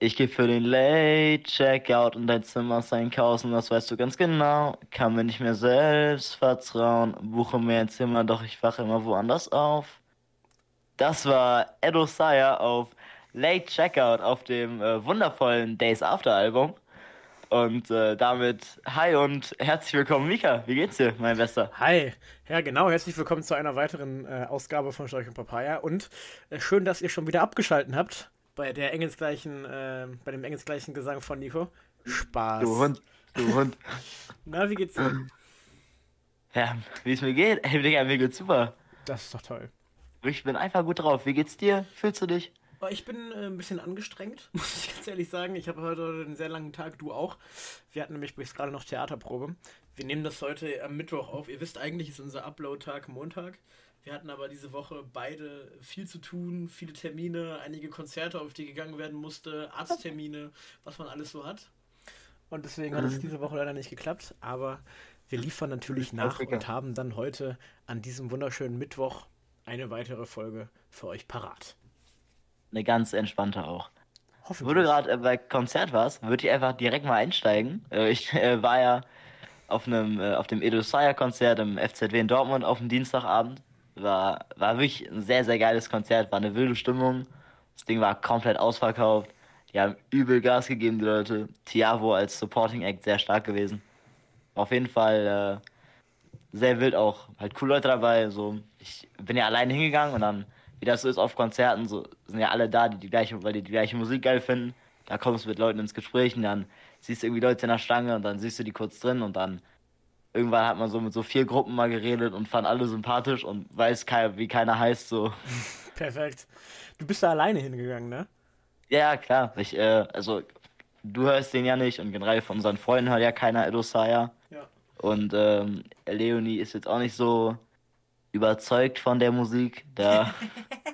Ich gehe für den Late Checkout und dein Zimmer ist ein Chaos und das weißt du ganz genau. Kann mir nicht mehr selbst vertrauen, buche mir ein Zimmer, doch ich wache immer woanders auf. Das war Edo Sire auf Late Checkout auf dem äh, wundervollen Days After Album. Und äh, damit hi und herzlich willkommen, Mika. Wie geht's dir, mein Bester? Hi. Ja, genau. Herzlich willkommen zu einer weiteren äh, Ausgabe von Storch und Papaya. Und äh, schön, dass ihr schon wieder abgeschalten habt bei der engelsgleichen, äh, bei dem engelsgleichen Gesang von Nico. Spaß. Du Hund, du Hund. Na, wie geht's dir? Ja, wie es mir geht? Ey, Digga, mir geht's super. Das ist doch toll. Ich bin einfach gut drauf. Wie geht's dir? Fühlst du dich? Oh, ich bin äh, ein bisschen angestrengt, muss ich ganz ehrlich sagen. Ich habe heute einen sehr langen Tag, du auch. Wir hatten nämlich bis gerade noch Theaterprobe. Wir nehmen das heute am Mittwoch auf. Ihr wisst, eigentlich ist unser Upload-Tag Montag. Wir hatten aber diese Woche beide viel zu tun, viele Termine, einige Konzerte, auf die gegangen werden musste, Arzttermine, was man alles so hat. Und deswegen hat es diese Woche leider nicht geklappt. Aber wir liefern natürlich nach und haben dann heute an diesem wunderschönen Mittwoch eine weitere Folge für euch parat. Eine ganz entspannte auch. Wo du gerade äh, bei Konzert warst, würde ich einfach direkt mal einsteigen. Äh, ich äh, war ja auf einem auf dem Edo Sire Konzert im FZW in Dortmund auf dem Dienstagabend. War, war wirklich ein sehr, sehr geiles Konzert, war eine wilde Stimmung. Das Ding war komplett ausverkauft. Die haben übel Gas gegeben, die Leute. Tiavo als Supporting Act sehr stark gewesen. Auf jeden Fall äh, sehr wild auch. Halt coole Leute dabei. So, ich bin ja alleine hingegangen und dann, wie das so ist auf Konzerten, so sind ja alle da, die die gleiche, weil die die gleiche Musik geil finden. Da kommst du mit Leuten ins Gespräch und dann siehst du irgendwie Leute in der Stange und dann siehst du die kurz drin und dann irgendwann hat man so mit so vier Gruppen mal geredet und fand alle sympathisch und weiß wie keiner heißt so. Perfekt. Du bist da alleine hingegangen, ne? Ja, klar. Ich, äh, also du hörst den ja nicht und generell von unseren Freunden hört ja keiner Edosaya. Ja. Und ähm, Leonie ist jetzt auch nicht so überzeugt von der Musik. Da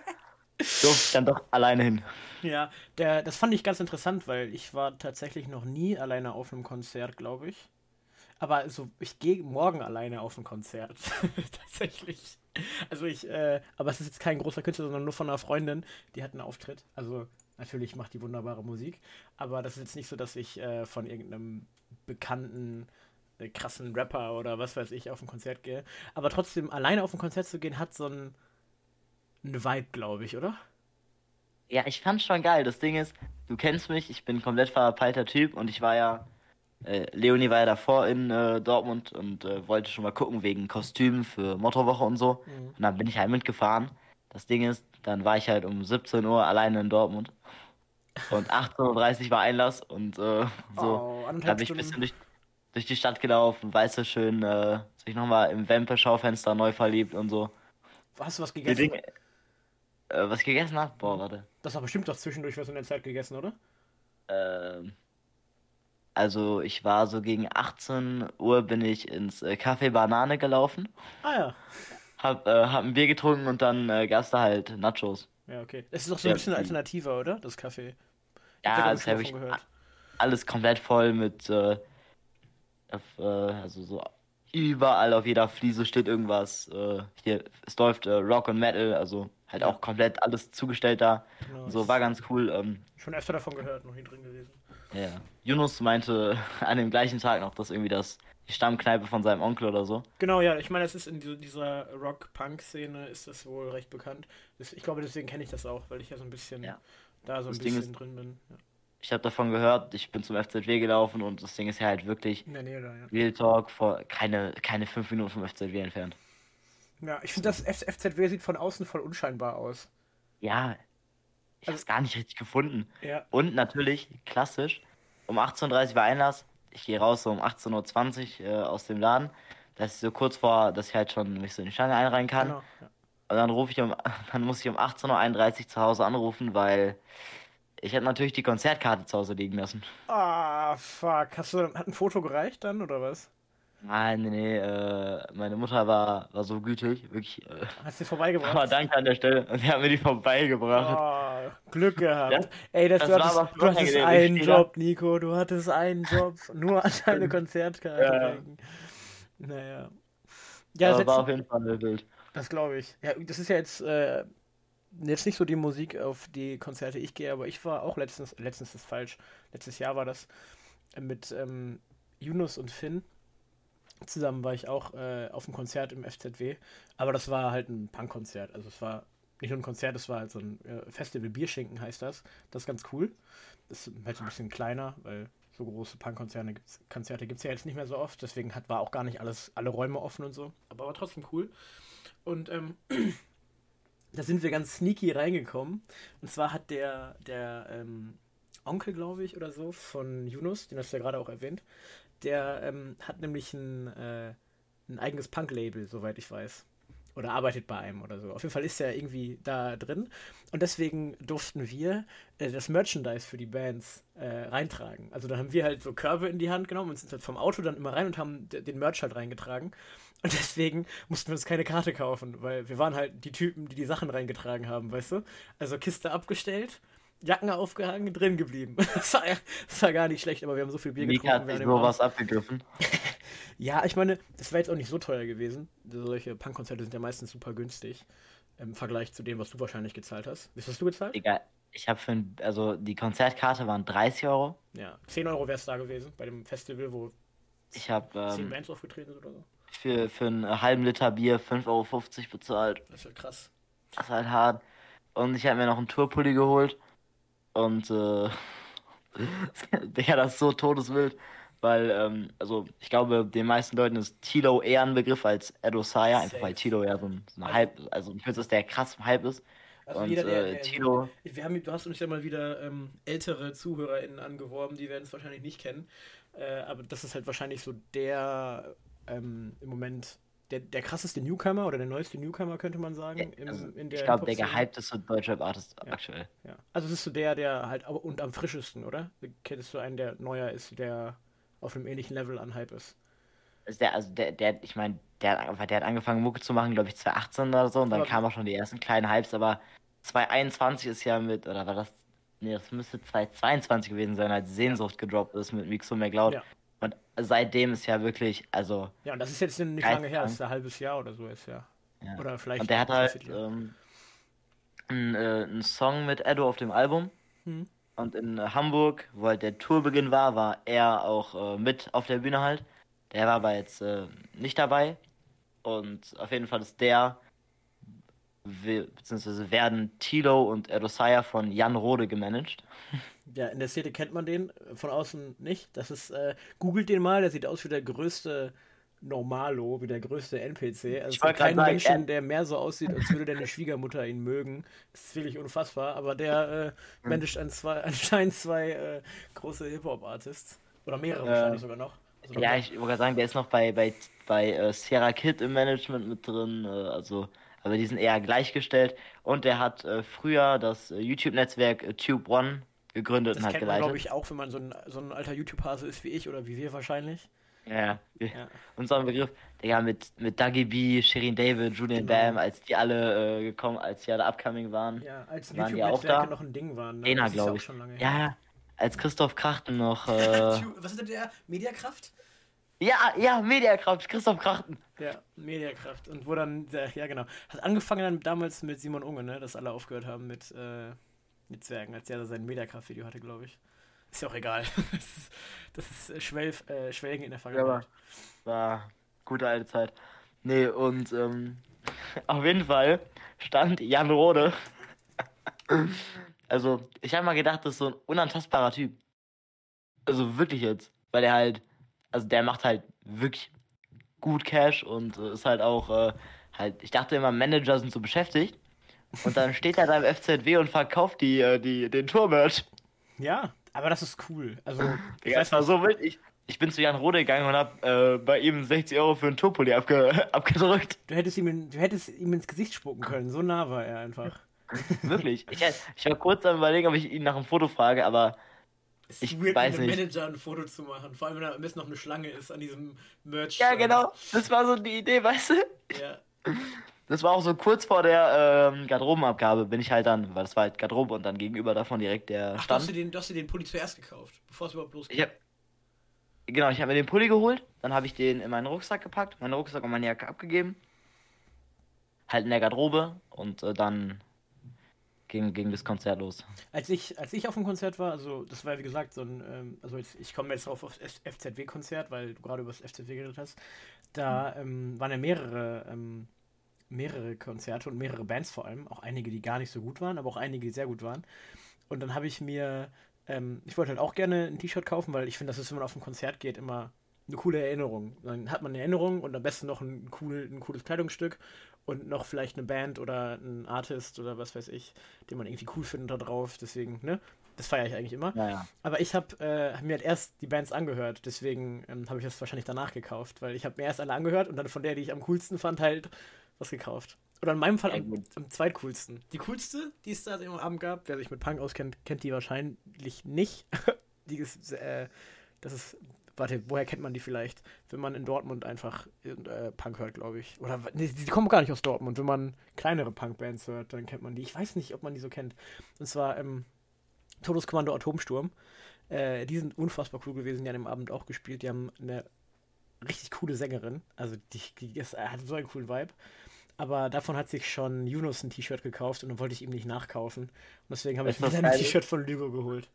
durfte ich dann doch alleine hin. Ja, der, das fand ich ganz interessant, weil ich war tatsächlich noch nie alleine auf einem Konzert, glaube ich. Aber so, ich gehe morgen alleine auf ein Konzert. Tatsächlich. Also ich, äh, aber es ist jetzt kein großer Künstler, sondern nur von einer Freundin, die hat einen Auftritt. Also natürlich macht die wunderbare Musik. Aber das ist jetzt nicht so, dass ich äh, von irgendeinem bekannten, äh, krassen Rapper oder was weiß ich auf ein Konzert gehe. Aber trotzdem, alleine auf ein Konzert zu gehen, hat so ein, eine Vibe, glaube ich, oder? Ja, ich fand's schon geil. Das Ding ist, du kennst mich, ich bin ein komplett verpeilter Typ und ich war ja äh, Leonie war ja davor in äh, Dortmund und äh, wollte schon mal gucken wegen Kostümen für Motorwoche und so. Mhm. Und dann bin ich halt mitgefahren. Das Ding ist, dann war ich halt um 17 Uhr alleine in Dortmund. Und 18.30 Uhr war Einlass und äh, so. Oh, da bin ich ein bisschen durch, durch, die Stadt gelaufen, weißt du, schön äh, sich nochmal im Wempe-Schaufenster neu verliebt und so. Hast du was gegessen? Dinge, äh, was ich gegessen habe? Boah, warte. Das war bestimmt doch zwischendurch was in der Zeit gegessen, oder? Ähm. Also ich war so gegen 18 Uhr bin ich ins äh, Café Banane gelaufen. Ah ja. Hab, äh, hab ein Bier getrunken und dann äh, gab es da halt Nachos. Ja, okay. Es ist doch so ein ja, bisschen alternativer, oder? Das Café. Ja, das habe ich gehört. alles komplett voll mit, äh, äh, also so überall auf jeder Fliese steht irgendwas. Äh, hier, es läuft Rock und Metal, also halt auch komplett alles zugestellt da. Genau, so war ganz cool. Ähm, schon öfter davon gehört, noch nie drin gewesen. Ja. Yunus meinte an dem gleichen Tag noch, dass irgendwie das die Stammkneipe von seinem Onkel oder so. Genau, ja. Ich meine, es ist in dieser Rock-Punk-Szene ist das wohl recht bekannt. Ich glaube, deswegen kenne ich das auch, weil ich ja so ein bisschen ja. da so ein das bisschen ist, drin bin. Ja. Ich habe davon gehört, ich bin zum FZW gelaufen und das Ding ist ja halt wirklich in der Nähe da, ja. Real Talk vor keine, keine fünf Minuten vom FZW entfernt. Ja, ich finde, das FZW sieht von außen voll unscheinbar aus. Ja, ich also, habe es gar nicht richtig gefunden. Ja. Und natürlich, klassisch, um 18.30 Uhr war Einlass. Ich gehe raus so um 18.20 Uhr äh, aus dem Laden. Das ist so kurz vor, dass ich halt schon mich so in die Schlange einreihen kann. Genau, ja. Und dann rufe ich um, dann muss ich um 18.31 Uhr zu Hause anrufen, weil ich habe natürlich die Konzertkarte zu Hause liegen lassen. Ah, fuck. Hast du, hat ein Foto gereicht dann, oder was? Nein, nee, nee, äh, meine Mutter war, war so gütig, wirklich. Äh, Hast du vorbeigebracht? Aber danke an der Stelle. Und sie hat mir die vorbeigebracht. Oh, Glück gehabt. Ja? Ey, das, das du hattest, du hattest einen Job, Nico. Du hattest einen Job. Nur an deine Konzertkarte ja. Naja. Ja, das war auf jeden Fall ein Bild. Das glaube ich. Ja, das ist ja jetzt äh, jetzt nicht so die Musik, auf die Konzerte ich gehe, aber ich war auch letztens, letztens ist falsch, letztes Jahr war das, mit ähm, Yunus und Finn. Zusammen war ich auch äh, auf einem Konzert im FZW, aber das war halt ein Punkkonzert. Also es war nicht nur ein Konzert, es war halt so ein äh, Festival Bierschinken heißt das. Das ist ganz cool. Das ist halt ein bisschen kleiner, weil so große Punkkonzerte gibt es ja jetzt nicht mehr so oft. Deswegen hat, war auch gar nicht alles, alle Räume offen und so. Aber war trotzdem cool. Und ähm, da sind wir ganz sneaky reingekommen. Und zwar hat der, der ähm, Onkel, glaube ich, oder so, von Yunus, den hast du ja gerade auch erwähnt, der ähm, hat nämlich ein, äh, ein eigenes Punk-Label, soweit ich weiß. Oder arbeitet bei einem oder so. Auf jeden Fall ist er irgendwie da drin. Und deswegen durften wir äh, das Merchandise für die Bands äh, reintragen. Also da haben wir halt so Körbe in die Hand genommen und sind halt vom Auto dann immer rein und haben den Merch halt reingetragen. Und deswegen mussten wir uns keine Karte kaufen, weil wir waren halt die Typen, die die Sachen reingetragen haben, weißt du? Also Kiste abgestellt, Jacken aufgehangen, drin geblieben. Das war, das war gar nicht schlecht, aber wir haben so viel Bier Mika getrunken. Mika hat sich sowas abgegriffen. ja, ich meine, das war jetzt auch nicht so teuer gewesen. Solche Punkkonzerte sind ja meistens super günstig im Vergleich zu dem, was du wahrscheinlich gezahlt hast. Wie hast du gezahlt? Egal. Ich habe für ein, also die Konzertkarte waren 30 Euro. Ja, 10 Euro wäre es da gewesen bei dem Festival, wo ich habe ähm, 10 Bands aufgetreten sind oder so für, für einen halben Liter Bier 5,50 Euro bezahlt. Das ist ja krass. Das ist halt hart. Und ich habe mir noch einen Tourpulli geholt. Und, äh, Digga, das ist so todeswild. Weil, ähm, also, ich glaube, den meisten Leuten ist Tilo eher ein Begriff als Edo Saya, einfach weil Tilo ja so ein, so ein also, Hype, also ein Künstler ist, der krass im Hype ist. Also und jeder, der, äh, Tilo. Wir haben, du hast uns ja mal wieder ähm, ältere ZuhörerInnen angeworben, die werden es wahrscheinlich nicht kennen. Äh, aber das ist halt wahrscheinlich so der ähm, im Moment der, der krasseste Newcomer oder der neueste Newcomer, könnte man sagen. Im, also, ich glaube, der gehypteste deutsche Artist ja. aktuell. Ja. Also es ist so der, der halt und am frischesten, oder? Kennst du einen, der neuer ist, der auf einem ähnlichen Level an Hype ist? ist der, also der, der ich meine, der, der hat angefangen, Mucke zu machen, glaube ich, 2018 oder so, und dann kamen auch schon die ersten kleinen Hypes, aber 2021 ist ja mit, oder war das, nee, das müsste 2022 gewesen sein, als Sehnsucht gedroppt ist mit Mixo McLeod. Ja. Seitdem ist ja wirklich, also. Ja, und das ist jetzt nicht lange her, das ist ein halbes Jahr oder so ist ja. ja. Oder vielleicht. Und der hat halt ähm, einen, äh, einen Song mit Edo auf dem Album. Hm. Und in Hamburg, wo halt der Tourbeginn war, war er auch äh, mit auf der Bühne halt. Der war aber jetzt äh, nicht dabei. Und auf jeden Fall ist der, beziehungsweise werden Tilo und Erosaya von Jan Rode gemanagt. Ja, in der Szene kennt man den äh, von außen nicht. Das ist, äh, googelt den mal, der sieht aus wie der größte Normalo, wie der größte NPC. Also es kein sagen, Menschen, der mehr so aussieht, als würde deine Schwiegermutter ihn mögen. Das ist wirklich unfassbar, aber der äh, managt an zwei, anscheinend zwei äh, große Hip-Hop-Artists. Oder mehrere äh, wahrscheinlich sogar noch. Also ja, ich wollte sagen, der ist noch bei, bei, bei äh, Sierra Kid im Management mit drin. Äh, also, aber die sind eher gleichgestellt. Und der hat äh, früher das YouTube-Netzwerk Tube One gegründet das und hat kennt geleitet. glaube ich, auch, wenn man so ein, so ein alter YouTube-Hase ist wie ich oder wie wir wahrscheinlich. Ja, ja. Und so ein Begriff, Digga, mit, mit Dougie B, Shirin David, Julian genau. Bam, als die alle äh, gekommen, als die alle upcoming waren. Ja, als waren die auch da. noch ein Ding waren. Ne? glaube ich. Ja, als Christoph Krachten noch. Äh... Was ist der? Mediakraft? Ja, ja, Mediakraft, Christoph Krachten. Ja, Mediakraft. Und wo dann, ja genau. Hat angefangen dann damals mit Simon Unge, ne? Dass alle aufgehört haben mit. Äh mit Zwergen, als er da sein Mediakraft-Video hatte, glaube ich. Ist ja auch egal. das ist, das ist äh, Schwelf, äh, Schwelgen in der Vergangenheit. Ja, war gute alte Zeit. Nee, und ähm, auf jeden Fall stand Jan Rode. also, ich habe mal gedacht, das ist so ein unantastbarer Typ. Also wirklich jetzt. Weil er halt, also der macht halt wirklich gut Cash und äh, ist halt auch, äh, halt, ich dachte immer, Manager sind so beschäftigt. Und dann steht er da im FZW und verkauft die, äh, die, den Tourmerch. Ja, aber das ist cool. Also, ich es war so wild. Ich, ich bin zu Jan Rode gegangen und hab äh, bei ihm 60 Euro für einen Tourpulli abge abgedrückt. Du hättest, ihm in, du hättest ihm ins Gesicht spucken können. So nah war er einfach. Wirklich. Ich, ich war kurz am überlegen, ob ich ihn nach einem Foto frage, aber es ich weird, weiß mit einem Manager ein Foto zu machen. Vor allem, wenn da am besten noch eine Schlange ist an diesem Merch. Ja, genau. Das war so die Idee, weißt du? Ja. Das war auch so kurz vor der ähm, Garderobenabgabe, bin ich halt dann, weil das war halt Garderobe und dann gegenüber davon direkt der Ach, Stand. Du hast, du den, hast du den Pulli zuerst gekauft, bevor es überhaupt losging? Ich hab, genau, ich habe mir den Pulli geholt, dann habe ich den in meinen Rucksack gepackt, meinen Rucksack und meine Jacke abgegeben. Halt in der Garderobe und äh, dann ging, ging das Konzert los? Als ich, als ich auf dem Konzert war, also das war wie gesagt so ein, ähm, also jetzt, ich komme jetzt drauf aufs FZW-Konzert, weil du gerade über das FZW geredet hast. Da ähm, waren ja mehrere, ähm, mehrere Konzerte und mehrere Bands vor allem, auch einige, die gar nicht so gut waren, aber auch einige, die sehr gut waren. Und dann habe ich mir, ähm, ich wollte halt auch gerne ein T-Shirt kaufen, weil ich finde, das ist, wenn man auf ein Konzert geht, immer eine coole Erinnerung. Dann hat man eine Erinnerung und am besten noch ein, cool, ein cooles Kleidungsstück und noch vielleicht eine Band oder ein Artist oder was weiß ich, den man irgendwie cool findet da drauf. Deswegen, ne? Das feiere ich eigentlich immer. Ja, ja. Aber ich habe äh, hab mir halt erst die Bands angehört, deswegen ähm, habe ich das wahrscheinlich danach gekauft, weil ich habe mir erst alle angehört und dann von der, die ich am coolsten fand, halt was gekauft. Oder in meinem Fall am, am zweitcoolsten. Die coolste, die es da im Abend gab, wer sich mit Punk auskennt, kennt die wahrscheinlich nicht. die ist, äh, das ist Warte, woher kennt man die vielleicht? Wenn man in Dortmund einfach äh, Punk hört, glaube ich. Oder nee, die, die kommen gar nicht aus Dortmund. Wenn man kleinere Punk-Bands hört, dann kennt man die. Ich weiß nicht, ob man die so kennt. Und zwar ähm, Todeskommando Atomsturm. Äh, die sind unfassbar cool gewesen. Die haben am Abend auch gespielt. Die haben eine richtig coole Sängerin. Also die, die ist, hat so einen coolen Vibe. Aber davon hat sich schon Yunus ein T-Shirt gekauft und dann wollte ich ihm nicht nachkaufen. Und deswegen habe ich mir ein T-Shirt von Lügo geholt.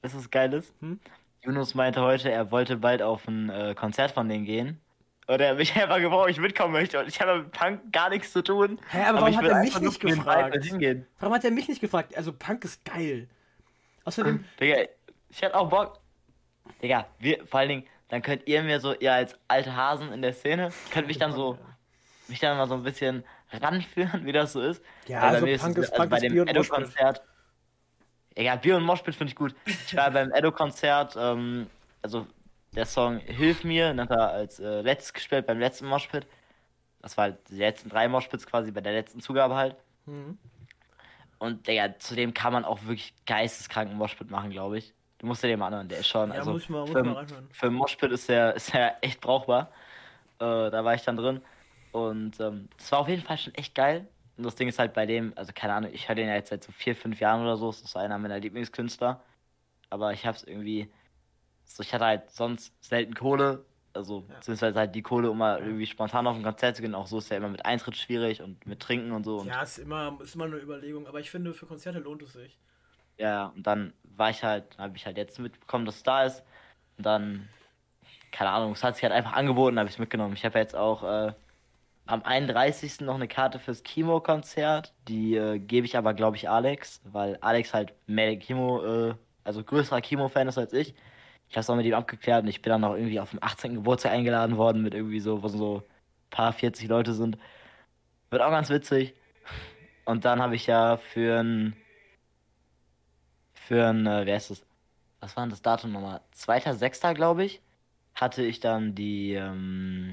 Das ist geiles. Hm? Yunus meinte heute, er wollte bald auf ein äh, Konzert von denen gehen. Oder er mich einfach gefragt, ob ich mitkommen möchte. Und ich habe mit Punk gar nichts zu tun. Hä, aber, aber warum hat er mich nicht gefragt? Warum hat er mich nicht gefragt? Also Punk ist geil. Außerdem. Digga, ich hätte auch Bock. Digga, wir, vor allen Dingen, dann könnt ihr mir so, ihr als alte Hasen in der Szene, könnt mich dann so, mich dann mal so ein bisschen ranführen, wie das so ist. Ja, also Punk ist, also Punk bei dem Edo-Konzert ja, Bier und Moshpit finde ich gut. Ich war beim Edo-Konzert, ähm, also der Song Hilf mir, hat er als äh, letztes gespielt beim letzten Moshpit. Das war halt die letzten drei Moshpits quasi bei der letzten Zugabe halt. Mhm. Und Digga, zudem kann man auch wirklich geisteskranken Moshpit machen, glaube ich. Du musst dir den mal anhören, der ist schon. Ja, also muss mal, muss für, mal für Moshpit ist der, ist der echt brauchbar. Äh, da war ich dann drin. Und ähm, das war auf jeden Fall schon echt geil. Und das Ding ist halt bei dem, also keine Ahnung, ich höre den ja jetzt seit so vier, fünf Jahren oder so. Das ist einer meiner Lieblingskünstler. Aber ich hab's irgendwie. So, ich hatte halt sonst selten Kohle. Also, ja. beziehungsweise halt die Kohle, um mal irgendwie spontan auf ein Konzert zu gehen. Auch so ist ja immer mit Eintritt schwierig und mit Trinken und so. Und ja, ist immer, ist immer eine Überlegung. Aber ich finde, für Konzerte lohnt es sich. Ja, und dann war ich halt, habe ich halt jetzt mitbekommen, dass es da ist. Und dann, keine Ahnung, es hat sich halt einfach angeboten, habe ich es mitgenommen. Ich habe jetzt auch äh, am 31. noch eine Karte fürs Kimo-Konzert. Die äh, gebe ich aber, glaube ich, Alex, weil Alex halt mehr Kimo, äh, also größerer Kimo-Fan ist als ich. Ich habe es auch mit ihm abgeklärt und ich bin dann noch irgendwie auf dem 18. Geburtstag eingeladen worden mit irgendwie so, wo so ein paar 40 Leute sind. Wird auch ganz witzig. Und dann habe ich ja für ein, für ein, äh, wer ist das? Was war denn das Datum nochmal? 2.6. glaube ich, hatte ich dann die, ähm,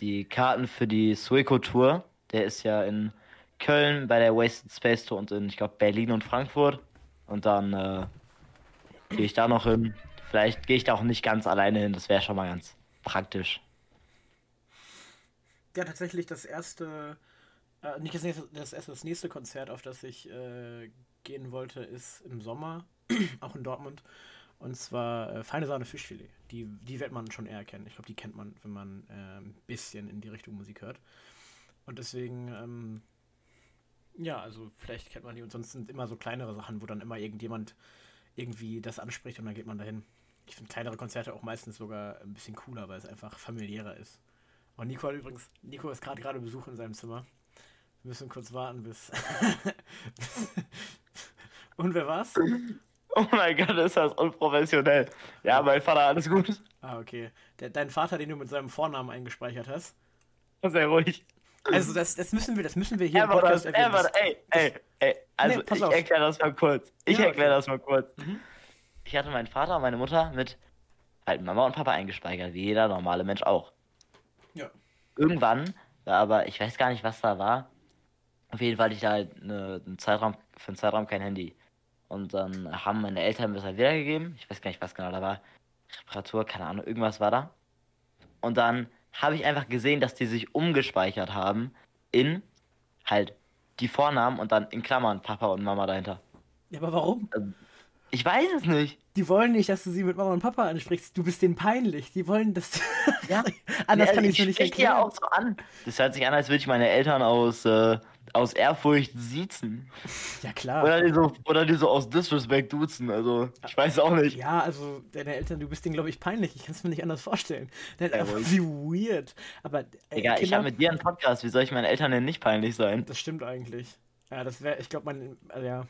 die Karten für die Sueco Tour. Der ist ja in Köln bei der Wasted Space Tour und in, ich glaube, Berlin und Frankfurt. Und dann äh, gehe ich da noch hin. Vielleicht gehe ich da auch nicht ganz alleine hin, das wäre schon mal ganz praktisch. Ja, tatsächlich das erste, äh, nicht das, nächste, das erste, das nächste Konzert, auf das ich äh, gehen wollte, ist im Sommer, auch in Dortmund. Und zwar äh, Feine Sahne Fischfilet. Die, die wird man schon eher kennen. Ich glaube, die kennt man, wenn man äh, ein bisschen in die Richtung Musik hört. Und deswegen, ähm, ja, also vielleicht kennt man die. Und sonst sind immer so kleinere Sachen, wo dann immer irgendjemand irgendwie das anspricht und dann geht man dahin. Ich finde kleinere Konzerte auch meistens sogar ein bisschen cooler, weil es einfach familiärer ist. Und Nico hat übrigens, Nico ist gerade gerade Besuch in seinem Zimmer. Wir müssen kurz warten, bis. und wer war's? Oh mein Gott, ist das unprofessionell. Ja, mein Vater, alles gut. Ah, okay. Der, dein Vater, den du mit seinem Vornamen eingespeichert hast. Sehr ruhig. Also das, das müssen wir, das müssen wir hier im Podcast das, erwähnen. Das, ey, ey, ey. Also nee, ich erkläre das mal kurz. Ich ja, erkläre okay. das mal kurz. Mhm. Ich hatte meinen Vater und meine Mutter mit halt Mama und Papa eingespeichert, wie jeder normale Mensch auch. Ja. Irgendwann, aber ich weiß gar nicht, was da war. Auf jeden Fall hatte ich da halt eine, einen Zeitraum, für einen Zeitraum kein Handy. Und dann haben meine Eltern mir das halt wiedergegeben. Ich weiß gar nicht, was genau da war. Reparatur, keine Ahnung, irgendwas war da. Und dann habe ich einfach gesehen, dass die sich umgespeichert haben in halt die Vornamen und dann in Klammern Papa und Mama dahinter. Ja, aber warum? Also, Ich weiß es nicht. Die wollen nicht, dass du sie mit Mama und Papa ansprichst. Du bist denen peinlich. Die wollen, dass du. ja, anders nee, kann ich es nicht erklären. Ja auch so an. Das hört sich an, als würde ich meine Eltern aus, äh, aus Ehrfurcht siezen. Ja, klar. Oder die, so, oder die so aus Disrespect duzen. Also, ich weiß auch nicht. Ja, also, deine Eltern, du bist denen, glaube ich, peinlich. Ich kann es mir nicht anders vorstellen. Ja, wie weird. Aber. Äh, Egal, Kinder... ich habe mit dir einen Podcast. Wie soll ich meinen Eltern denn nicht peinlich sein? Das stimmt eigentlich. Ja, das wäre, ich glaube, mein. Also, ja.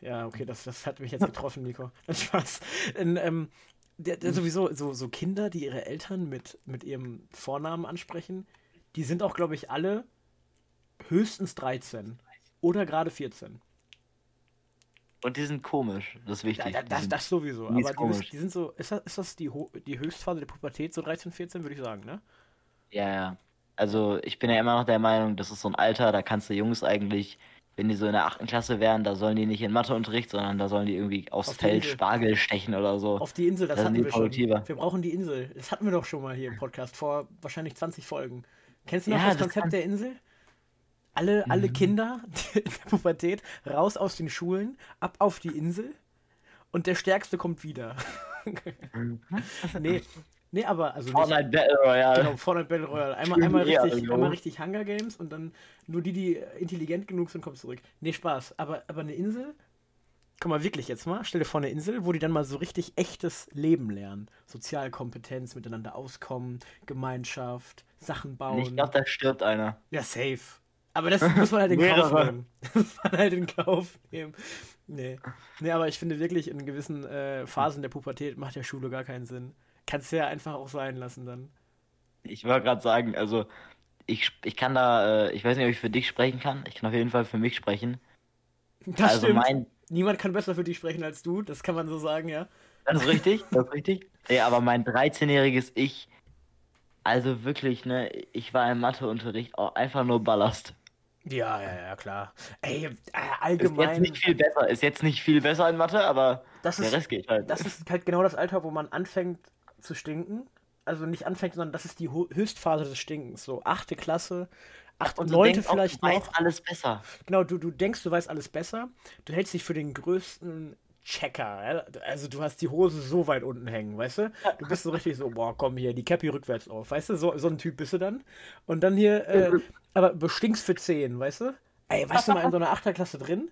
Ja, okay, das, das hat mich jetzt getroffen, Nico. Das Spaß. In, ähm, der, der sowieso, so, so Kinder, die ihre Eltern mit, mit ihrem Vornamen ansprechen, die sind auch, glaube ich, alle höchstens 13 oder gerade 14. Und die sind komisch, das ist wichtig. Ja, das, das, sowieso, aber die, die, sind so, ist das, ist das die, die Höchstphase der Pubertät, so 13, 14, würde ich sagen, ne? Ja, ja. Also ich bin ja immer noch der Meinung, das ist so ein Alter, da kannst du Jungs eigentlich wenn die so in der achten Klasse wären, da sollen die nicht in Matheunterricht, sondern da sollen die irgendwie aufs Auf Feld Spargel stechen oder so. Auf die Insel, das da hatten wir schon. Wir brauchen die Insel. Das hatten wir doch schon mal hier im Podcast vor wahrscheinlich 20 Folgen. Kennst du noch ja, das, das Konzept kann... der Insel? Alle, alle mhm. Kinder in der Pubertät raus aus den Schulen, ab auf die Insel und der Stärkste kommt wieder. Mhm. nee, Nee, aber also Fortnite nicht, Battle Royale. Genau, Fortnite Battle Royale. Einmal, einmal, richtig, einmal richtig Hunger Games und dann nur die, die intelligent genug sind, kommen zurück. Nee, Spaß. Aber, aber eine Insel, guck mal wirklich jetzt mal, stell dir vor eine Insel, wo die dann mal so richtig echtes Leben lernen. Sozialkompetenz, miteinander auskommen, Gemeinschaft, Sachen bauen. Ich glaube, da stirbt einer. Ja, safe. Aber das muss man halt in Kauf nehmen. Das muss man halt in Kauf nehmen. Nee. Nee, aber ich finde wirklich, in gewissen äh, Phasen der Pubertät macht ja Schule gar keinen Sinn. Kannst du ja einfach auch sein lassen dann. Ich wollte gerade sagen, also ich, ich kann da, äh, ich weiß nicht, ob ich für dich sprechen kann. Ich kann auf jeden Fall für mich sprechen. Das also stimmt. Mein... Niemand kann besser für dich sprechen als du, das kann man so sagen, ja. Das ist richtig, das ist richtig. Ja, aber mein 13-jähriges Ich, also wirklich, ne, ich war im Matheunterricht auch einfach nur Ballast. Ja, ja, ja, klar. Ey, äh, allgemein. Ist jetzt nicht viel besser, ist jetzt nicht viel besser in Mathe, aber das der Rest geht halt. Das ist halt genau das Alter, wo man anfängt, zu stinken. Also nicht anfängt, sondern das ist die Höchstphase des Stinkens. So achte Klasse, acht und neunte vielleicht auch, du noch. weißt alles besser. Genau, du, du denkst, du weißt alles besser. Du hältst dich für den größten Checker. Also du hast die Hose so weit unten hängen, weißt du? Du bist so richtig so, boah, komm hier, die Cappy rückwärts auf, weißt du? So, so ein Typ bist du dann. Und dann hier, äh, aber bestinkst für 10, weißt du? Ey, weißt du mal in so einer Achterklasse drin?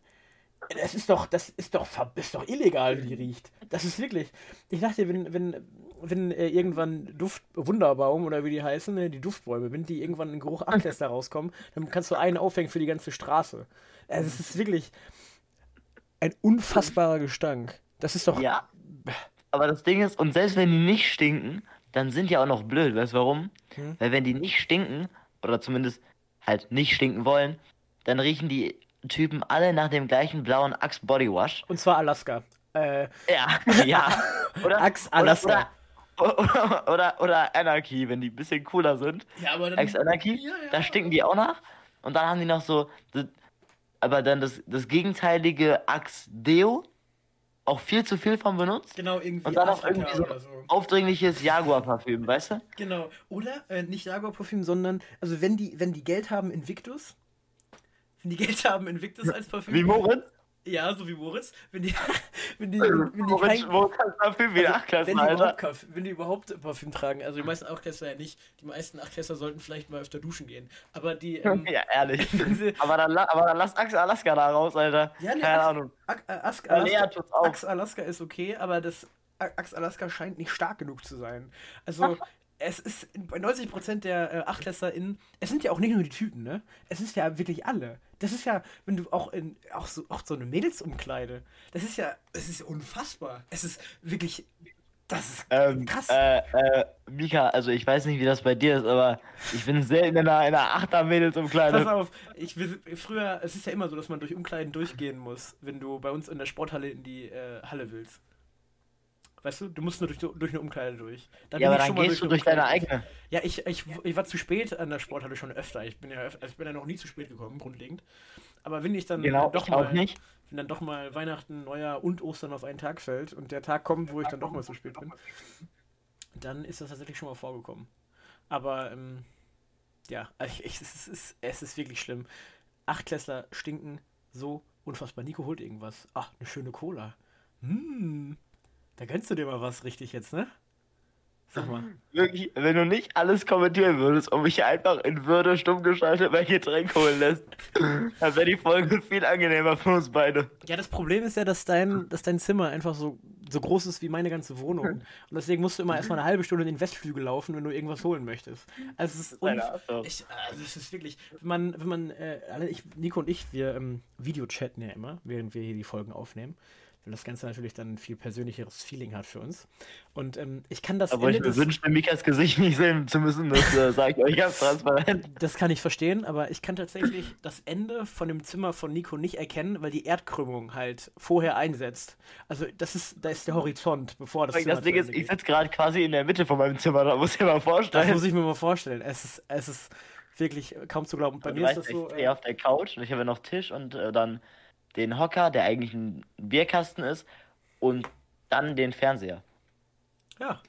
Das ist doch, das ist doch, ist doch illegal, wie die riecht. Das ist wirklich. Ich dachte, wenn, wenn, wenn äh, irgendwann Duft, Wunderbaum oder wie die heißen, ne, die Duftbäume, wenn die irgendwann in Geruch Abtester rauskommen, dann kannst du einen aufhängen für die ganze Straße. Also es ist wirklich ein unfassbarer Gestank. Das ist doch. Ja. Aber das Ding ist, und selbst wenn die nicht stinken, dann sind die auch noch blöd. Weißt du warum? Hm? Weil wenn die nicht stinken, oder zumindest halt nicht stinken wollen, dann riechen die Typen alle nach dem gleichen blauen Axe Body Wash. Und zwar Alaska. Äh, ja, ja. Oder Axe Alaska. Oder, oder, oder, oder, Anarchy, wenn die ein bisschen cooler sind. Ja, aber dann. Axe Anarchy, ja, ja. da stinken die auch nach. Und dann haben die noch so. Aber dann das, das gegenteilige Axe Deo. Auch viel zu viel von benutzt. Genau, irgendwie. Und dann auch irgendwie so, so. aufdringliches Jaguar-Parfüm, weißt du? Genau. Oder äh, nicht Jaguar-Parfüm, sondern, also wenn die, wenn die Geld haben, Invictus, wenn die Geld haben, Invictus als Parfüm. Wie Moritz? Ja, so wie Moritz. Wenn die, wenn die, wenn die Moritz, kein, Moritz Parfüm wie also, wenn, die überhaupt, wenn die überhaupt Parfüm tragen. Also die meisten Achtklässler ja nicht. Die meisten Achtklässler sollten vielleicht mal öfter duschen gehen. Aber die. Ähm, ja, ehrlich. aber, dann, aber dann lass Axe Alaska da raus, Alter. Ja, nee, Keine Ax, Ahnung. Ax, Ax, Alaska, Ax Alaska ist okay, aber das Axe Alaska scheint nicht stark genug zu sein. Also. es ist bei 90% der äh, AchtklässlerInnen, es sind ja auch nicht nur die Typen, ne? Es ist ja wirklich alle. Das ist ja, wenn du auch in, auch so, auch so eine Mädelsumkleide, das ist ja, es ist unfassbar. Es ist wirklich, das ist ähm, krass. Äh, äh, Mika, also ich weiß nicht, wie das bei dir ist, aber ich bin selten in einer, in einer Achter-Mädelsumkleide. Pass auf, ich, früher, es ist ja immer so, dass man durch Umkleiden durchgehen muss, wenn du bei uns in der Sporthalle in die äh, Halle willst. Weißt du, du musst nur durch, durch eine Umkleide durch. Da ja, aber dann gehst durch du durch deine eigene. Ja, ich, ich, ich war zu spät an der Sporthalle schon öfter. Ich bin ja, öfter, ich bin ja noch nie zu spät gekommen, grundlegend. Aber wenn ich dann genau, doch mal, nicht. wenn dann doch mal Weihnachten, Neujahr und Ostern auf einen Tag fällt und der Tag kommt, wo ich dann doch mal zu spät bin, dann ist das tatsächlich schon mal vorgekommen. Aber ähm, ja, ich, ich, es, ist, es ist wirklich schlimm. Achtklässler stinken so unfassbar. Nico holt irgendwas. Ach, eine schöne Cola. Hm. Da gönnst du dir mal was richtig jetzt, ne? Sag mal. Wirklich, wenn du nicht alles kommentieren würdest und mich einfach in Würde stumm geschaltet mein Getränk holen lässt, dann wäre die Folge viel angenehmer für uns beide. Ja, das Problem ist ja, dass dein, dass dein Zimmer einfach so, so groß ist wie meine ganze Wohnung. Und deswegen musst du immer erstmal eine halbe Stunde in den Westflügel laufen, wenn du irgendwas holen möchtest. Also es ist, ich, also es ist wirklich, wenn man, wenn man, äh, ich, Nico und ich, wir ähm, Videochatten ja immer, während wir hier die Folgen aufnehmen weil das Ganze natürlich dann ein viel persönlicheres Feeling hat für uns. Und ähm, ich kann das. Aber Ende ich mir wünsche, Mikas Gesicht nicht sehen zu müssen, das äh, sage ich euch ganz transparent. Das kann ich verstehen, aber ich kann tatsächlich das Ende von dem Zimmer von Nico nicht erkennen, weil die Erdkrümmung halt vorher einsetzt. Also das ist, da ist der Horizont, bevor das. Zimmer das Ding ist, ich sitze gerade quasi in der Mitte von meinem Zimmer, da muss ich mir mal vorstellen. Das muss ich mir mal vorstellen. Es ist, es ist wirklich kaum zu glauben. Bei mir weißt, ist das so. Ich äh, auf der Couch und ich habe ja noch Tisch und äh, dann den Hocker, der eigentlich ein Bierkasten ist, und dann den Fernseher. Ja.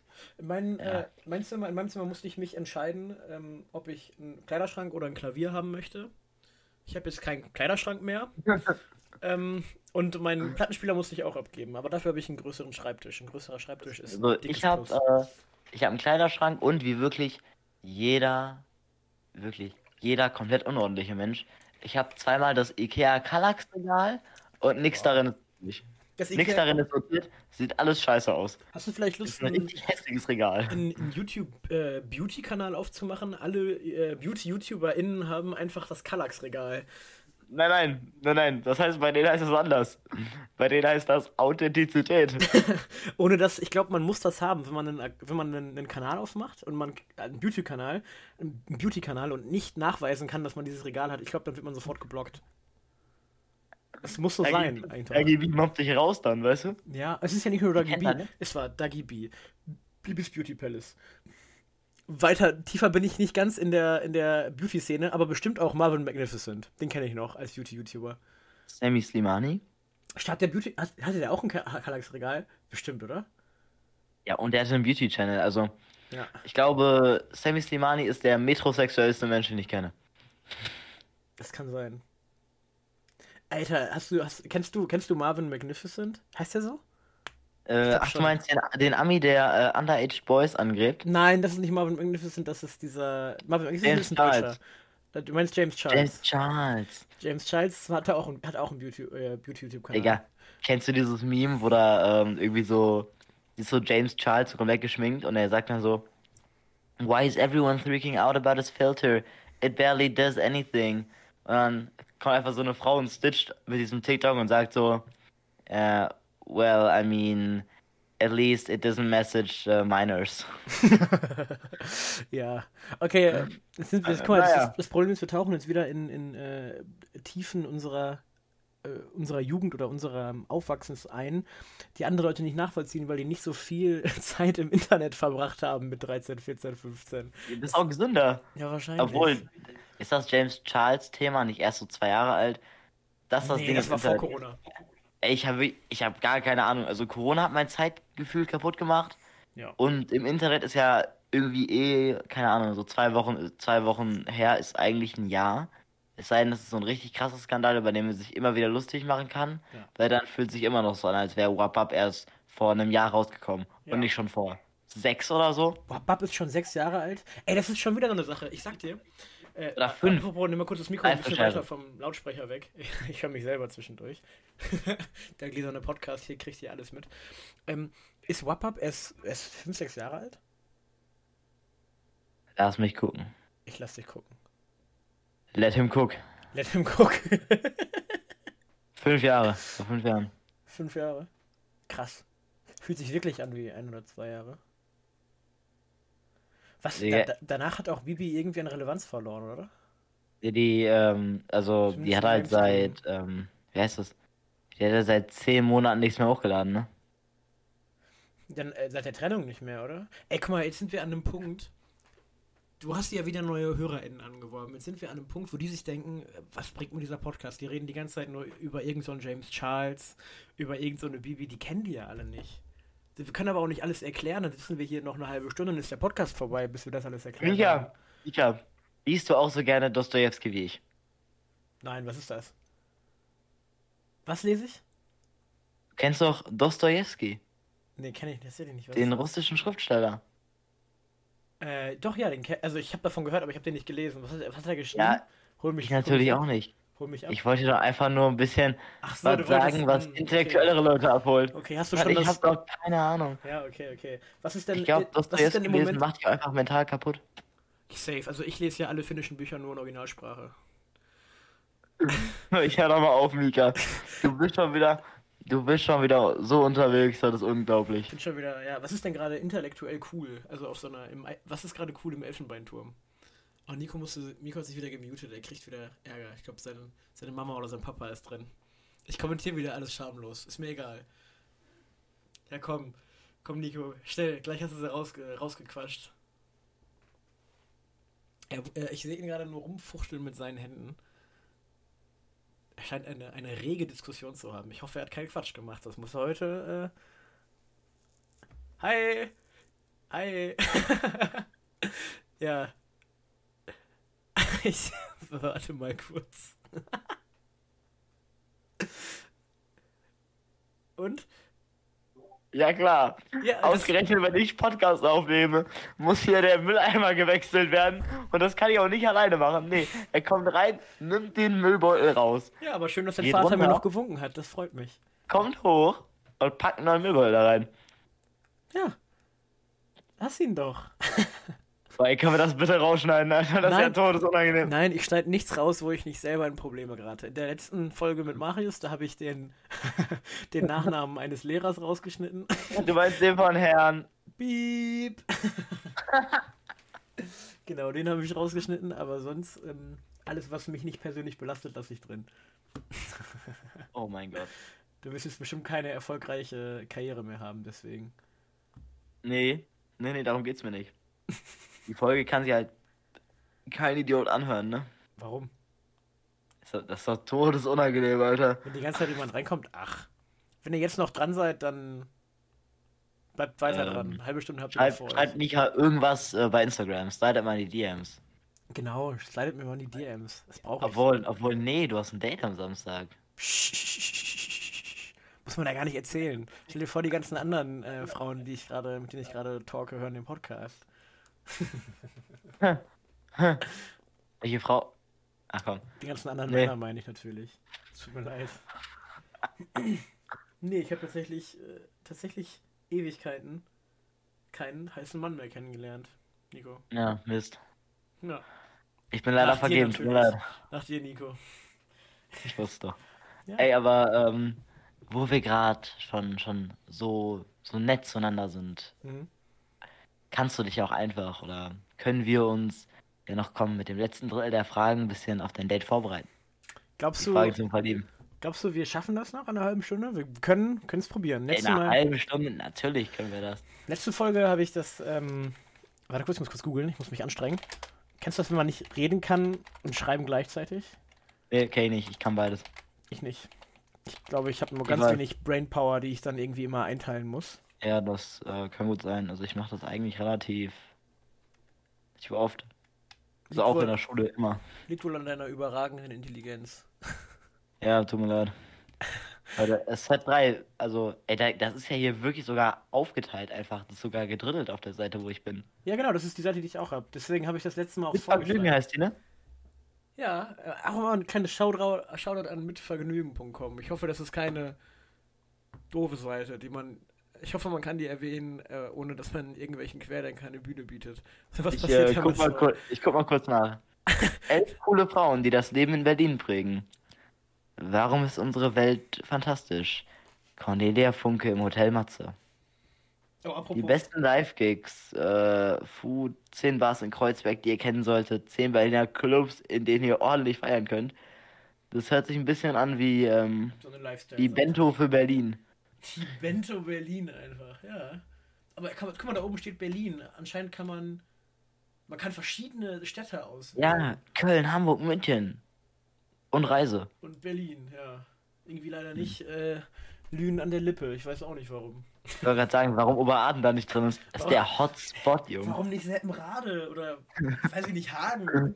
Mein, ja. Äh, mein Zimmer, in meinem Zimmer musste ich mich entscheiden, ähm, ob ich einen Kleiderschrank oder ein Klavier haben möchte. Ich habe jetzt keinen Kleiderschrank mehr. ähm, und meinen Plattenspieler musste ich auch abgeben, aber dafür habe ich einen größeren Schreibtisch. Ein größerer Schreibtisch ist. Also ich habe äh, hab einen Kleiderschrank und wie wirklich jeder, wirklich jeder komplett unordentliche Mensch ich habe zweimal das IKEA Kallax Regal und nichts darin ist nicht. Nichts darin ist sortiert, sieht alles scheiße aus. Hast du vielleicht Lust, ein richtig hässliches Regal. einen YouTube äh, aufzumachen? Alle äh, Beauty-YouTuberInnen haben einfach das Kallax-Regal. Nein, nein, nein, nein. Das heißt, bei denen heißt es anders. Bei denen heißt das Authentizität. Ohne das, ich glaube, man muss das haben, wenn man einen, wenn man einen, einen Kanal aufmacht und man einen Beauty-Kanal, einen Beauty-Kanal und nicht nachweisen kann, dass man dieses Regal hat. Ich glaube, dann wird man sofort geblockt. Es muss so sein. Dagi B mobbt dich raus dann, weißt du? Ja, es ist ja nicht nur Dagi B. Es war Dagi B. Bibis Beauty Palace weiter tiefer bin ich nicht ganz in der, in der Beauty-Szene, aber bestimmt auch Marvin Magnificent. Den kenne ich noch als Beauty-YouTuber. Sammy Slimani? Statt der Beauty. Hatte der auch ein Kallax-Regal? Bestimmt, oder? Ja, und der hatte einen Beauty-Channel. Also, ja. ich glaube, Sammy Slimani ist der metrosexuellste Mensch, den ich kenne. Das kann sein. Alter, hast du, hast, kennst du, kennst du Marvin Magnificent? Heißt der so? Äh, ach, du meinst den, den Ami, der äh, Underage Boys angrebt? Nein, das ist nicht Marvin Magnificent, das ist dieser. Marvin Magnificent ist ein Charles. Deutscher. Du meinst James Charles. James Charles. James Charles hat auch, hat auch einen Beauty-YouTube-Kanal. Beauty Digga, kennst du dieses Meme, wo da ähm, irgendwie so, ist so James Charles so komplett geschminkt und er sagt dann so, Why is everyone freaking out about his filter? It barely does anything. Und dann kommt einfach so eine Frau und stitcht mit diesem TikTok und sagt so, äh, well, I mean, at least it doesn't message uh, minors. ja, okay. Äh, sind, wir, guck mal, naja. das, das, Problem ist, wir tauchen jetzt wieder in, in äh, Tiefen unserer, äh, unserer Jugend oder unserer Aufwachsens ein, die andere Leute nicht nachvollziehen, weil die nicht so viel Zeit im Internet verbracht haben mit 13, 14, 15. Das ist auch gesünder. Ja, wahrscheinlich. Obwohl, ist das James Charles Thema nicht erst so zwei Jahre alt? Das, das nee, Ding das war vor Corona. Ich habe ich hab gar keine Ahnung. Also Corona hat mein Zeitgefühl kaputt gemacht. Ja. Und im Internet ist ja irgendwie eh, keine Ahnung, so zwei Wochen, zwei Wochen her ist eigentlich ein Jahr. Es sei denn, das ist so ein richtig krasser Skandal, über den man sich immer wieder lustig machen kann. Ja. Weil dann fühlt sich immer noch so an, als wäre Wapap erst vor einem Jahr rausgekommen. Ja. Und nicht schon vor sechs oder so. Wapap ist schon sechs Jahre alt. Ey, das ist schon wieder so eine Sache. Ich sag dir, äh, Oder fünf. Apropos, nimm mal kurz das Mikro ein bisschen weiter vom Lautsprecher weg. Ich höre mich selber zwischendurch. Der gläserne Podcast hier kriegt hier alles mit. Ähm, ist Wapap erst, erst fünf, sechs Jahre alt? Lass mich gucken. Ich lass dich gucken. Let him cook. Let him cook. fünf Jahre. Vor fünf Jahren. Fünf Jahre. Krass. Fühlt sich wirklich an wie ein oder zwei Jahre. Was? Da, da, danach hat auch Bibi irgendwie an Relevanz verloren, oder? Die, die ähm, also, die hat halt seit, ähm, wie heißt das? Die hat ja seit zehn Monaten nichts mehr hochgeladen, ne? Dann äh, seit der Trennung nicht mehr, oder? Ey, guck mal, jetzt sind wir an einem Punkt. Du hast ja wieder neue HörerInnen angeworben. Jetzt sind wir an einem Punkt, wo die sich denken, was bringt mir dieser Podcast? Die reden die ganze Zeit nur über irgendeinen so James Charles, über irgendeine so Bibi, die kennen die ja alle nicht. Wir können aber auch nicht alles erklären, dann sitzen wir hier noch eine halbe Stunde und ist der Podcast vorbei, bis wir das alles erklären. Ja, Mika, liest du auch so gerne Dostoevsky wie ich? Nein, was ist das? Was lese ich? Kennst du auch Dostoevsky? Nee, kenn ich tatsächlich nicht. Was den russischen Schriftsteller. Äh, doch, ja, den also ich habe davon gehört, aber ich habe den nicht gelesen. Was, was hat er geschrieben? Ja, hol mich ich natürlich auch nicht. Hol mich ab. Ich wollte doch einfach nur ein bisschen so, was sagen, was intellektuellere okay. Leute abholt. Okay, hast du schon ich das... Ich habe doch keine Ahnung. Ja, okay, okay. Was ist denn... Ich glaube, das was ist denn im Moment... macht dich einfach mental kaputt. Safe. Also ich lese ja alle finnischen Bücher nur in Originalsprache. ich hör doch mal auf, Mika. Du bist schon wieder... Du bist schon wieder so unterwegs, das ist unglaublich. Ich bin schon wieder, ja. Was ist denn gerade intellektuell cool? Also auf so einer, im, was ist gerade cool im Elfenbeinturm? Oh, Nico, musste, Nico hat sich wieder gemutet, er kriegt wieder Ärger. Ich glaube, seine, seine Mama oder sein Papa ist drin. Ich kommentiere wieder alles schamlos, ist mir egal. Ja, komm. Komm, Nico, schnell, gleich hast du sie rausge rausgequatscht. Er, er, ich sehe ihn gerade nur rumfuchteln mit seinen Händen. Er scheint eine, eine rege Diskussion zu haben. Ich hoffe, er hat keinen Quatsch gemacht. Das muss heute. Äh... Hi! Hi! ja, ich warte mal kurz. Und? Ja klar. Ja, Ausgerechnet, wenn ich Podcast aufnehme, muss hier der Mülleimer gewechselt werden. Und das kann ich auch nicht alleine machen. Nee, er kommt rein, nimmt den Müllbeutel raus. Ja, aber schön, dass dein Vater runter, mir noch gewunken hat. Das freut mich. Kommt hoch und packt einen neuen Müllbeutel da rein. Ja. Lass ihn doch. Weil können wir das bitte rausschneiden, Alter? Das Nein. ist ja todesunangenehm. Nein, ich schneide nichts raus, wo ich nicht selber in Probleme gerate. In der letzten Folge mit Marius, da habe ich den, den Nachnamen eines Lehrers rausgeschnitten. Du meinst den von Herrn. Piep. genau, den habe ich rausgeschnitten, aber sonst ähm, alles, was mich nicht persönlich belastet, lasse ich drin. oh mein Gott. Du wirst jetzt bestimmt keine erfolgreiche Karriere mehr haben, deswegen. Nee, nee, nee, darum geht's mir nicht. Die Folge kann sich halt kein Idiot anhören, ne? Warum? Das ist doch todesunangenehm, Alter. Wenn die ganze Zeit jemand reinkommt, ach. Wenn ihr jetzt noch dran seid, dann bleibt weiter ähm, dran. Eine halbe Stunde habt ihr schreibt, vor Schreibt nicht irgendwas äh, bei Instagram. Slidet mal in die DMs. Genau, slidet mir mal in die DMs. Das brauche ich. Obwohl, obwohl, nee, du hast ein Date am Samstag. Muss man ja gar nicht erzählen. Stell dir vor, die ganzen anderen äh, Frauen, die ich gerade, mit denen ich gerade talke, hören den Podcast. Welche Frau? Ach komm. Die ganzen anderen nee. Männer meine ich natürlich. Tut mir leid. nee, ich habe tatsächlich, äh, tatsächlich Ewigkeiten keinen heißen Mann mehr kennengelernt, Nico. Ja, Mist. Ja. Ich bin leider Nach vergeben, tut mir leid. Nach dir, Nico. Ich wusste doch. Ja. Ey, aber ähm, wo wir gerade schon, schon so, so nett zueinander sind, mhm kannst du dich auch einfach oder können wir uns ja noch kommen mit dem letzten Drittel der Fragen ein bisschen auf dein Date vorbereiten? Glaubst du, Frage zum Verlieben. Glaubst du, wir schaffen das nach einer halben Stunde? Wir können es probieren. Letzte In einer Mal, halben Stunde, natürlich können wir das. Letzte Folge habe ich das, ähm, warte kurz, ich muss kurz googeln, ich muss mich anstrengen. Kennst du das, wenn man nicht reden kann und schreiben gleichzeitig? Nee, okay, nicht, ich kann beides. Ich nicht. Ich glaube, ich habe nur ganz wenig Brainpower, die ich dann irgendwie immer einteilen muss. Ja, das äh, kann gut sein. Also ich mache das eigentlich relativ. Ich war oft. Also auch wohl, in der Schule immer. Liegt wohl an deiner überragenden Intelligenz. Ja, tut mir leid. Leute, Set 3, also, ey, das ist ja hier wirklich sogar aufgeteilt einfach. Das ist sogar gedrittelt auf der Seite, wo ich bin. Ja, genau, das ist die Seite, die ich auch habe. Deswegen habe ich das letzte Mal auch Mitvergnügen heißt die, ne? Ja, äh, auch mal ein kleines Shoutout, Shoutout an mitvergnügen.com. Ich hoffe, das ist keine doofe Seite, die man ich hoffe, man kann die erwähnen, äh, ohne dass man irgendwelchen Querdenkern eine Bühne bietet. Was ich, äh, guck mal kurz, ich guck mal kurz nach. Elf coole Frauen, die das Leben in Berlin prägen. Warum ist unsere Welt fantastisch? Cornelia Funke im Hotel Matze. Oh, die besten Live-Gigs, äh, Food, 10 Bars in Kreuzberg, die ihr kennen solltet, 10 Berliner Clubs, in denen ihr ordentlich feiern könnt. Das hört sich ein bisschen an wie ähm, so die Bento für Berlin. Die Bento Berlin einfach, ja. Aber kann, guck mal, da oben steht Berlin. Anscheinend kann man. Man kann verschiedene Städte auswählen. Ja, Köln, Hamburg, München. Und Reise. Und Berlin, ja. Irgendwie leider nicht äh, Lünen an der Lippe. Ich weiß auch nicht warum. Ich wollte gerade sagen, warum Oberarden da nicht drin ist. Das ist der Hotspot, Junge. Warum nicht Seppenrade oder, weiß ich nicht, Hagen?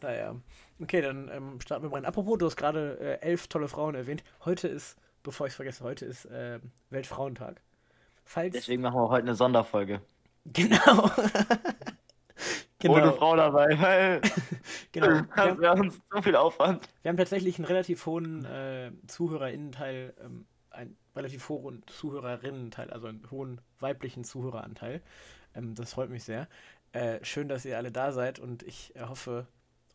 naja. Okay, dann ähm, starten wir mal rein. Apropos, du hast gerade äh, elf tolle Frauen erwähnt. Heute ist bevor ich es vergesse, heute ist äh, Weltfrauentag. Falls... Deswegen machen wir heute eine Sonderfolge. Genau. genau. Ohne Frau dabei, weil genau. das wäre uns so viel Aufwand. Wir haben tatsächlich einen relativ hohen äh, Zuhörerinnenteil, ähm, einen relativ hohen Zuhörerinnenteil, also einen hohen weiblichen Zuhöreranteil. Ähm, das freut mich sehr. Äh, schön, dass ihr alle da seid und ich äh, hoffe,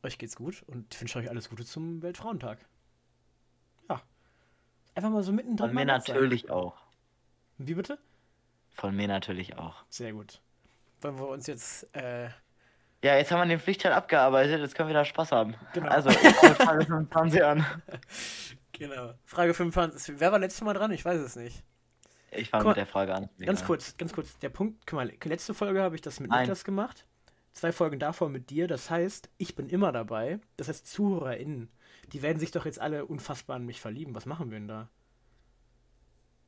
euch geht's gut und ich wünsche euch alles Gute zum Weltfrauentag. Einfach mal so mittendrin. Von mir natürlich sein. auch. Wie bitte? Von mir natürlich auch. Sehr gut. Wollen wir uns jetzt. Äh... Ja, jetzt haben wir den Pflichtteil abgearbeitet, jetzt können wir da Spaß haben. Genau. Also, ich Frage 25 an. Genau. Frage 25. Wer war letztes Mal dran? Ich weiß es nicht. Ich fange mit der Frage an. Ganz ja. kurz, ganz kurz. Der Punkt, guck mal, letzte Folge habe ich das mit Nein. Niklas gemacht. Zwei Folgen davor mit dir. Das heißt, ich bin immer dabei. Das heißt, ZuhörerInnen, die werden sich doch jetzt alle unfassbar an mich verlieben. Was machen wir denn da?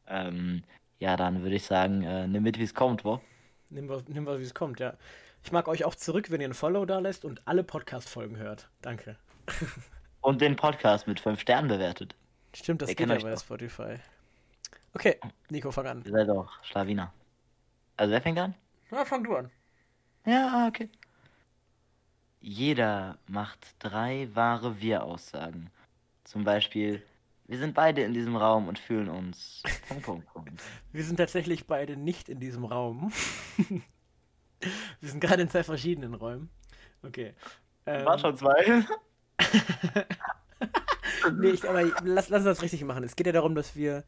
Ähm, ja, dann würde ich sagen, äh, nimm mit, wie es kommt, wo? Nimm was, nimm was wie es kommt, ja. Ich mag euch auch zurück, wenn ihr ein Follow da lässt und alle Podcast-Folgen hört. Danke. und den Podcast mit 5 Sternen bewertet. Stimmt, das Ihr geht ja bei Spotify. Okay, Nico, fang an. Ihr seid auch Schlawiner. Also wer fängt an? Ja, fang du an. Ja, okay. Jeder macht drei wahre Wir-Aussagen. Zum Beispiel, wir sind beide in diesem Raum und fühlen uns. Punkt, Punkt, Punkt. Wir sind tatsächlich beide nicht in diesem Raum. wir sind gerade in zwei verschiedenen Räumen. Okay. Ähm, War schon zwei. nee, ich, aber lass, lass uns das richtig machen. Es geht ja darum, dass wir,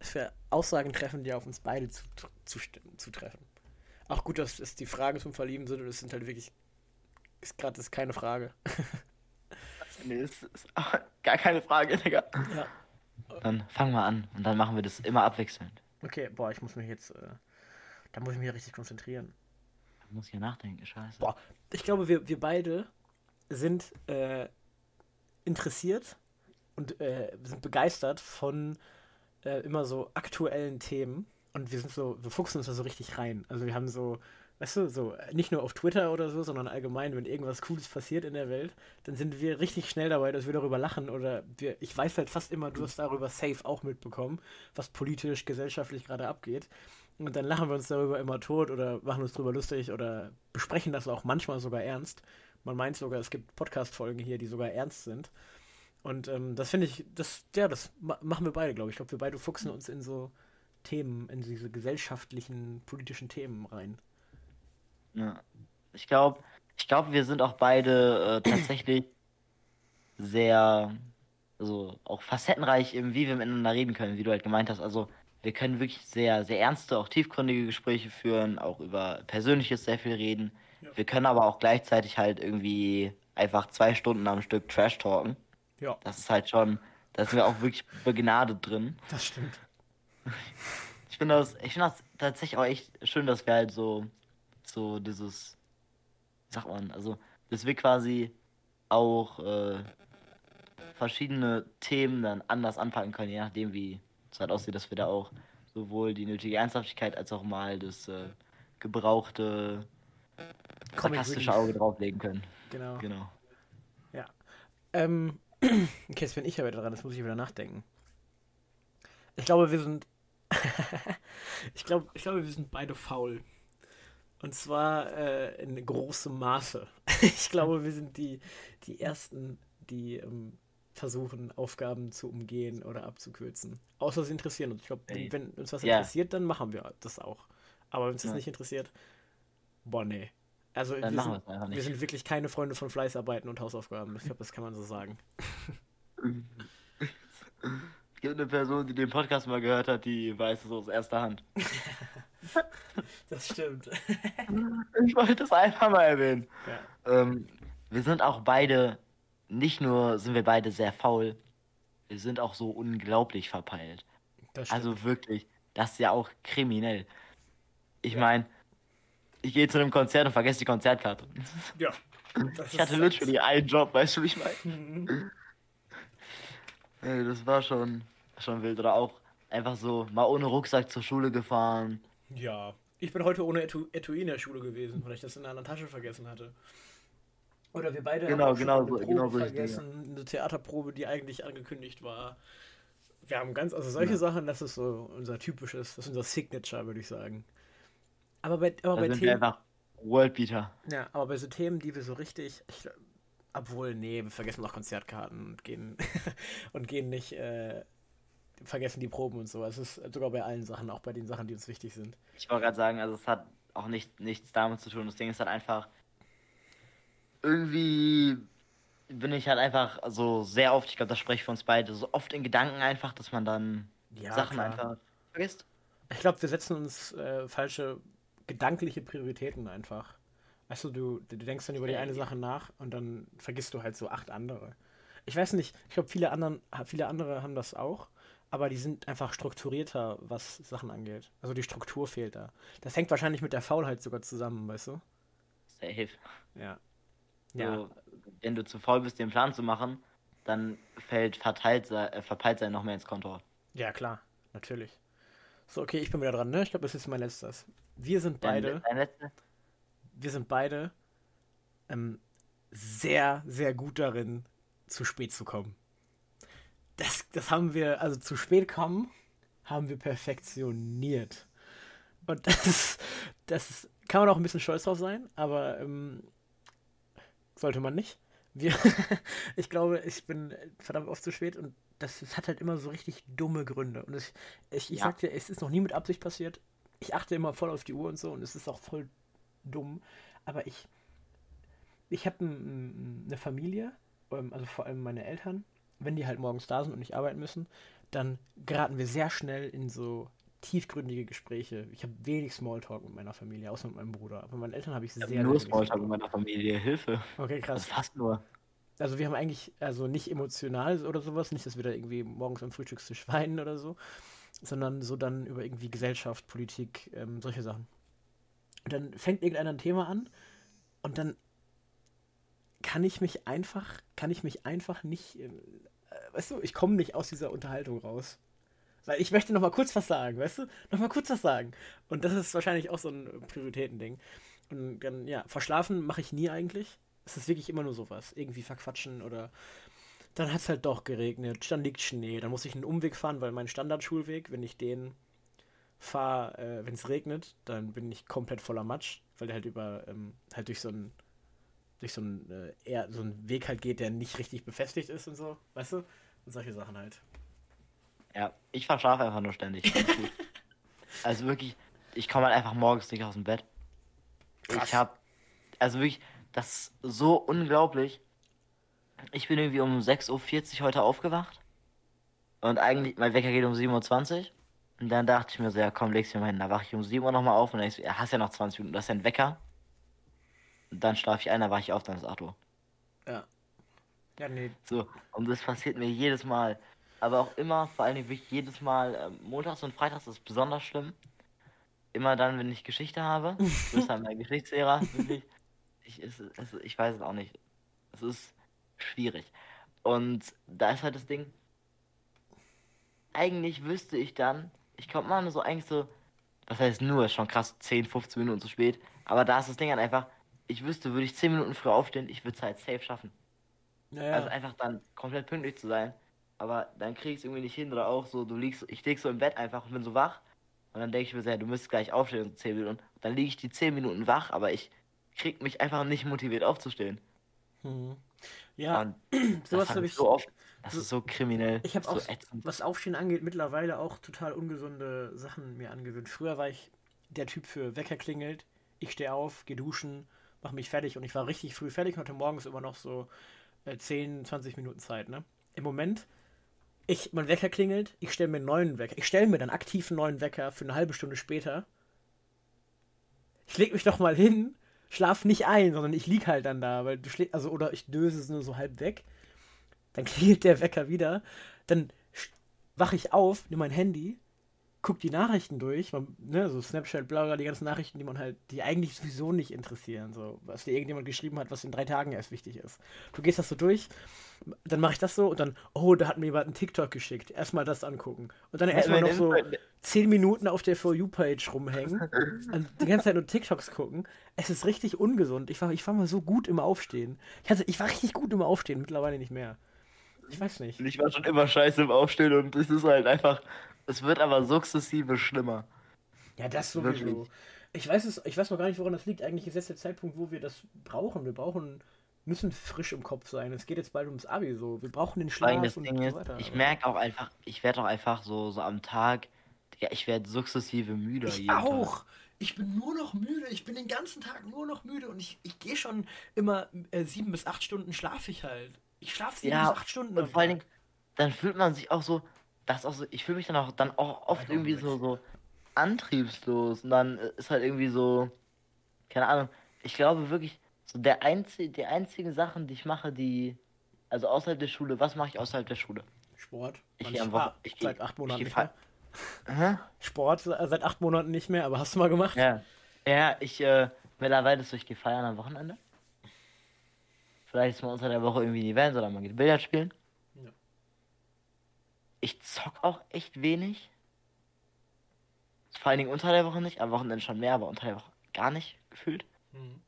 dass wir Aussagen treffen, die auf uns beide zutreffen. Zu, zu Auch gut, dass es die Fragen zum Verlieben sind und es sind halt wirklich. Ist gerade keine Frage. nee, ist, ist gar keine Frage, Digga. Ja. Dann fangen wir an und dann machen wir das immer abwechselnd. Okay, boah, ich muss mich jetzt. Äh, da muss ich mich richtig konzentrieren. Da muss ich ja nachdenken, scheiße. Boah, ich glaube, wir, wir beide sind äh, interessiert und äh, sind begeistert von äh, immer so aktuellen Themen. Und wir sind so, wir fuchsen uns da so richtig rein. Also wir haben so, weißt du, so nicht nur auf Twitter oder so, sondern allgemein, wenn irgendwas Cooles passiert in der Welt, dann sind wir richtig schnell dabei, dass wir darüber lachen oder wir, ich weiß halt fast immer, du hast darüber safe auch mitbekommen, was politisch, gesellschaftlich gerade abgeht. Und dann lachen wir uns darüber immer tot oder machen uns darüber lustig oder besprechen das auch manchmal sogar ernst. Man meint sogar, es gibt Podcast-Folgen hier, die sogar ernst sind. Und ähm, das finde ich, das, ja, das ma machen wir beide, glaube ich. Ich glaube, wir beide fuchsen uns in so Themen, in diese gesellschaftlichen, politischen Themen rein. Ja. Ich glaube, ich glaube, wir sind auch beide äh, tatsächlich sehr, also auch facettenreich, eben, wie wir miteinander reden können, wie du halt gemeint hast. Also wir können wirklich sehr, sehr ernste, auch tiefgründige Gespräche führen, auch über Persönliches sehr viel reden. Wir können aber auch gleichzeitig halt irgendwie einfach zwei Stunden am Stück Trash talken. Ja. Das ist halt schon, da sind wir auch wirklich begnadet drin. Das stimmt. Ich finde das, ich finde das tatsächlich auch echt schön, dass wir halt so, so dieses, sagt man, also, dass wir quasi auch äh, verschiedene Themen dann anders anpacken können, je nachdem, wie es halt aussieht, dass wir da auch sowohl die nötige Ernsthaftigkeit als auch mal das äh, gebrauchte sarkastische Auge drauflegen können. Genau. Genau. Ja. Ähm, okay, jetzt bin ich ja wieder dran, das muss ich wieder nachdenken. Ich glaube, wir sind. ich, glaube, ich glaube, wir sind beide faul. Und zwar äh, in großem Maße. ich glaube, wir sind die, die Ersten, die ähm, versuchen, Aufgaben zu umgehen oder abzukürzen. Außer sie interessieren uns. Ich glaube, wenn, uns was ja. interessiert, dann machen wir das auch. Aber wenn uns das ja. nicht interessiert, boah, nee. Also wir sind, wir sind, wirklich keine Freunde von Fleißarbeiten und Hausaufgaben. Ich glaube, das kann man so sagen. Es gibt eine Person, die den Podcast mal gehört hat, die weiß es aus erster Hand. das stimmt. Ich wollte es einfach mal erwähnen. Ja. Ähm, wir sind auch beide, nicht nur sind wir beide sehr faul, wir sind auch so unglaublich verpeilt. Also wirklich, das ist ja auch kriminell. Ich ja. meine, ich gehe zu einem Konzert und vergesse die Konzertkarte. Ja. ich hatte literally einen Job, weißt du, wie ich meine? Ey, das war schon, schon wild. Oder auch einfach so mal ohne Rucksack zur Schule gefahren. Ja. Ich bin heute ohne Etu Etui in der Schule gewesen, weil ich das in einer Tasche vergessen hatte. Oder wir beide genau, haben genau, so, genau so vergessen, eine Theaterprobe, die eigentlich angekündigt war. wir haben ganz, also solche ja. Sachen, das ist so unser typisches, das ist unser Signature, würde ich sagen. Aber bei, aber bei sind Themen. Wir einfach Worldbeater. Ja, aber bei so Themen, die wir so richtig. Ich, obwohl, nee, wir vergessen noch Konzertkarten und gehen und gehen nicht, äh, vergessen die Proben und so. Es ist sogar bei allen Sachen, auch bei den Sachen, die uns wichtig sind. Ich wollte gerade sagen, also es hat auch nicht, nichts damit zu tun. Das Ding ist halt einfach. Irgendwie bin ich halt einfach so sehr oft, ich glaube, das spreche ich für uns beide, so oft in Gedanken einfach, dass man dann ja, Sachen klar. einfach vergisst. Ich glaube, wir setzen uns äh, falsche gedankliche Prioritäten einfach. Weißt du, du, du denkst dann über die eine Sache nach und dann vergisst du halt so acht andere. Ich weiß nicht, ich glaube, viele, viele andere haben das auch, aber die sind einfach strukturierter, was Sachen angeht. Also die Struktur fehlt da. Das hängt wahrscheinlich mit der Faulheit sogar zusammen, weißt du? Safe. Ja. So, ja. Wenn du zu faul bist, den Plan zu machen, dann fällt verteilt, äh, verpeilt sein noch mehr ins Konto. Ja, klar, natürlich. So, okay, ich bin wieder dran, ne? Ich glaube, das ist mein letztes. Wir sind beide. Dein, dein wir sind beide ähm, sehr, sehr gut darin, zu spät zu kommen. Das, das haben wir, also zu spät kommen, haben wir perfektioniert. Und das, das kann man auch ein bisschen stolz drauf sein, aber ähm, sollte man nicht. Wir, ich glaube, ich bin verdammt oft zu spät und das, das hat halt immer so richtig dumme Gründe. Und ich, ich, ich ja. sag dir, es ist noch nie mit Absicht passiert. Ich achte immer voll auf die Uhr und so und es ist auch voll dumm. Aber ich, ich habe ein, eine Familie, ähm, also vor allem meine Eltern, wenn die halt morgens da sind und nicht arbeiten müssen, dann geraten wir sehr schnell in so tiefgründige Gespräche. Ich habe wenig Smalltalk mit meiner Familie, außer mit meinem Bruder. Aber mit meinen Eltern habe ich sehr, ich hab Nur Smalltalk mit meiner Familie, Hilfe. Okay, krass. Das fast nur. Also wir haben eigentlich, also nicht emotional oder sowas, nicht, dass wir da irgendwie morgens am Frühstückstisch weinen oder so, sondern so dann über irgendwie Gesellschaft, Politik, ähm, solche Sachen. Und dann fängt irgendeiner ein Thema an und dann kann ich mich einfach, kann ich mich einfach nicht, äh, weißt du, ich komme nicht aus dieser Unterhaltung raus. Weil ich möchte noch mal kurz was sagen, weißt du? Noch mal kurz was sagen. Und das ist wahrscheinlich auch so ein Prioritätending. Und dann, ja, verschlafen mache ich nie eigentlich. Es ist wirklich immer nur sowas. Irgendwie verquatschen oder dann hat es halt doch geregnet, dann liegt Schnee, dann muss ich einen Umweg fahren, weil mein Standardschulweg, wenn ich den fahre, äh, wenn es regnet, dann bin ich komplett voller Matsch, weil der halt über, ähm, halt durch so einen, durch so einen, äh, eher, so einen Weg halt geht, der nicht richtig befestigt ist und so, weißt du? Und solche Sachen halt. Ja, ich verschlafe einfach nur ständig. also wirklich, ich komme halt einfach morgens nicht aus dem Bett. Krass. Ich habe, also wirklich, das ist so unglaublich. Ich bin irgendwie um 6.40 Uhr heute aufgewacht. Und eigentlich, mein Wecker geht um 7.20 Uhr. Und dann dachte ich mir so, ja komm, legst du mal hin. Da wache ich um 7 Uhr nochmal auf und dann denkst du, ja, hast ja noch 20 Minuten, das ist ja ein Wecker. Dann schlafe ich ein, dann wache ich auf, dann ist 8 Uhr. Ja. Ja, nee. So, und das passiert mir jedes Mal. Aber auch immer, vor allem wirklich jedes Mal, äh, montags und freitags ist besonders schlimm. Immer dann, wenn ich Geschichte habe. Du bist halt mein Geschichtslehrer, wirklich. Ich, es, es, ich weiß es auch nicht. Es ist schwierig. Und da ist halt das Ding. Eigentlich wüsste ich dann, ich komme mal so eigentlich so, was heißt nur, ist schon krass, 10, 15 Minuten zu spät. Aber da ist das Ding halt einfach, ich wüsste, würde ich 10 Minuten früher aufstehen, ich würde es halt safe schaffen. Naja. Also einfach dann komplett pünktlich zu sein. Aber dann krieg ich es irgendwie nicht hin oder auch so, du liegst, ich lieg so im Bett einfach und bin so wach. Und dann denke ich mir so, ja, du müsstest gleich aufstehen in 10 Minuten. Und dann liege ich die 10 Minuten wach, aber ich krieg mich einfach nicht motiviert aufzustehen. Hm. Ja, und sowas habe ich so oft. Das so, ist so kriminell. Ich habe auch, so was Aufstehen angeht, mittlerweile auch total ungesunde Sachen mir angewöhnt. Früher war ich der Typ für Wecker klingelt, ich stehe auf, gehe duschen, mache mich fertig und ich war richtig früh fertig und hatte morgens immer noch so äh, 10, 20 Minuten Zeit. Ne? Im Moment, ich, mein Wecker klingelt, ich stelle mir einen neuen Wecker. Ich stelle mir dann aktiv einen neuen Wecker für eine halbe Stunde später. Ich leg mich doch mal hin schlaf nicht ein, sondern ich lieg halt dann da, weil du schläfst, also oder ich döse es nur so halb weg. Dann klingelt der Wecker wieder, dann wache ich auf, nehme mein Handy, guck die Nachrichten durch, ne, so Snapchat, bla, die ganzen Nachrichten, die man halt, die eigentlich sowieso nicht interessieren, so, was dir irgendjemand geschrieben hat, was in drei Tagen erst wichtig ist. Du gehst das so durch, dann mache ich das so und dann, oh, da hat mir jemand einen TikTok geschickt. Erstmal das angucken. Und dann erstmal noch so zehn Minuten auf der For You-Page rumhängen und die ganze Zeit nur TikToks gucken. Es ist richtig ungesund. Ich war, ich war mal so gut im Aufstehen. Ich, hatte, ich war richtig gut im Aufstehen, mittlerweile nicht mehr. Ich weiß nicht. Ich war schon immer scheiße im Aufstehen und es ist halt einfach. Es wird aber sukzessive schlimmer. Ja, das sowieso. Wirklich. Ich weiß es, ich weiß noch gar nicht, woran das liegt. Eigentlich ist jetzt der Zeitpunkt, wo wir das brauchen. Wir brauchen, müssen frisch im Kopf sein. Es geht jetzt bald ums Abi so. Wir brauchen den Schlaf und Ding so weiter. Ist, ich merke auch einfach, ich werde auch einfach so, so am Tag, ja, ich werde sukzessive müder. Ich auch. Tag. Ich bin nur noch müde. Ich bin den ganzen Tag nur noch müde und ich, ich gehe schon immer äh, sieben bis acht Stunden schlafe ich halt. Ich schlafe sieben ja, bis acht Stunden. Und vor allen Dingen, dann fühlt man sich auch so, das auch so, ich fühle mich dann auch dann auch oft irgendwie so, so antriebslos. Und dann ist halt irgendwie so, keine Ahnung, ich glaube wirklich, so der einzige, die einzigen Sachen, die ich mache, die, also außerhalb der Schule, was mache ich außerhalb der Schule? Sport. Ich gehe am Woche, ich seit acht Monaten nicht mehr. Sport seit acht Monaten nicht mehr, aber hast du mal gemacht? Ja. Ja, ich, äh, mittlerweile so, ich gehe feiern am Wochenende. Vielleicht ist mal unter der Woche irgendwie ein Event oder man geht Billard spielen. Ich zock auch echt wenig. Vor allen Dingen unter der Woche nicht, am Wochenende schon mehr, aber unter der Woche gar nicht gefühlt. Mhm.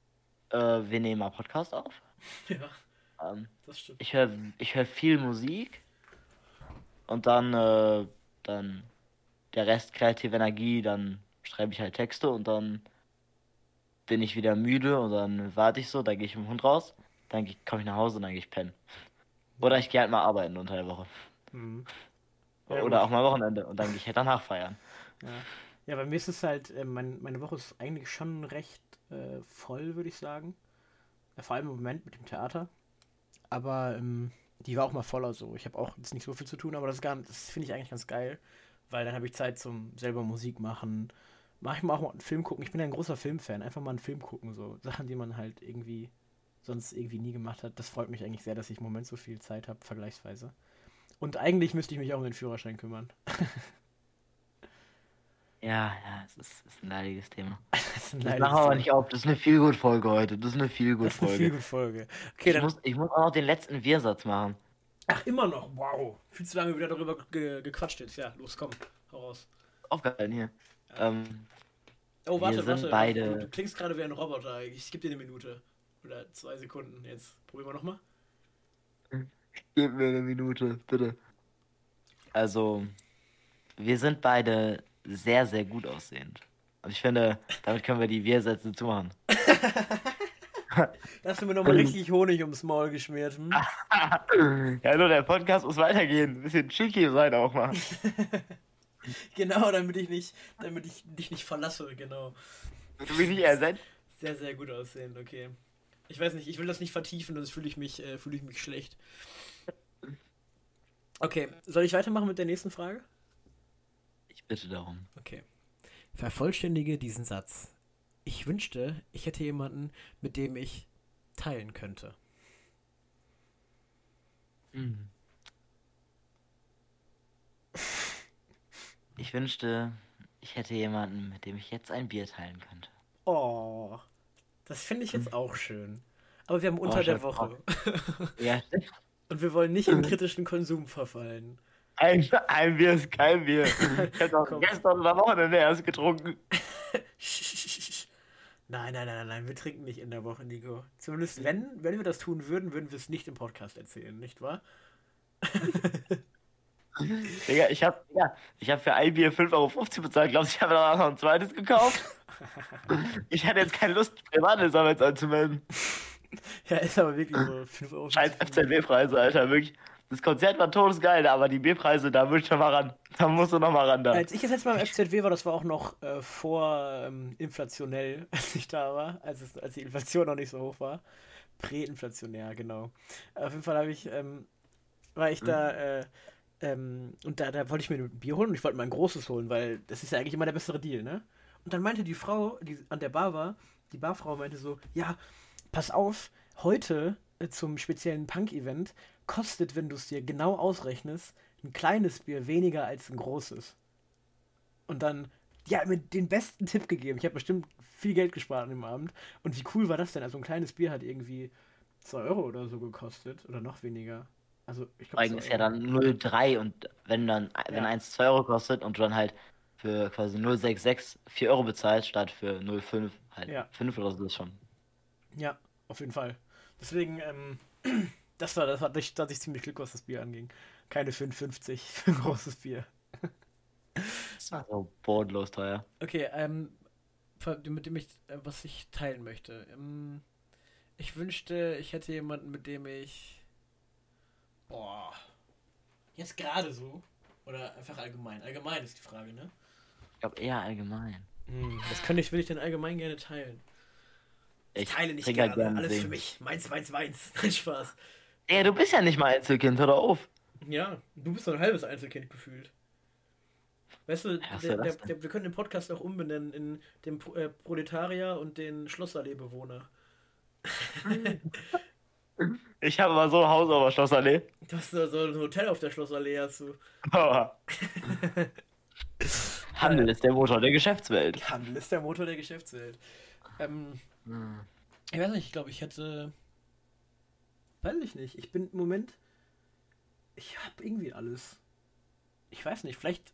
Äh, wir nehmen mal Podcast auf. Ja. Ähm, das stimmt. Ich höre ich hör viel Musik. Und dann, äh, dann der Rest kreative Energie, dann schreibe ich halt Texte und dann bin ich wieder müde und dann warte ich so, dann gehe ich mit dem Hund raus, dann komme ich nach Hause und dann gehe ich pennen. Oder ich gehe halt mal arbeiten unter der Woche. Mhm. Ja, Oder gut. auch mal Wochenende und dann gehe ich halt danach feiern. Ja. Ja, bei mir ist es halt, äh, mein, meine Woche ist eigentlich schon recht äh, voll, würde ich sagen. Ja, vor allem im Moment mit dem Theater. Aber ähm, die war auch mal voller so. Ich habe auch jetzt nicht so viel zu tun, aber das, das finde ich eigentlich ganz geil, weil dann habe ich Zeit zum selber Musik machen. Mach ich mal auch mal einen Film gucken. Ich bin ja ein großer Filmfan. Einfach mal einen Film gucken, so Sachen, die man halt irgendwie sonst irgendwie nie gemacht hat. Das freut mich eigentlich sehr, dass ich im Moment so viel Zeit habe, vergleichsweise. Und eigentlich müsste ich mich auch um den Führerschein kümmern. Ja, ja, es ist, ist ein leidiges Thema. das ein leidiges machen aber nicht auf, das ist eine Feelgood-Folge heute. Das ist eine Feelgood-Folge. Feelgood-Folge. Okay, ich, dann... muss, ich muss auch noch den letzten Wir-Satz machen. Ach, immer noch? Wow. Viel zu lange wieder darüber ge gequatscht jetzt. Ja, los, komm. Hau raus. Aufgehalten hier. Ja. Ähm, oh, warte, warte. Beide... Du, du klingst gerade wie ein Roboter. Ich gebe dir eine Minute. Oder zwei Sekunden. Jetzt probieren wir nochmal. Gib mir eine Minute, bitte. Also, wir sind beide sehr, sehr gut aussehend. Und ich finde, damit können wir die Wir-Sätze zumachen. da hast du mir nochmal richtig Honig ums Maul geschmiert. Hm? ja, nur der Podcast muss weitergehen. Ein bisschen cheeky sein auch mal. genau, damit ich nicht, damit ich dich nicht verlasse, genau. Du mich nicht ersetzt? Sehr, sehr gut aussehend, okay. Ich weiß nicht, ich will das nicht vertiefen, sonst fühle ich mich, äh, fühle ich mich schlecht. Okay, soll ich weitermachen mit der nächsten Frage? bitte darum. Okay. Vervollständige diesen Satz. Ich wünschte, ich hätte jemanden, mit dem ich teilen könnte. Mhm. Ich wünschte, ich hätte jemanden, mit dem ich jetzt ein Bier teilen könnte. Oh, das finde ich jetzt hm. auch schön. Aber wir haben unter oh, der Woche. ja, Und wir wollen nicht in kritischen Konsum verfallen. Ein, ein Bier ist kein Bier. Ich habe doch gestern oder Wochenende erst getrunken. nein, nein, nein, nein, wir trinken nicht in der Woche, Nico. Zumindest wenn, wenn wir das tun würden, würden wir es nicht im Podcast erzählen, nicht wahr? Digga, ich habe ja, hab für ein Bier 5,50 Euro bezahlt. Glaubst du, ich habe danach noch ein zweites gekauft? ich hatte jetzt keine Lust, Privatinsolvenz anzumelden. Ja, ist aber wirklich so 5 Euro. Scheiß FZW-Preise, Alter, wirklich. Das Konzert war todesgeil, aber die Bierpreise, da würde ich noch mal ran. Da musst du noch mal ran da. Als ich jetzt letztes Mal im FZW war, das war auch noch äh, vor ähm, inflationell, als ich da war, als, es, als die Inflation noch nicht so hoch war. Präinflationär, genau. Auf jeden Fall habe ich, ähm, war ich da, mhm. äh, ähm, und da, da wollte ich mir ein Bier holen und ich wollte mal ein großes holen, weil das ist ja eigentlich immer der bessere Deal, ne? Und dann meinte die Frau, die an der Bar war, die Barfrau meinte so, ja, pass auf, heute äh, zum speziellen Punk-Event kostet, wenn du es dir genau ausrechnest, ein kleines Bier weniger als ein großes. Und dann, ja, mir den besten Tipp gegeben. Ich habe bestimmt viel Geld gespart an dem Abend. Und wie cool war das denn? Also ein kleines Bier hat irgendwie 2 Euro oder so gekostet. Oder noch weniger. Also ich glaube. Eigentlich ist ja dann 0,3 und wenn dann, ja. wenn eins 2 Euro kostet und du dann halt für quasi 0,66 4 Euro bezahlst, statt für 0,5 halt ja. 5 oder so ist schon. Ja, auf jeden Fall. Deswegen, ähm, Das war, das hatte ich ziemlich Glück, was das Bier anging. Keine 5,50 für ein großes Bier. Das war so bodenlos teuer. Okay, ähm, mit dem ich, äh, was ich teilen möchte. Ähm, ich wünschte, ich hätte jemanden, mit dem ich. Boah. Jetzt gerade so. Oder einfach allgemein. Allgemein ist die Frage, ne? Ich glaube eher allgemein. Hm, das könnte ich, will ich denn allgemein gerne teilen. Ich, teile nicht gerne. gerne Alles singen. für mich. Meins, meins, meins. Nein, Spaß. Ja, du bist ja nicht mal Einzelkind, hör auf. Ja, du bist doch ein halbes Einzelkind gefühlt. Weißt du, der, der, der, wir können den Podcast auch umbenennen in den äh, Proletarier und den Schlossallee-Bewohner. Ich habe mal so ein Haus auf der Schlossallee. Du hast so ein Hotel auf der Schlossallee, hast du. Handel ist der Motor der Geschäftswelt. Handel ist der Motor der Geschäftswelt. Ähm, hm. Ich weiß nicht, ich glaube, ich hätte. Weiß ich nicht. Ich bin im Moment. Ich habe irgendwie alles. Ich weiß nicht, vielleicht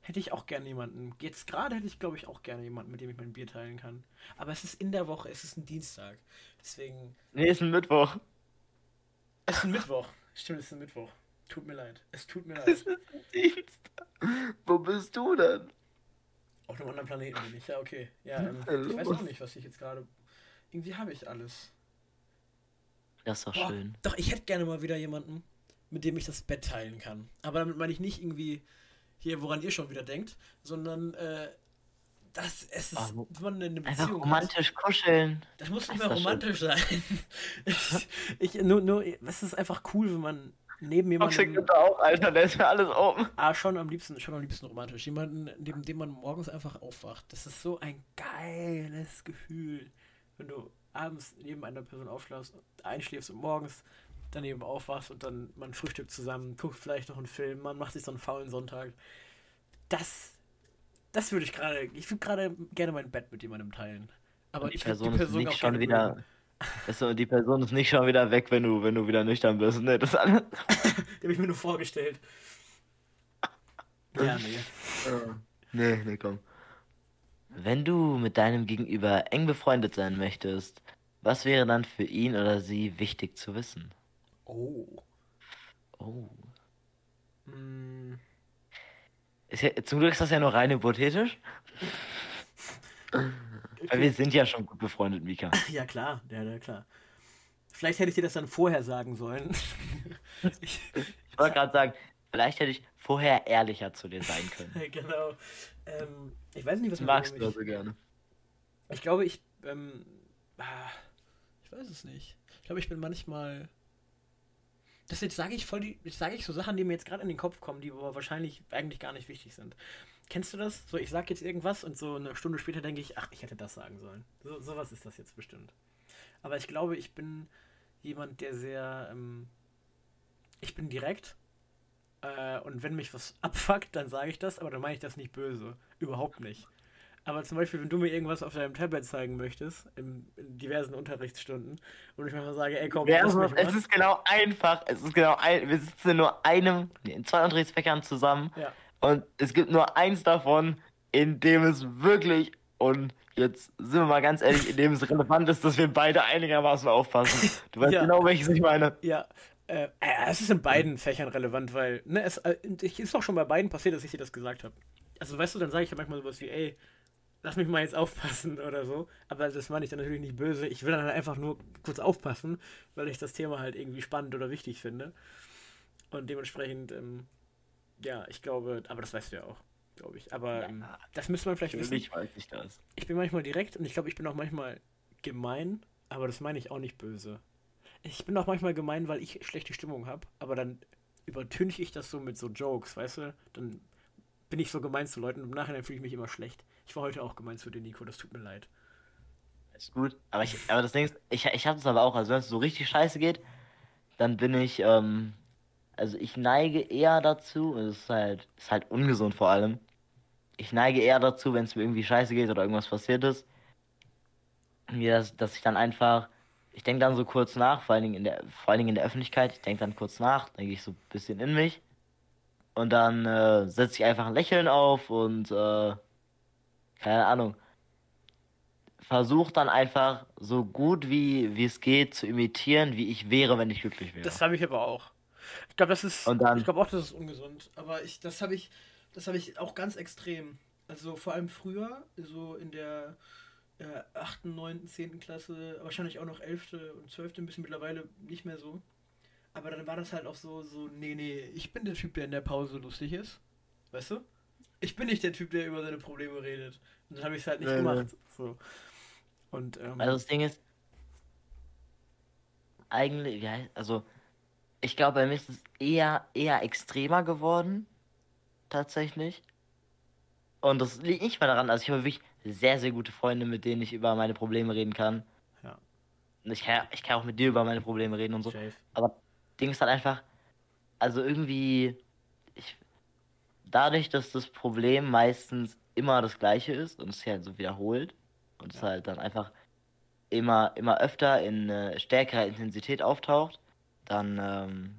hätte ich auch gerne jemanden. Jetzt gerade hätte ich, glaube ich, auch gerne jemanden, mit dem ich mein Bier teilen kann. Aber es ist in der Woche, es ist ein Dienstag. Deswegen. Nee, es ist ein Mittwoch. Es ist ein Mittwoch. Stimmt, es ist ein Mittwoch. Tut mir leid. Es tut mir leid. Es ist ein Dienstag. Wo bist du denn? Auf einem anderen Planeten bin ich, ja, okay. Ja, ähm, ich weiß auch nicht, was ich jetzt gerade. Irgendwie habe ich alles. Das ist doch Boah, schön. Doch, ich hätte gerne mal wieder jemanden, mit dem ich das Bett teilen kann. Aber damit meine ich nicht irgendwie hier, woran ihr schon wieder denkt, sondern äh, das es ist, oh, wenn man eine Beziehung einfach romantisch hat, kuscheln. Das muss nicht mehr romantisch schön. sein. ich, ich, nur, nur, es ist einfach cool, wenn man neben jemandem. Toxic gibt auch, Alter, der ist für alles oben. Ah, schon am liebsten, schon am liebsten romantisch. Jemanden, neben dem man morgens einfach aufwacht. Das ist so ein geiles Gefühl, wenn du abends neben einer Person aufschläfst, einschläfst und morgens daneben aufwachst und dann man frühstückt zusammen, guckt vielleicht noch einen Film, man macht sich so einen faulen Sonntag. Das, das würde ich gerade, ich würde gerade gerne mein Bett mit jemandem teilen. Aber die ich Person, die Person ist nicht schon wieder, also die Person ist nicht schon wieder weg, wenn du, wenn du wieder nüchtern bist. Ne, das alles. die habe ich mir nur vorgestellt. ja, nee. nee, nee, komm. Wenn du mit deinem Gegenüber eng befreundet sein möchtest, was wäre dann für ihn oder sie wichtig zu wissen? Oh. Oh. Hm. Ja, zum Glück ist das ja nur rein hypothetisch. Weil wir sind ja schon gut befreundet, Mika. Ja, klar, ja, ja, klar. Vielleicht hätte ich dir das dann vorher sagen sollen. ich, ich wollte gerade sagen, vielleicht hätte ich vorher ehrlicher zu dir sein können. genau. Ähm, ich weiß nicht, was magst du so gerne. Ich glaube, ich. Ähm, ah, ich weiß es nicht. Ich glaube, ich bin manchmal das jetzt sage ich voll die, jetzt sage ich so Sachen, die mir jetzt gerade in den Kopf kommen, die aber wahrscheinlich eigentlich gar nicht wichtig sind. Kennst du das? So, ich sage jetzt irgendwas und so eine Stunde später denke ich, ach, ich hätte das sagen sollen. So sowas ist das jetzt bestimmt. Aber ich glaube, ich bin jemand, der sehr, ähm, ich bin direkt. Äh, und wenn mich was abfuckt, dann sage ich das, aber dann meine ich das nicht böse. Überhaupt nicht. Aber zum Beispiel, wenn du mir irgendwas auf deinem Tablet zeigen möchtest, in, in diversen Unterrichtsstunden, und ich manchmal sage, ey komm, ja, also, es ist genau einfach, es ist genau ein, wir sitzen in nur einem, in zwei Unterrichtsfächern zusammen, ja. und es gibt nur eins davon, in dem es wirklich, und jetzt sind wir mal ganz ehrlich, in dem es relevant ist, dass wir beide einigermaßen aufpassen. Du weißt ja. genau, welches ich meine. Ja, äh, es ist in beiden Fächern relevant, weil, ne, es äh, ist auch schon bei beiden passiert, dass ich dir das gesagt habe. Also, weißt du, dann sage ich ja manchmal sowas wie, ey, lass mich mal jetzt aufpassen oder so. Aber das meine ich dann natürlich nicht böse. Ich will dann halt einfach nur kurz aufpassen, weil ich das Thema halt irgendwie spannend oder wichtig finde. Und dementsprechend, ähm, ja, ich glaube, aber das weißt du ja auch, glaube ich. Aber ähm, das müsste man vielleicht wissen. Ich weiß ich das. Ich bin manchmal direkt und ich glaube, ich bin auch manchmal gemein, aber das meine ich auch nicht böse. Ich bin auch manchmal gemein, weil ich schlechte Stimmung habe, aber dann übertünche ich das so mit so Jokes, weißt du? Dann bin ich so gemein zu Leuten und im Nachhinein fühle ich mich immer schlecht. Ich war heute auch gemein zu dir, Nico, das tut mir leid. Ist gut, aber, ich, aber das Ding ist, ich, ich habe es aber auch, also wenn es so richtig scheiße geht, dann bin ich, ähm, also ich neige eher dazu, es ist halt, ist halt ungesund vor allem, ich neige eher dazu, wenn es mir irgendwie scheiße geht oder irgendwas passiert ist, dass, dass ich dann einfach, ich denke dann so kurz nach, vor allen Dingen in der, vor allen Dingen in der Öffentlichkeit, ich denke dann kurz nach, denke ich so ein bisschen in mich und dann äh, setze ich einfach ein Lächeln auf und äh, keine Ahnung, versuche dann einfach so gut wie, wie es geht zu imitieren, wie ich wäre, wenn ich glücklich wäre. Das habe ich aber auch. Ich glaube, das ist. Dann- ich glaube auch, das ist ungesund. Aber ich, das habe ich, das habe ich auch ganz extrem. Also vor allem früher, so in der äh, 8., 9., 10. Klasse, wahrscheinlich auch noch 11. und 12. ein bisschen mittlerweile nicht mehr so. Aber dann war das halt auch so, so, nee, nee, ich bin der Typ, der in der Pause lustig ist. Weißt du? Ich bin nicht der Typ, der über seine Probleme redet. Und dann habe ich es halt nicht Nee, gemacht. So. Und, ähm, Also das Ding ist, eigentlich, ja, also ich glaube, bei mir ist es eher, eher extremer geworden, tatsächlich. Und das liegt nicht mal daran, also ich habe wirklich sehr, sehr gute Freunde, mit denen ich über meine Probleme reden kann. Ja. Und ich kann, ich kann auch mit dir über meine Probleme reden und so. Safe. Aber Ding ist halt einfach, also irgendwie, ich, dadurch, dass das Problem meistens immer das gleiche ist und es halt so wiederholt und es Ja. halt dann einfach immer, immer öfter in äh, stärkerer Intensität auftaucht, dann, ähm,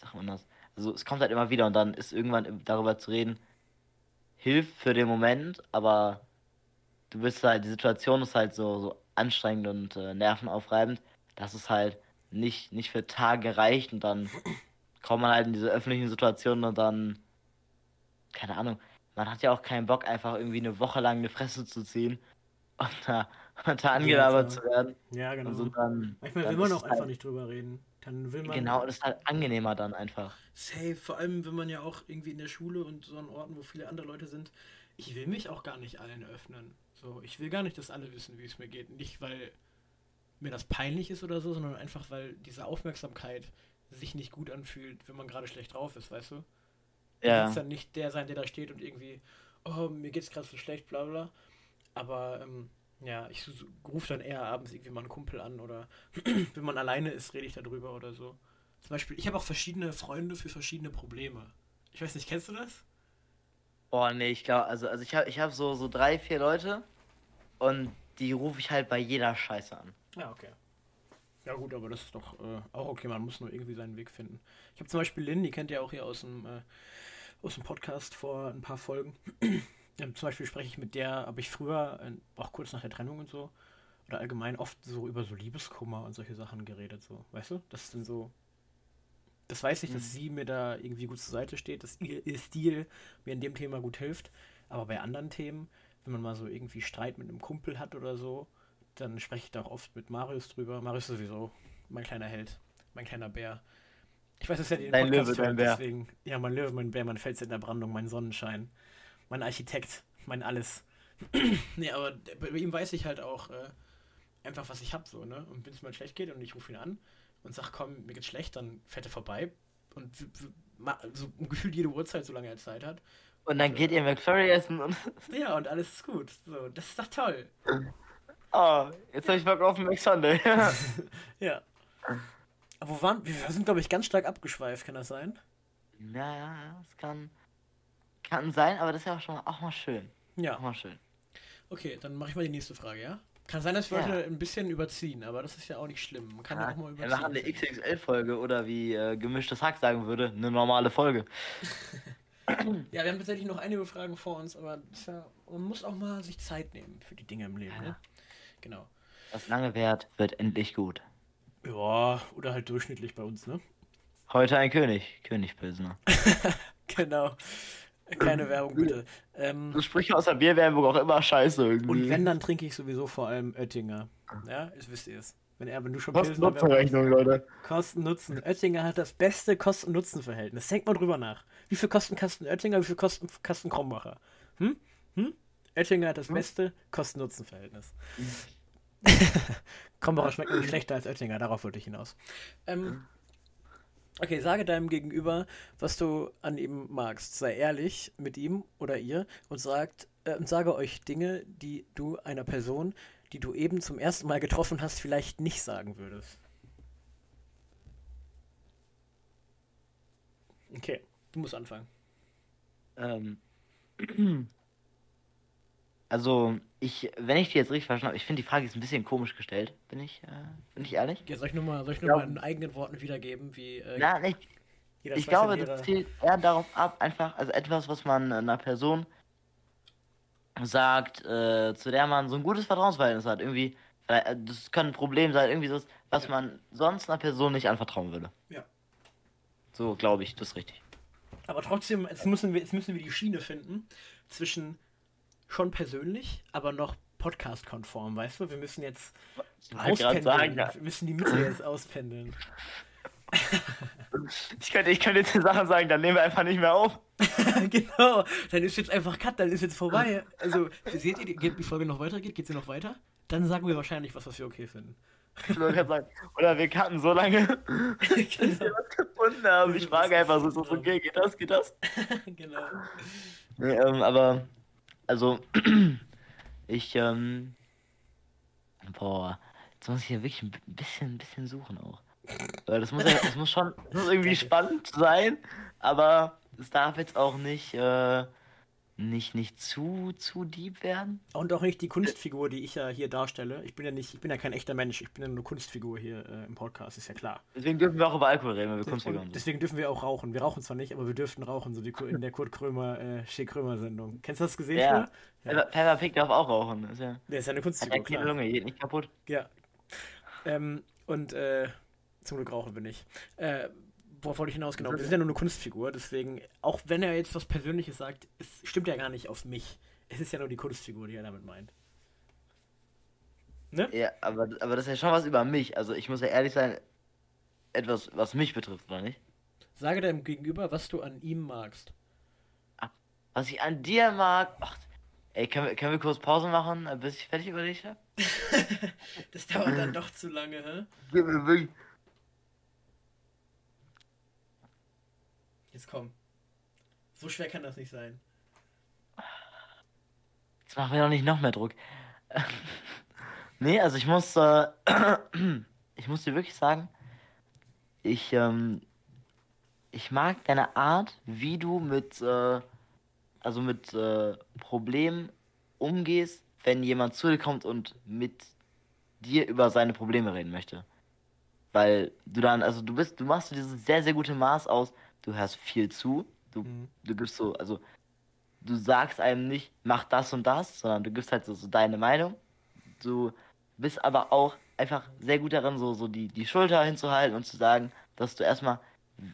sagt man das? Also es kommt halt immer wieder und dann ist irgendwann darüber zu reden, hilft für den Moment, aber du bist halt, die Situation ist halt so, so anstrengend und äh, nervenaufreibend, dass es halt nicht, nicht für Tage reicht und dann kommt man halt in diese öffentlichen Situationen und dann, keine Ahnung, man hat ja auch keinen Bock, einfach irgendwie eine Woche lang eine Fresse zu ziehen und da, und da angelabert klar. zu werden. Ja, genau. Und so dann, Manchmal dann will man auch es einfach halt, nicht drüber reden. Dann will man. Genau, das ist halt angenehmer dann einfach. Safe, vor allem wenn man ja auch irgendwie in der Schule und so an Orten, wo viele andere Leute sind, ich will mich auch gar nicht allen öffnen. So, ich will gar nicht, dass alle wissen, wie es mir geht. Nicht, weil mir das peinlich ist oder so, sondern einfach, weil diese Aufmerksamkeit sich nicht gut anfühlt, wenn man gerade schlecht drauf ist, weißt du? Du Ja. willst dann nicht der sein, der da steht und irgendwie, oh, mir geht's gerade so schlecht, bla bla. Aber ähm, ja, ich rufe dann eher abends irgendwie mal einen Kumpel an oder wenn man alleine ist, rede ich darüber oder so. Zum Beispiel, ich habe auch verschiedene Freunde für verschiedene Probleme. Ich weiß nicht, kennst du das? Oh nee, ich glaube, also, also ich habe ich hab so, so drei, vier Leute und die rufe ich halt bei jeder Scheiße an. Ja, okay. Ja gut, aber das ist doch äh, auch okay, man muss nur irgendwie seinen Weg finden. Ich habe zum Beispiel Lynn, die kennt ihr auch hier aus dem, äh, aus dem Podcast vor ein paar Folgen. ähm, zum Beispiel spreche ich mit der, habe ich früher, äh, auch kurz nach der Trennung und so, oder allgemein oft so über so Liebeskummer und solche Sachen geredet, so, weißt du? Das dann so. Das weiß ich, dass Mhm. sie mir da irgendwie gut zur Seite steht, dass ihr, ihr Stil mir in dem Thema gut hilft. Aber bei anderen Themen, wenn man mal so irgendwie Streit mit einem Kumpel hat oder so, dann spreche ich da auch oft mit Marius drüber. Marius ist sowieso mein kleiner Held, mein kleiner Bär. Ich weiß, dass er den Dein Löwe, dein Bär. deswegen. Ja, mein Löwe, mein Bär, mein Fels in der Brandung, mein Sonnenschein, mein Architekt, mein alles. nee, aber bei ihm weiß ich halt auch äh, einfach, was ich hab so, ne? Und wenn es mal schlecht geht und ich rufe ihn an und sag, komm, mir geht's schlecht, dann fährt er vorbei und so gefühlt jede Uhrzeit, solange er Zeit hat. Und dann geht ihr McFlurry essen und. Ja, und alles ist gut. So, das ist doch toll. Oh, jetzt habe ich Bock auf McSunday. Ja. Aber wo waren wir? Wir sind, glaube ich, ganz stark abgeschweift, kann das sein? Na, es kann. Kann sein, aber das ist ja auch schon mal, auch mal schön. Auch Ja. mal schön. Okay, dann mache ich mal die nächste Frage, ja? Kann sein, dass wir Ja. heute ein bisschen überziehen, aber das ist ja auch nicht schlimm. Man kann ja, Ja, auch mal wir überziehen. machen eine. XXL-Folge oder wie äh, gemischtes Hack sagen würde, eine normale Folge. Ja, wir haben tatsächlich noch einige Fragen vor uns, aber ja, man muss auch mal sich Zeit nehmen für die Dinge im Leben, Ja. ne? Genau. Was lange währt, wird endlich gut. Ja, oder halt durchschnittlich bei uns, ne? Heute ein König, König Pilsner. Genau. Keine Werbung, bitte. Ähm, So Sprüche aus der Bierwerbung auch immer scheiße irgendwie. und wenn, dann trinke ich sowieso vor allem Oettinger. Ja, das wisst ihr es. Wenn er, wenn du schon Kosten-Nutzen-Rechnung, Leute. Kosten-Nutzen. Oettinger hat das beste Kosten-Nutzen-Verhältnis. Denkt mal drüber nach. Wie viel kosten Kasten Oettinger, wie viel kosten Kasten Krombacher? Hm? Hm? Oettinger hat das beste Kosten-Nutzen-Verhältnis. Krombacher schmeckt nämlich schlechter als Oettinger, darauf wollte ich hinaus. Ähm, okay, sage deinem Gegenüber, was du an ihm magst. Sei ehrlich mit ihm oder ihr und, sagt, äh, und sage euch Dinge, die du einer Person, die du eben zum ersten Mal getroffen hast, vielleicht nicht sagen würdest. Okay, du musst anfangen. Ähm. Also, ich, wenn ich die jetzt richtig verstanden habe, ich finde die Frage ist ein bisschen komisch gestellt, bin ich, äh, bin ich ehrlich? Ja, soll ich nochmal noch Ja. mal in eigenen Worten wiedergeben, wie äh, Na, nicht, ich zwei glaube, das zielt eher darauf ab, einfach, also etwas, was man einer Person sagt, äh, zu der man so ein gutes Vertrauensverhältnis hat. Irgendwie, äh, das kann ein Problem sein, irgendwie so, was ja. man sonst einer Person nicht anvertrauen würde. Ja. So glaube ich, das ist richtig. Aber trotzdem, jetzt müssen, wir, jetzt müssen wir die Schiene finden zwischen schon persönlich, aber noch podcast-konform, weißt du? Wir müssen jetzt auspendeln. Sagen, ja. Wir müssen die Mitte jetzt auspendeln. ich, könnte, ich könnte jetzt die Sachen sagen, dann nehmen wir einfach nicht mehr auf. genau, dann ist jetzt einfach Cut, dann ist jetzt vorbei. Also, seht ihr, geht die Folge noch weitergeht? Geht sie noch weiter? Dann sagen wir wahrscheinlich was, was wir okay finden. Oder wir cutten so lange, bis wir was gefunden haben. Ich frage einfach so, so, okay, geht das, geht das? genau. Nee, ähm, aber, also, ich, ähm, boah, jetzt muss ich hier wirklich ein bisschen, ein bisschen suchen auch. Das muss, ja, das muss schon das muss irgendwie spannend sein, aber es darf jetzt auch nicht, äh, nicht, nicht zu, zu deep werden. Und auch nicht die Kunstfigur, die ich ja hier darstelle. Ich bin ja nicht, ich bin ja kein echter Mensch, ich bin ja nur Kunstfigur hier äh, im Podcast, ist ja klar. Deswegen dürfen wir auch über Alkohol reden, wenn wir Kunstfiguren sind. Deswegen dürfen wir auch rauchen. Wir rauchen zwar nicht, aber wir dürften rauchen, so wie in der Kurt Krömer, äh, Shea Krömer Sendung. Kennst du das gesehen ja. Peppa Pig darf auch rauchen. Das ist ja, der ist ja eine Kunstfigur. Hat ja keine Lunge, geht nicht kaputt. Ja. Ähm, und äh, zum Glück rauchen wir nicht. Äh, worauf wollte ich hinaus? Genau, wir sind ja nur eine Kunstfigur, deswegen, auch wenn er jetzt was Persönliches sagt, es stimmt ja gar nicht auf mich. Es ist ja nur die Kunstfigur, die er damit meint. Ne? Ja, aber, aber das ist ja schon was über mich. Also ich muss ja ehrlich sein, etwas, was mich betrifft, oder nicht? Sage deinem Gegenüber, was du an ihm magst. Ah, was ich an dir mag. Ach, ey, können wir, können wir kurz Pause machen, bis ich fertig überlegt habe? das dauert dann doch zu lange, hä? Jetzt komm. So schwer kann das nicht sein. Jetzt machen wir doch nicht noch mehr Druck. nee, also ich muss, äh, ich muss dir wirklich sagen, ich, ähm, ich mag deine Art, wie du mit, äh, also mit äh, Problemen umgehst, wenn jemand zu dir kommt und mit dir über seine Probleme reden möchte. Weil du dann, also du bist, du machst dieses sehr, sehr gute Maß aus, du hörst viel zu, du, mhm. du gibst so, also du sagst einem nicht, mach das und das, sondern du gibst halt so, so deine Meinung. Du bist aber auch einfach sehr gut darin, so, so die, die Schulter hinzuhalten und zu sagen, dass du erstmal,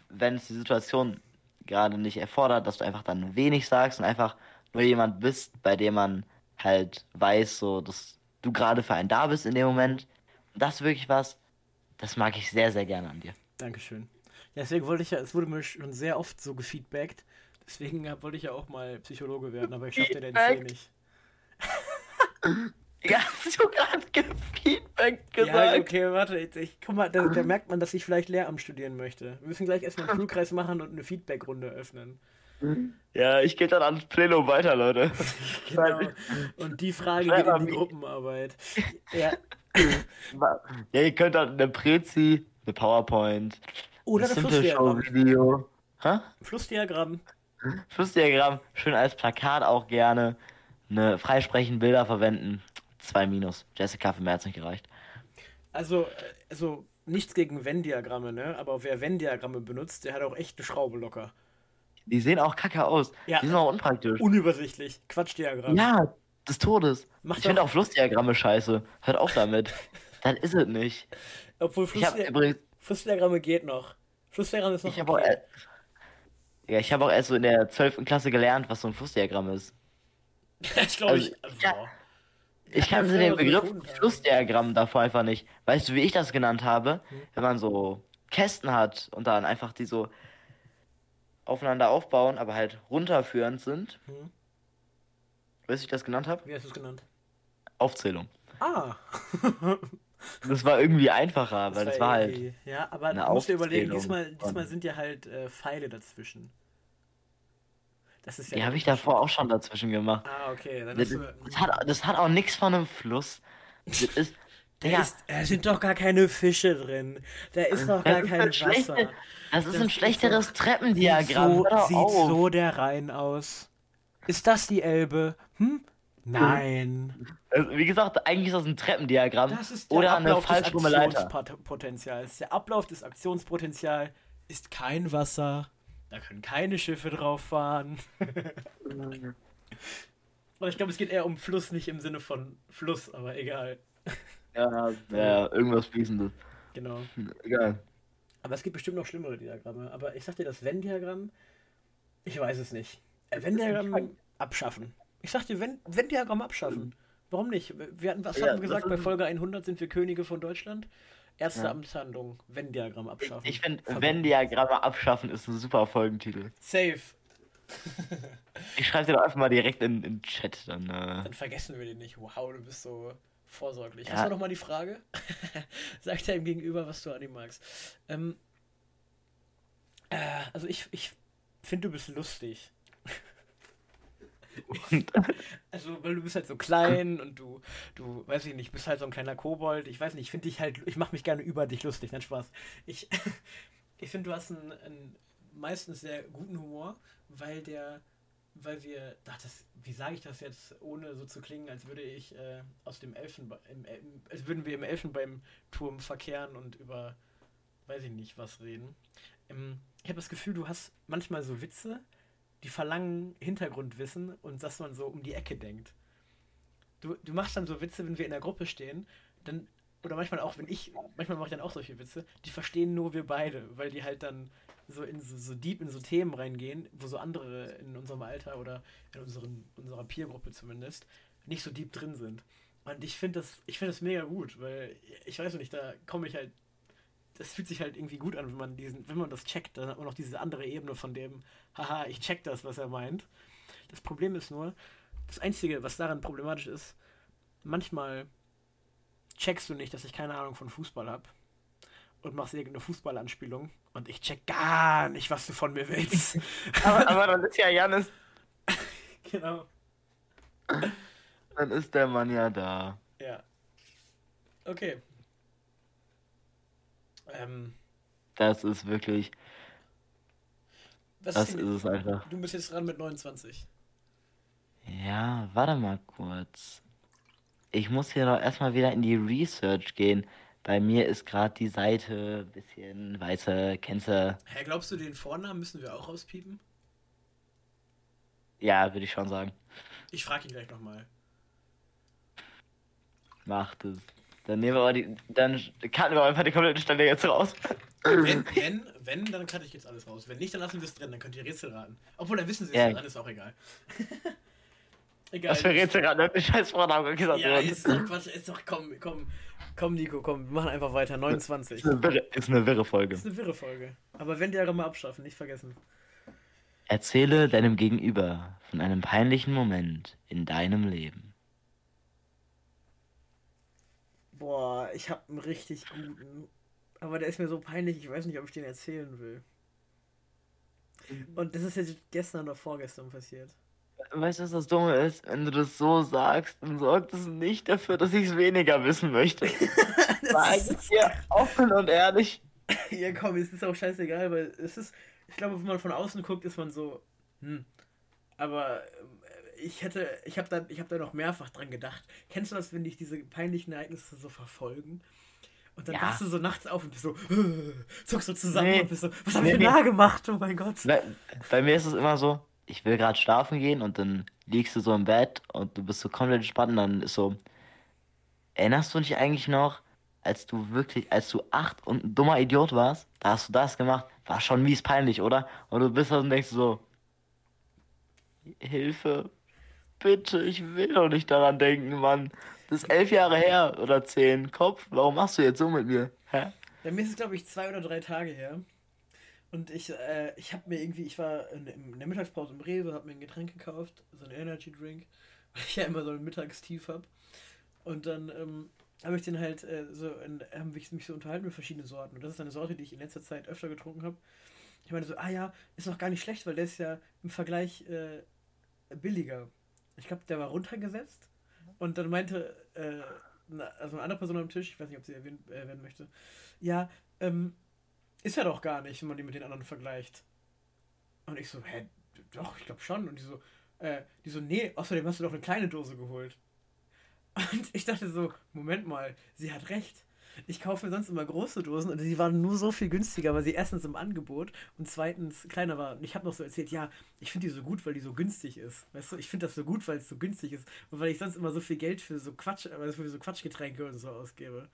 wenn es die Situation gerade nicht erfordert, dass du einfach dann wenig sagst und einfach nur jemand bist, bei dem man halt weiß, so, dass du gerade für einen da bist in dem Moment. Das ist wirklich was, das mag ich sehr, sehr gerne an dir. Dankeschön. Ja, deswegen wollte ich ja, es wurde mir schon sehr oft so gefeedbackt. Deswegen wollte ich ja auch mal Psychologe werden, aber ich schaffte den C nicht. Ja, hast du gerade gefeedback gesagt? Ja, okay, warte, jetzt, ich, guck mal, da, da, merkt man, dass ich vielleicht Lehramt studieren möchte. Wir müssen gleich erstmal einen Flugkreis machen und eine Feedbackrunde öffnen. Ja, ich gehe dann ans Plenum weiter, Leute. genau. Und die Frage geht in die Gruppenarbeit. Ja. ja, ihr könnt dann eine Prezi, eine PowerPoint, oder ein Flussdiagramm. Hä? Flussdiagramm. Flussdiagramm, schön als Plakat auch gerne. Eine freisprechende Bilder verwenden. Zwei Minus. Jessica für mehr hat nicht gereicht. Also, äh, also nichts gegen Venn-Diagramme, ne? Aber wer Venn-Diagramme benutzt, der hat auch echt eine Schraube locker. Die sehen auch kacke aus. Ja, die sind auch unpraktisch. Unübersichtlich. Quatschdiagramm. Ja, des Todes. Mach ich finde auch Flussdiagramme scheiße. Hört auf damit. Dann ist es nicht. Obwohl Flussdiagramme. Flussdiagramme geht noch. Flussdiagramm ist noch. Ich okay. auch, ja, ich habe auch erst so in der 12. Klasse gelernt, was so ein Flussdiagramm ist. ich glaube, also, ich. Also, ja, ich kannte den Begriff Flussdiagramm davor einfach nicht. Weißt du, wie ich das genannt habe? Hm. Wenn man so Kästen hat und dann einfach die so aufeinander aufbauen, aber halt runterführend sind. Hm. Weißt du, wie ich das genannt habe? Wie hast du es genannt? Aufzählung. Ah. das war irgendwie einfacher, das weil das war halt. Ja, aber du musst dir überlegen, diesmal, diesmal sind ja halt äh, Pfeile dazwischen. Das ist ja die habe ich davor auch schon dazwischen gemacht. Ah, okay. Das, das, das, hat, das hat auch nichts von einem Fluss. Das ist. Da, ist, da sind doch gar keine Fische drin. Da ist doch gar kein Wasser. Schlechte, das ist das ein schlechteres ist Treppendiagramm. Sieht, so, sieht so der Rhein aus. Ist das die Elbe? Hm? Nein. Also, wie gesagt, eigentlich ist das ein Treppendiagramm das ist der oder Ablauf eine falschrumme Leiter. Der Ablauf des Aktionspotenzials ist kein Wasser. Da können keine Schiffe drauf fahren. Aber ich glaube, es geht eher um Fluss, nicht im Sinne von Fluss, aber egal. Ja, ja irgendwas Fließendes. Genau. Egal. Aber es gibt bestimmt noch schlimmere Diagramme. Aber ich sag dir, das Venn-Diagramm, ich weiß es nicht. Äh, Venn-Diagramm abschaffen. Ich sag dir, Venn-Diagramm abschaffen. Warum nicht? Wir hatten, was ja, haben wir gesagt? Bei Folge 100 sind wir Könige von Deutschland. Erste ja. Amtshandlung, Venn-Diagramm abschaffen. Ich finde, Venn-Diagramme abschaffen ist ein super Folgentitel. Safe. ich schreibe dir doch einfach mal direkt in den Chat. Dann, äh... dann vergessen wir den nicht. Wow, du bist so vorsorglich. Ja. Was war nochmal die Frage? Sag dir ihm gegenüber, was du an ihm magst. Ähm, äh, also ich, ich finde, du bist lustig. also, weil du bist halt so klein und du, du, weiß ich nicht, bist halt so ein kleiner Kobold. Ich weiß nicht, ich finde dich halt, ich mache mich gerne über dich lustig, nein, Spaß. Ich, ich finde, du hast einen, einen meistens sehr guten Humor, weil der, weil wir, ach, das, wie sage ich das jetzt, ohne so zu klingen, als würde ich äh, aus dem Elfenbein, als würden wir im Elfenbeinturm verkehren und über, weiß ich nicht, was reden. Ähm, ich habe das Gefühl, du hast manchmal so Witze, die verlangen Hintergrundwissen und dass man so um die Ecke denkt. Du, du machst dann so Witze, wenn wir in der Gruppe stehen, dann, oder manchmal auch, wenn ich, manchmal mache ich dann auch solche Witze, die verstehen nur wir beide, weil die halt dann so in so, so deep in so Themen reingehen, wo so andere in unserem Alter oder in unseren, unserer Peergruppe zumindest nicht so deep drin sind. Und ich finde das, ich finde das mega gut, weil ich weiß nicht, da komme ich halt das fühlt sich halt irgendwie gut an, wenn man diesen, wenn man das checkt, dann hat man noch diese andere Ebene von dem, haha, ich check das, was er meint. Das Problem ist nur, das Einzige, was daran problematisch ist, manchmal checkst du nicht, dass ich keine Ahnung von Fußball habe und machst irgendeine Fußballanspielung und ich check gar nicht, was du von mir willst. aber, aber dann ist ja Janis. genau. Dann ist der Mann ja da. Ja. Okay, ähm, das ist wirklich. das ist, ist es einfach. Du bist jetzt dran mit 29. Ja, warte mal kurz. Ich muss hier noch erstmal wieder in die Research gehen. Bei mir ist gerade die Seite ein bisschen weiße, kennst du. Hä, glaubst du, den Vornamen müssen wir auch rauspiepen? Ja, würde ich schon sagen. Ich frage ihn gleich nochmal. Macht es. Dann nehmen wir aber die. Dann cutten wir einfach die komplette Stelle jetzt raus. Wenn, wenn, wenn, dann cutte ich jetzt alles raus. Wenn nicht, dann lassen wir es drin, dann könnt ihr Rätsel raten. Obwohl, dann wissen sie es ja, dann ist auch egal. egal. Was für Rätsel raten? Die scheiß Vorname gesagt. Ja, ist doch Quatsch, ist doch, komm, komm. Komm, Nico, komm, wir machen einfach weiter. 29. Ist eine wirre, ist eine wirre Folge. Ist eine wirre Folge. Aber wenn die Jahre mal abschaffen, nicht vergessen. Erzähle deinem Gegenüber von einem peinlichen Moment in deinem Leben. Boah, ich hab einen richtig guten. Aber der ist mir so peinlich, ich weiß nicht, ob ich den erzählen will. Und das ist jetzt gestern oder vorgestern passiert. Weißt du, was das Dumme ist? Wenn du das so sagst, dann sorgt es nicht dafür, dass ich es weniger wissen möchte. Sag ich dir offen und ehrlich. ja, komm, es ist auch scheißegal, weil es ist, ich glaube, wenn man von außen guckt, ist man so, hm. Aber ich hätte, ich habe da, ich habe da noch mehrfach dran gedacht. Kennst du das, wenn dich diese peinlichen Ereignisse so verfolgen? Und dann ja. wachst du so nachts auf und bist so, zuckst so zusammen nee. und bist so, was hab nee, ich denn nee. da gemacht? Oh mein Gott. Bei, bei, mir ist es immer so, ich will gerade schlafen gehen und dann liegst du so im Bett und du bist so komplett entspannt und dann ist so, erinnerst du dich eigentlich noch, als du wirklich, als du acht und ein dummer Idiot warst, da hast du das gemacht, war schon mies peinlich, oder? Und du bist und denkst so, Hilfe, bitte, ich will doch nicht daran denken, Mann. Das ist elf Jahre her oder zehn. Kopf, warum machst du jetzt so mit mir? Hä? Bei mir ist es, glaube ich, zwei oder drei Tage her. Und ich, äh, ich habe mir irgendwie, ich war in, in, der Mittagspause im Rewe, habe mir ein Getränk gekauft, so ein Energy Drink, weil ich ja immer so ein Mittagstief habe. Und dann ähm, habe ich den halt äh, so, haben ich mich so unterhalten mit verschiedenen Sorten. Und das ist eine Sorte, die ich in letzter Zeit öfter getrunken habe. Ich meine so, ah ja, ist noch gar nicht schlecht, weil der ist ja im Vergleich äh, billiger ich glaube, der war runtergesetzt und dann meinte, äh, also eine andere Person am Tisch, ich weiß nicht, ob sie erwähnt äh, werden möchte, ja, ähm, ist er doch gar nicht, wenn man die mit den anderen vergleicht. Und ich so, hä, doch, ich glaube schon. Und die so, äh, die so, nee, außerdem hast du doch eine kleine Dose geholt. Und ich dachte so, Moment mal, sie hat recht. Ich kaufe mir sonst immer große Dosen und die waren nur so viel günstiger, weil sie erstens im Angebot und zweitens kleiner waren. Und ich habe noch so erzählt, ja, ich finde die so gut, weil die so günstig ist. Weißt du, ich finde das so gut, weil es so günstig ist und weil ich sonst immer so viel Geld für so Quatsch, also für so Quatschgetränke und so ausgebe.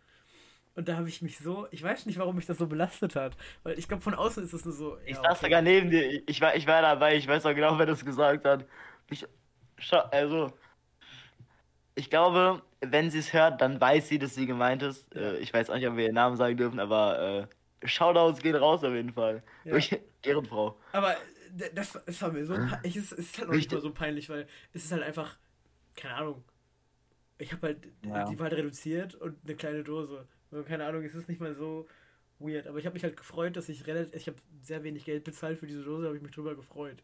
Und da habe ich mich so, ich weiß nicht, warum mich das so belastet hat, weil ich glaube, von außen ist es nur so. Ich ja, saß okay. sogar neben dir, ich war, ich war dabei, ich weiß auch genau, wer das gesagt hat. Ich, also, ich glaube, wenn sie es hört, dann weiß sie, dass sie gemeint ist. Äh, ich weiß auch nicht, ob wir ihren Namen sagen dürfen, aber äh, Shoutouts gehen raus auf jeden Fall. Ja. Ehrenfrau. Aber das, das war mir so peinlich. Es ist halt auch nicht mal so peinlich, weil es ist halt einfach, keine Ahnung. Ich habe halt, ja. die war halt reduziert und eine kleine Dose. Und keine Ahnung, es ist nicht mal so weird. Aber ich habe mich halt gefreut, dass ich relativ, ich habe sehr wenig Geld bezahlt für diese Dose, habe ich mich drüber gefreut.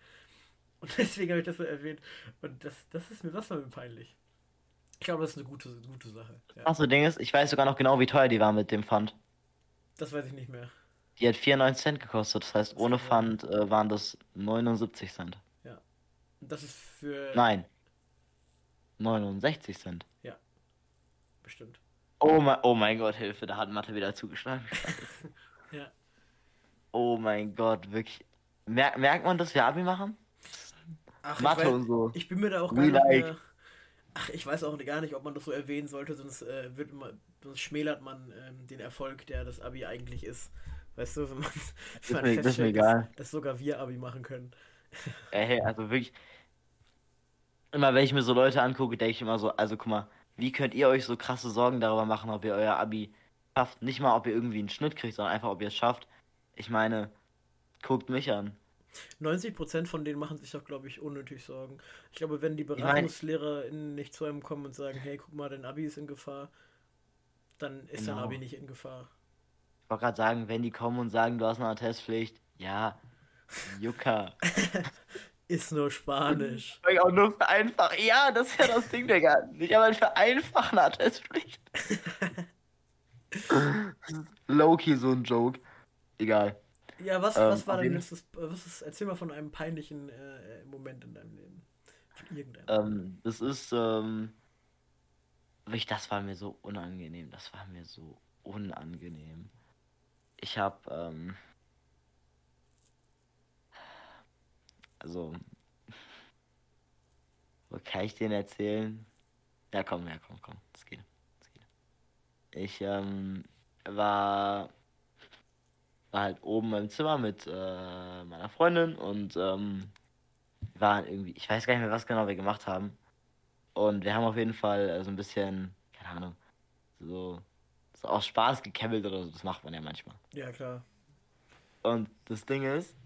Und deswegen habe ich das so erwähnt. Und das, das ist mir, das war mir peinlich. Ich glaube, das ist eine gute, gute Sache. Ja. Ach so, Ding ist, ich weiß sogar noch genau, wie teuer die war mit dem Pfand. Das weiß ich nicht mehr. Die hat 94 Cent gekostet, das heißt, ohne Pfand äh, waren das 79 Cent. Ja. Das ist für. Nein. 69 Cent. Ja. Bestimmt. Oh mein, oh mein Gott, Hilfe, da hat Mathe wieder zugeschlagen. ja. Oh mein Gott, wirklich. Mer merkt man, dass wir Abi machen? Ach, Mathe weiß, und so. Ich bin mir da auch gar nicht mehr Ach, ich weiß auch gar nicht, ob man das so erwähnen sollte, sonst äh, wird man, sonst schmälert man ähm, den Erfolg, der das Abi eigentlich ist. Weißt du, wenn man, wenn man das ist mir egal. Dass, dass, sogar wir Abi machen können. Ey, also wirklich. Immer wenn ich mir so Leute angucke, denke ich immer so, also guck mal, wie könnt ihr euch so krasse Sorgen darüber machen, ob ihr euer Abi schafft? Nicht mal, ob ihr irgendwie einen Schnitt kriegt, sondern einfach, ob ihr es schafft. Ich meine, guckt mich an. 90% von denen machen sich doch, glaube ich, unnötig Sorgen. Ich glaube, wenn die BeratungslehrerInnen nicht zu einem kommen und sagen, hey, guck mal, dein Abi ist in Gefahr, dann ist genau. dein Abi nicht in Gefahr. Ich wollte gerade sagen, wenn die kommen und sagen, du hast eine Testpflicht, ja, Jucka. ist nur Spanisch. Ich auch nur für einfach. Ja, das ist ja das Ding, Digga. Nicht einmal für einfach eine Attestpflicht. Low-key so ein Joke. Egal. Ja, was, was ähm, war denn das, was ist, erzähl mal von einem peinlichen äh, Moment in deinem Leben. Von irgendeinem. Ähm, das ist, ähm, das war mir so unangenehm, das war mir so unangenehm. Ich hab, ähm, also, wo kann ich den erzählen? Ja, komm, ja, komm, komm, das geht. Das geht. Ich, ähm, war war halt oben im Zimmer mit äh, meiner Freundin und ähm, waren irgendwie, ich weiß gar nicht mehr, was genau wir gemacht haben. Und wir haben auf jeden Fall äh, so ein bisschen, keine Ahnung, so, so aus Spaß gekämmelt oder so. Das macht man ja manchmal. Ja, klar. Und das Ding ist,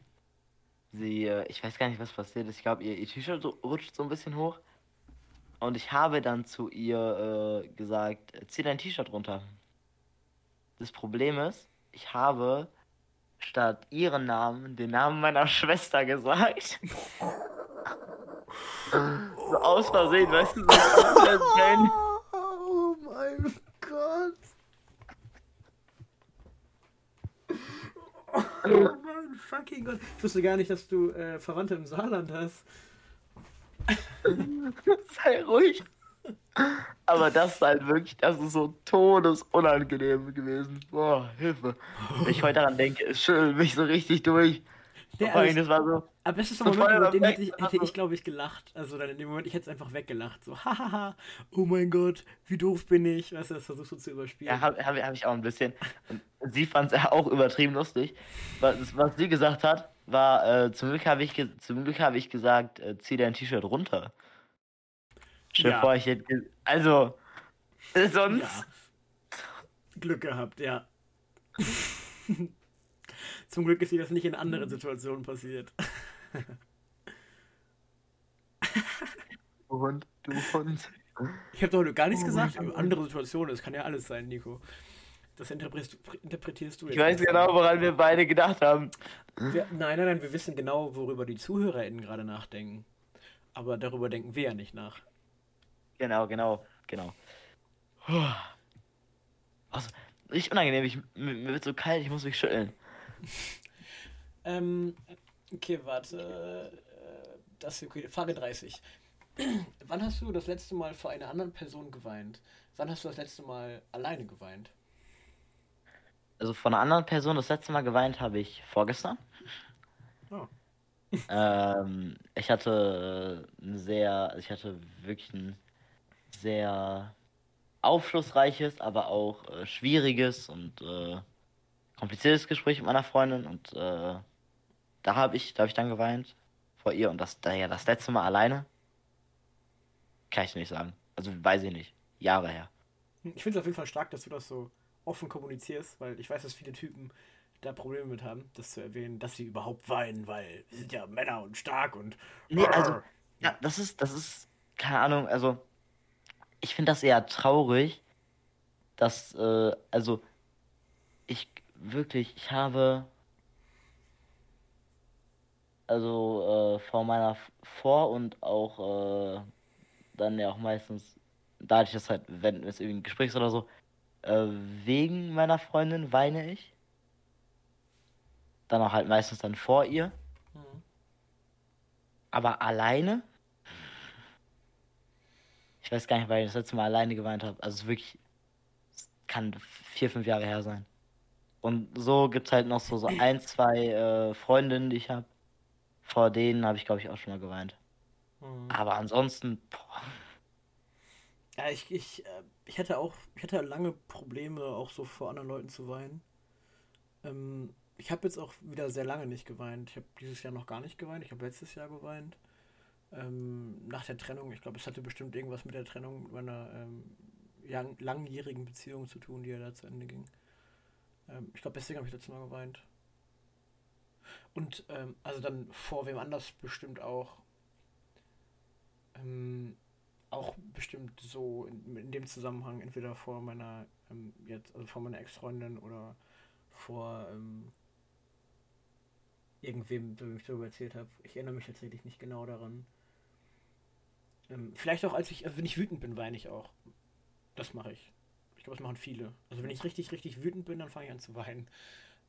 sie, äh, ich weiß gar nicht, was passiert ist. Ich glaube, ihr, ihr T-Shirt rutscht so ein bisschen hoch. Und ich habe dann zu ihr äh, gesagt, zieh dein T-Shirt runter. Das Problem ist, ich habe statt ihren Namen den Namen meiner Schwester gesagt. so aus Versehen, weißt du, so Oh mein Gott. Oh mein fucking Gott. Ich wusste gar nicht, dass du äh, Verwandte im Saarland hast. Sei ruhig. Aber das ist halt wirklich, das ist so todesunangenehm gewesen. Boah, Hilfe. Wenn ich heute daran denke, ist schön, mich so richtig durch. Der, also, das war so. Aber es ist so Moment, über den hätte ich, hätte ich glaube ich, gelacht. Also dann in dem Moment, ich hätte es einfach weggelacht. So, hahaha, oh mein Gott, wie doof bin ich. Weißt du, das versuchst du zu überspielen. Ja, habe hab, hab ich auch ein bisschen. Und sie fand es auch übertrieben lustig. Was, was sie gesagt hat, war, äh, zum Glück habe ich, hab ich gesagt, äh, zieh dein T-Shirt runter. Stell ja. vor, ich hätte. Also, sonst. Ja. Glück gehabt, ja. Zum Glück ist dir das nicht in anderen Situationen passiert. du Hund, du Hund. Ich habe doch gar nichts oh, gesagt. Andere Situationen, das kann ja alles sein, Nico. Das interpretierst, interpretierst du jetzt. Ich weiß genau, woran wir beide gedacht haben. Wir, nein, nein, nein, wir wissen genau, worüber die ZuhörerInnen gerade nachdenken. Aber darüber denken wir ja nicht nach. Genau, genau, genau. Also, richtig unangenehm. Ich, mir, mir wird so kalt, ich muss mich schütteln. ähm, okay, warte. Äh, das ist okay. Frage 30. Wann hast du das letzte Mal vor einer anderen Person geweint? Wann hast du das letzte Mal alleine geweint? Also von einer anderen Person das letzte Mal geweint habe ich vorgestern. Oh. ähm, ich hatte ein sehr, ich hatte wirklich ein sehr aufschlussreiches, aber auch äh, schwieriges und äh, kompliziertes Gespräch mit meiner Freundin und äh, da habe ich, da habe ich dann geweint vor ihr und das, da ja das letzte Mal alleine. Kann ich nicht sagen. Also weiß ich nicht. Jahre her. Ich finde es auf jeden Fall stark, dass du das so offen kommunizierst, weil ich weiß, dass viele Typen da Probleme mit haben, das zu erwähnen, dass sie überhaupt weinen, weil sie sind ja Männer und stark und. Nee, also, ja, das ist, das ist, keine Ahnung, also, ich finde das eher traurig, dass, äh, also, ich wirklich, ich habe, also, äh, vor meiner, vor und auch, äh, dann ja auch meistens, da ich das halt, wenn es irgendwie ein Gespräch ist oder so, äh, wegen meiner Freundin weine ich. Dann auch halt meistens dann vor ihr. Mhm. Aber alleine? Ich weiß gar nicht, weil ich das letzte Mal alleine geweint habe. Also es wirklich, es kann vier, fünf Jahre her sein. Und so gibt es halt noch so, so ein, zwei äh, Freundinnen, die ich habe. Vor denen habe ich, glaube ich, auch schon mal geweint. Mhm. Aber ansonsten, boah. Ja, ich, ich, äh, ich hatte auch, ich hatte lange Probleme, auch so vor anderen Leuten zu weinen. Ähm, ich habe jetzt auch wieder sehr lange nicht geweint. Ich habe dieses Jahr noch gar nicht geweint. Ich habe letztes Jahr geweint. Ähm, nach der Trennung. Ich glaube, es hatte bestimmt irgendwas mit der Trennung meiner ähm, langjährigen Beziehung zu tun, die ja da zu Ende ging. Ähm, ich glaube, deswegen habe ich letztes Mal geweint. Und ähm, also dann vor wem anders bestimmt auch. Ähm, auch bestimmt so in, in, dem Zusammenhang, entweder vor meiner ähm, jetzt, also vor meiner Ex-Freundin oder vor irgendwem, dem ich darüber erzählt habe. Ich erinnere mich tatsächlich nicht genau daran. Ähm, vielleicht auch, als ich, also wenn ich wütend bin, weine ich auch. Das mache ich. Ich glaube, das machen viele. Also wenn ich richtig, richtig wütend bin, dann fange ich an zu weinen.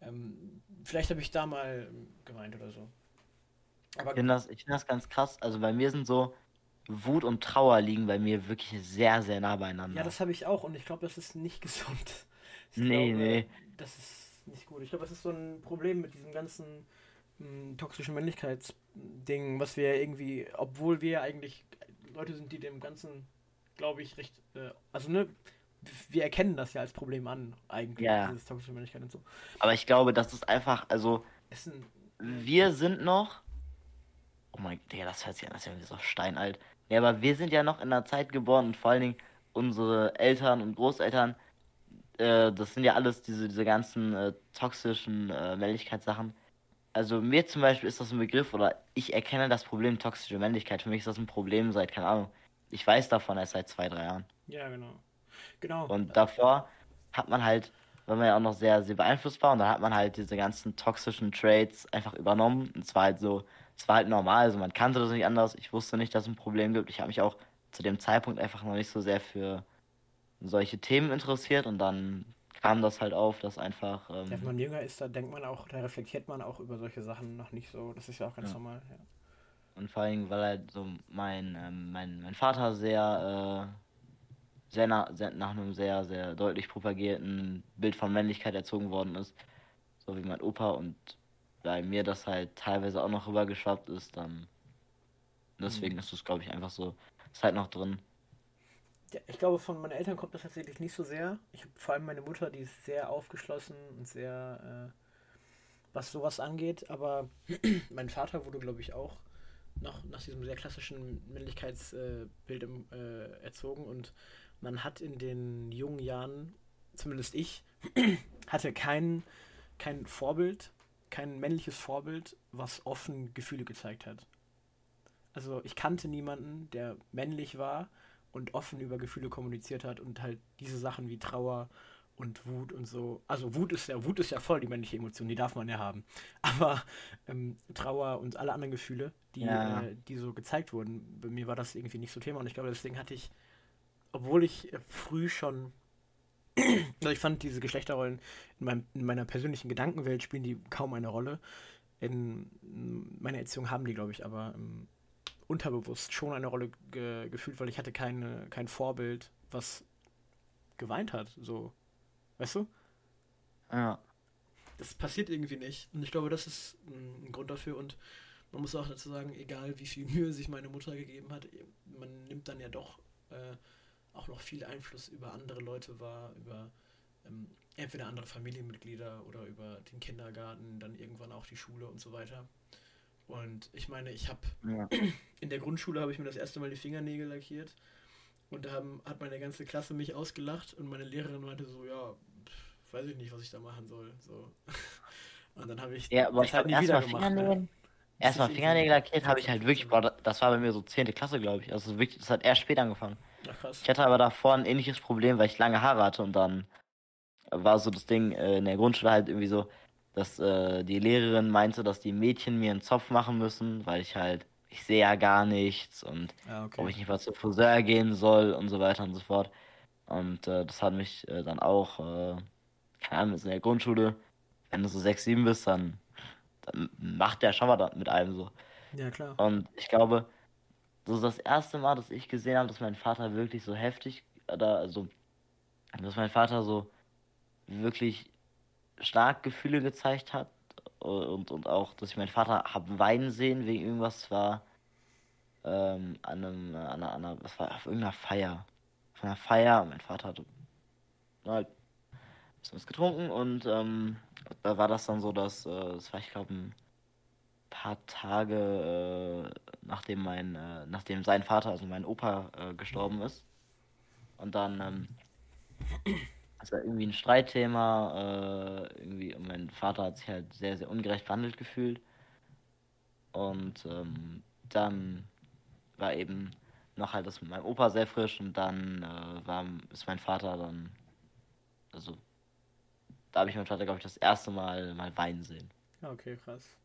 Ähm, vielleicht habe ich da mal ähm, geweint oder so. Aber ich finde das, find das ganz krass. Also bei mir sind so, Wut und Trauer liegen bei mir wirklich sehr, sehr nah beieinander. Ja, das habe ich auch und ich glaube, das ist nicht gesund. Ich nee, glaube, nee. Das ist nicht gut. Ich glaube, das ist so ein Problem mit diesem ganzen hm, toxischen Männlichkeitsding, was wir irgendwie, obwohl wir eigentlich Leute sind, die dem Ganzen, glaube ich, recht, äh, also ne, wir erkennen das ja als Problem an, eigentlich, ja. diese toxische Männlichkeit und so. Aber ich glaube, das ist einfach, also, ein, wir sind noch, oh mein Gott, das hört sich an, das ist ja so steinalt. Ja, aber wir sind ja noch in einer Zeit geboren und vor allen Dingen unsere Eltern und Großeltern, äh, das sind ja alles diese, diese ganzen äh, toxischen äh, Männlichkeitssachen. Also mir zum Beispiel ist das ein Begriff oder ich erkenne das Problem toxische Männlichkeit. Für mich ist das ein Problem seit, keine Ahnung, ich weiß davon erst seit zwei, drei Jahren. Ja, genau. Genau. Und davor hat man halt, war man ja auch noch sehr, sehr beeinflussbar und dann hat man halt diese ganzen toxischen Traits einfach übernommen. Und zwar halt so, es war halt normal, also man kannte das nicht anders. Ich wusste nicht, dass es ein Problem gibt. Ich habe mich auch zu dem Zeitpunkt einfach noch nicht so sehr für solche Themen interessiert und dann kam das halt auf, dass einfach. Ähm, Wenn man jünger ist, da denkt man auch, da reflektiert man auch über solche Sachen noch nicht so. Das ist ja auch ganz ja. normal, ja. Und vor allem, weil halt so mein, ähm, mein, mein Vater sehr, äh, sehr, na, sehr nach einem sehr, sehr deutlich propagierten Bild von Männlichkeit erzogen worden ist. So wie mein Opa und bei mir das halt teilweise auch noch rübergeschwappt ist, dann deswegen mhm. ist es, glaube ich, einfach so, ist halt noch drin. Ich glaube, von meinen Eltern kommt das tatsächlich nicht so sehr. Ich habe vor allem meine Mutter, die ist sehr aufgeschlossen und sehr, äh, was sowas angeht, aber mein Vater wurde, glaube ich, auch noch nach diesem sehr klassischen Männlichkeitsbild äh, äh, erzogen und man hat in den jungen Jahren, zumindest ich, hatte kein, kein Vorbild kein männliches Vorbild, was offen Gefühle gezeigt hat. Also ich kannte niemanden, der männlich war und offen über Gefühle kommuniziert hat und halt diese Sachen wie Trauer und Wut und so. Also Wut ist ja, Wut ist ja voll die männliche Emotion, die darf man ja haben. Aber ähm, Trauer und alle anderen Gefühle, die, ja. äh, die so gezeigt wurden, bei mir war das irgendwie nicht so Thema und ich glaube, deswegen hatte ich, obwohl ich früh schon also ich fand diese Geschlechterrollen in, meinem, in, meiner persönlichen Gedankenwelt spielen die kaum eine Rolle. In meiner Erziehung haben die, glaube ich, aber um, unterbewusst schon eine Rolle ge gefühlt, weil ich hatte keine, kein Vorbild, was geweint hat. So, weißt du? Ja. Das passiert irgendwie nicht. Und ich glaube, das ist ein Grund dafür. Und man muss auch dazu sagen, egal wie viel Mühe sich meine Mutter gegeben hat, man nimmt dann ja doch äh, auch noch viel Einfluss über andere Leute wahr, über ähm, entweder andere Familienmitglieder oder über den Kindergarten, dann irgendwann auch die Schule und so weiter. Und ich meine, ich habe ja. in der Grundschule habe ich mir das erste Mal die Fingernägel lackiert und da haben, hat meine ganze Klasse mich ausgelacht und meine Lehrerin meinte so, ja, pff, weiß ich nicht, was ich da machen soll. So. Und dann habe ich ja, aber ich halt nie wieder gemacht. Ne? Erstmal Fingernägel lackiert habe ich halt wirklich, boah, das war bei mir so 10. Klasse, glaube ich. Also wirklich, das hat erst später angefangen. Ach, krass. Ich hatte aber davor ein ähnliches Problem, weil ich lange Haare hatte und dann war so das Ding äh, in der Grundschule halt irgendwie so, dass äh, die Lehrerin meinte, dass die Mädchen mir einen Zopf machen müssen, weil ich halt, ich sehe ja gar nichts und ja, okay. ob ich nicht mal zur Friseur gehen soll und so weiter und so fort. Und äh, das hat mich äh, dann auch, äh, keine Ahnung, in der Grundschule, wenn du so 6, 7 bist, dann, dann macht der schon mal mit einem so. Ja, klar. Und ich glaube, das ist das erste Mal, dass ich gesehen habe, dass mein Vater wirklich so heftig, oder also, dass mein Vater so wirklich stark Gefühle gezeigt hat und, und auch, dass ich meinen Vater habe weinen sehen wegen irgendwas war ähm, an einem, an einer, an einer, was war auf irgendeiner Feier. Von einer Feier, mein Vater hatte halt was getrunken und ähm, da war das dann so, dass, äh, das war ich glaube ein paar Tage äh, nachdem mein, äh, nachdem sein Vater, also mein Opa, äh, gestorben ist. Und dann ähm, also irgendwie ein Streitthema, äh, irgendwie, und mein Vater hat sich halt sehr, sehr ungerecht behandelt gefühlt. Und ähm, dann war eben noch halt das mit meinem Opa sehr frisch und dann äh, war, ist mein Vater dann, also da habe ich meinen Vater, glaube ich, das erste Mal mal weinen sehen. Okay, krass.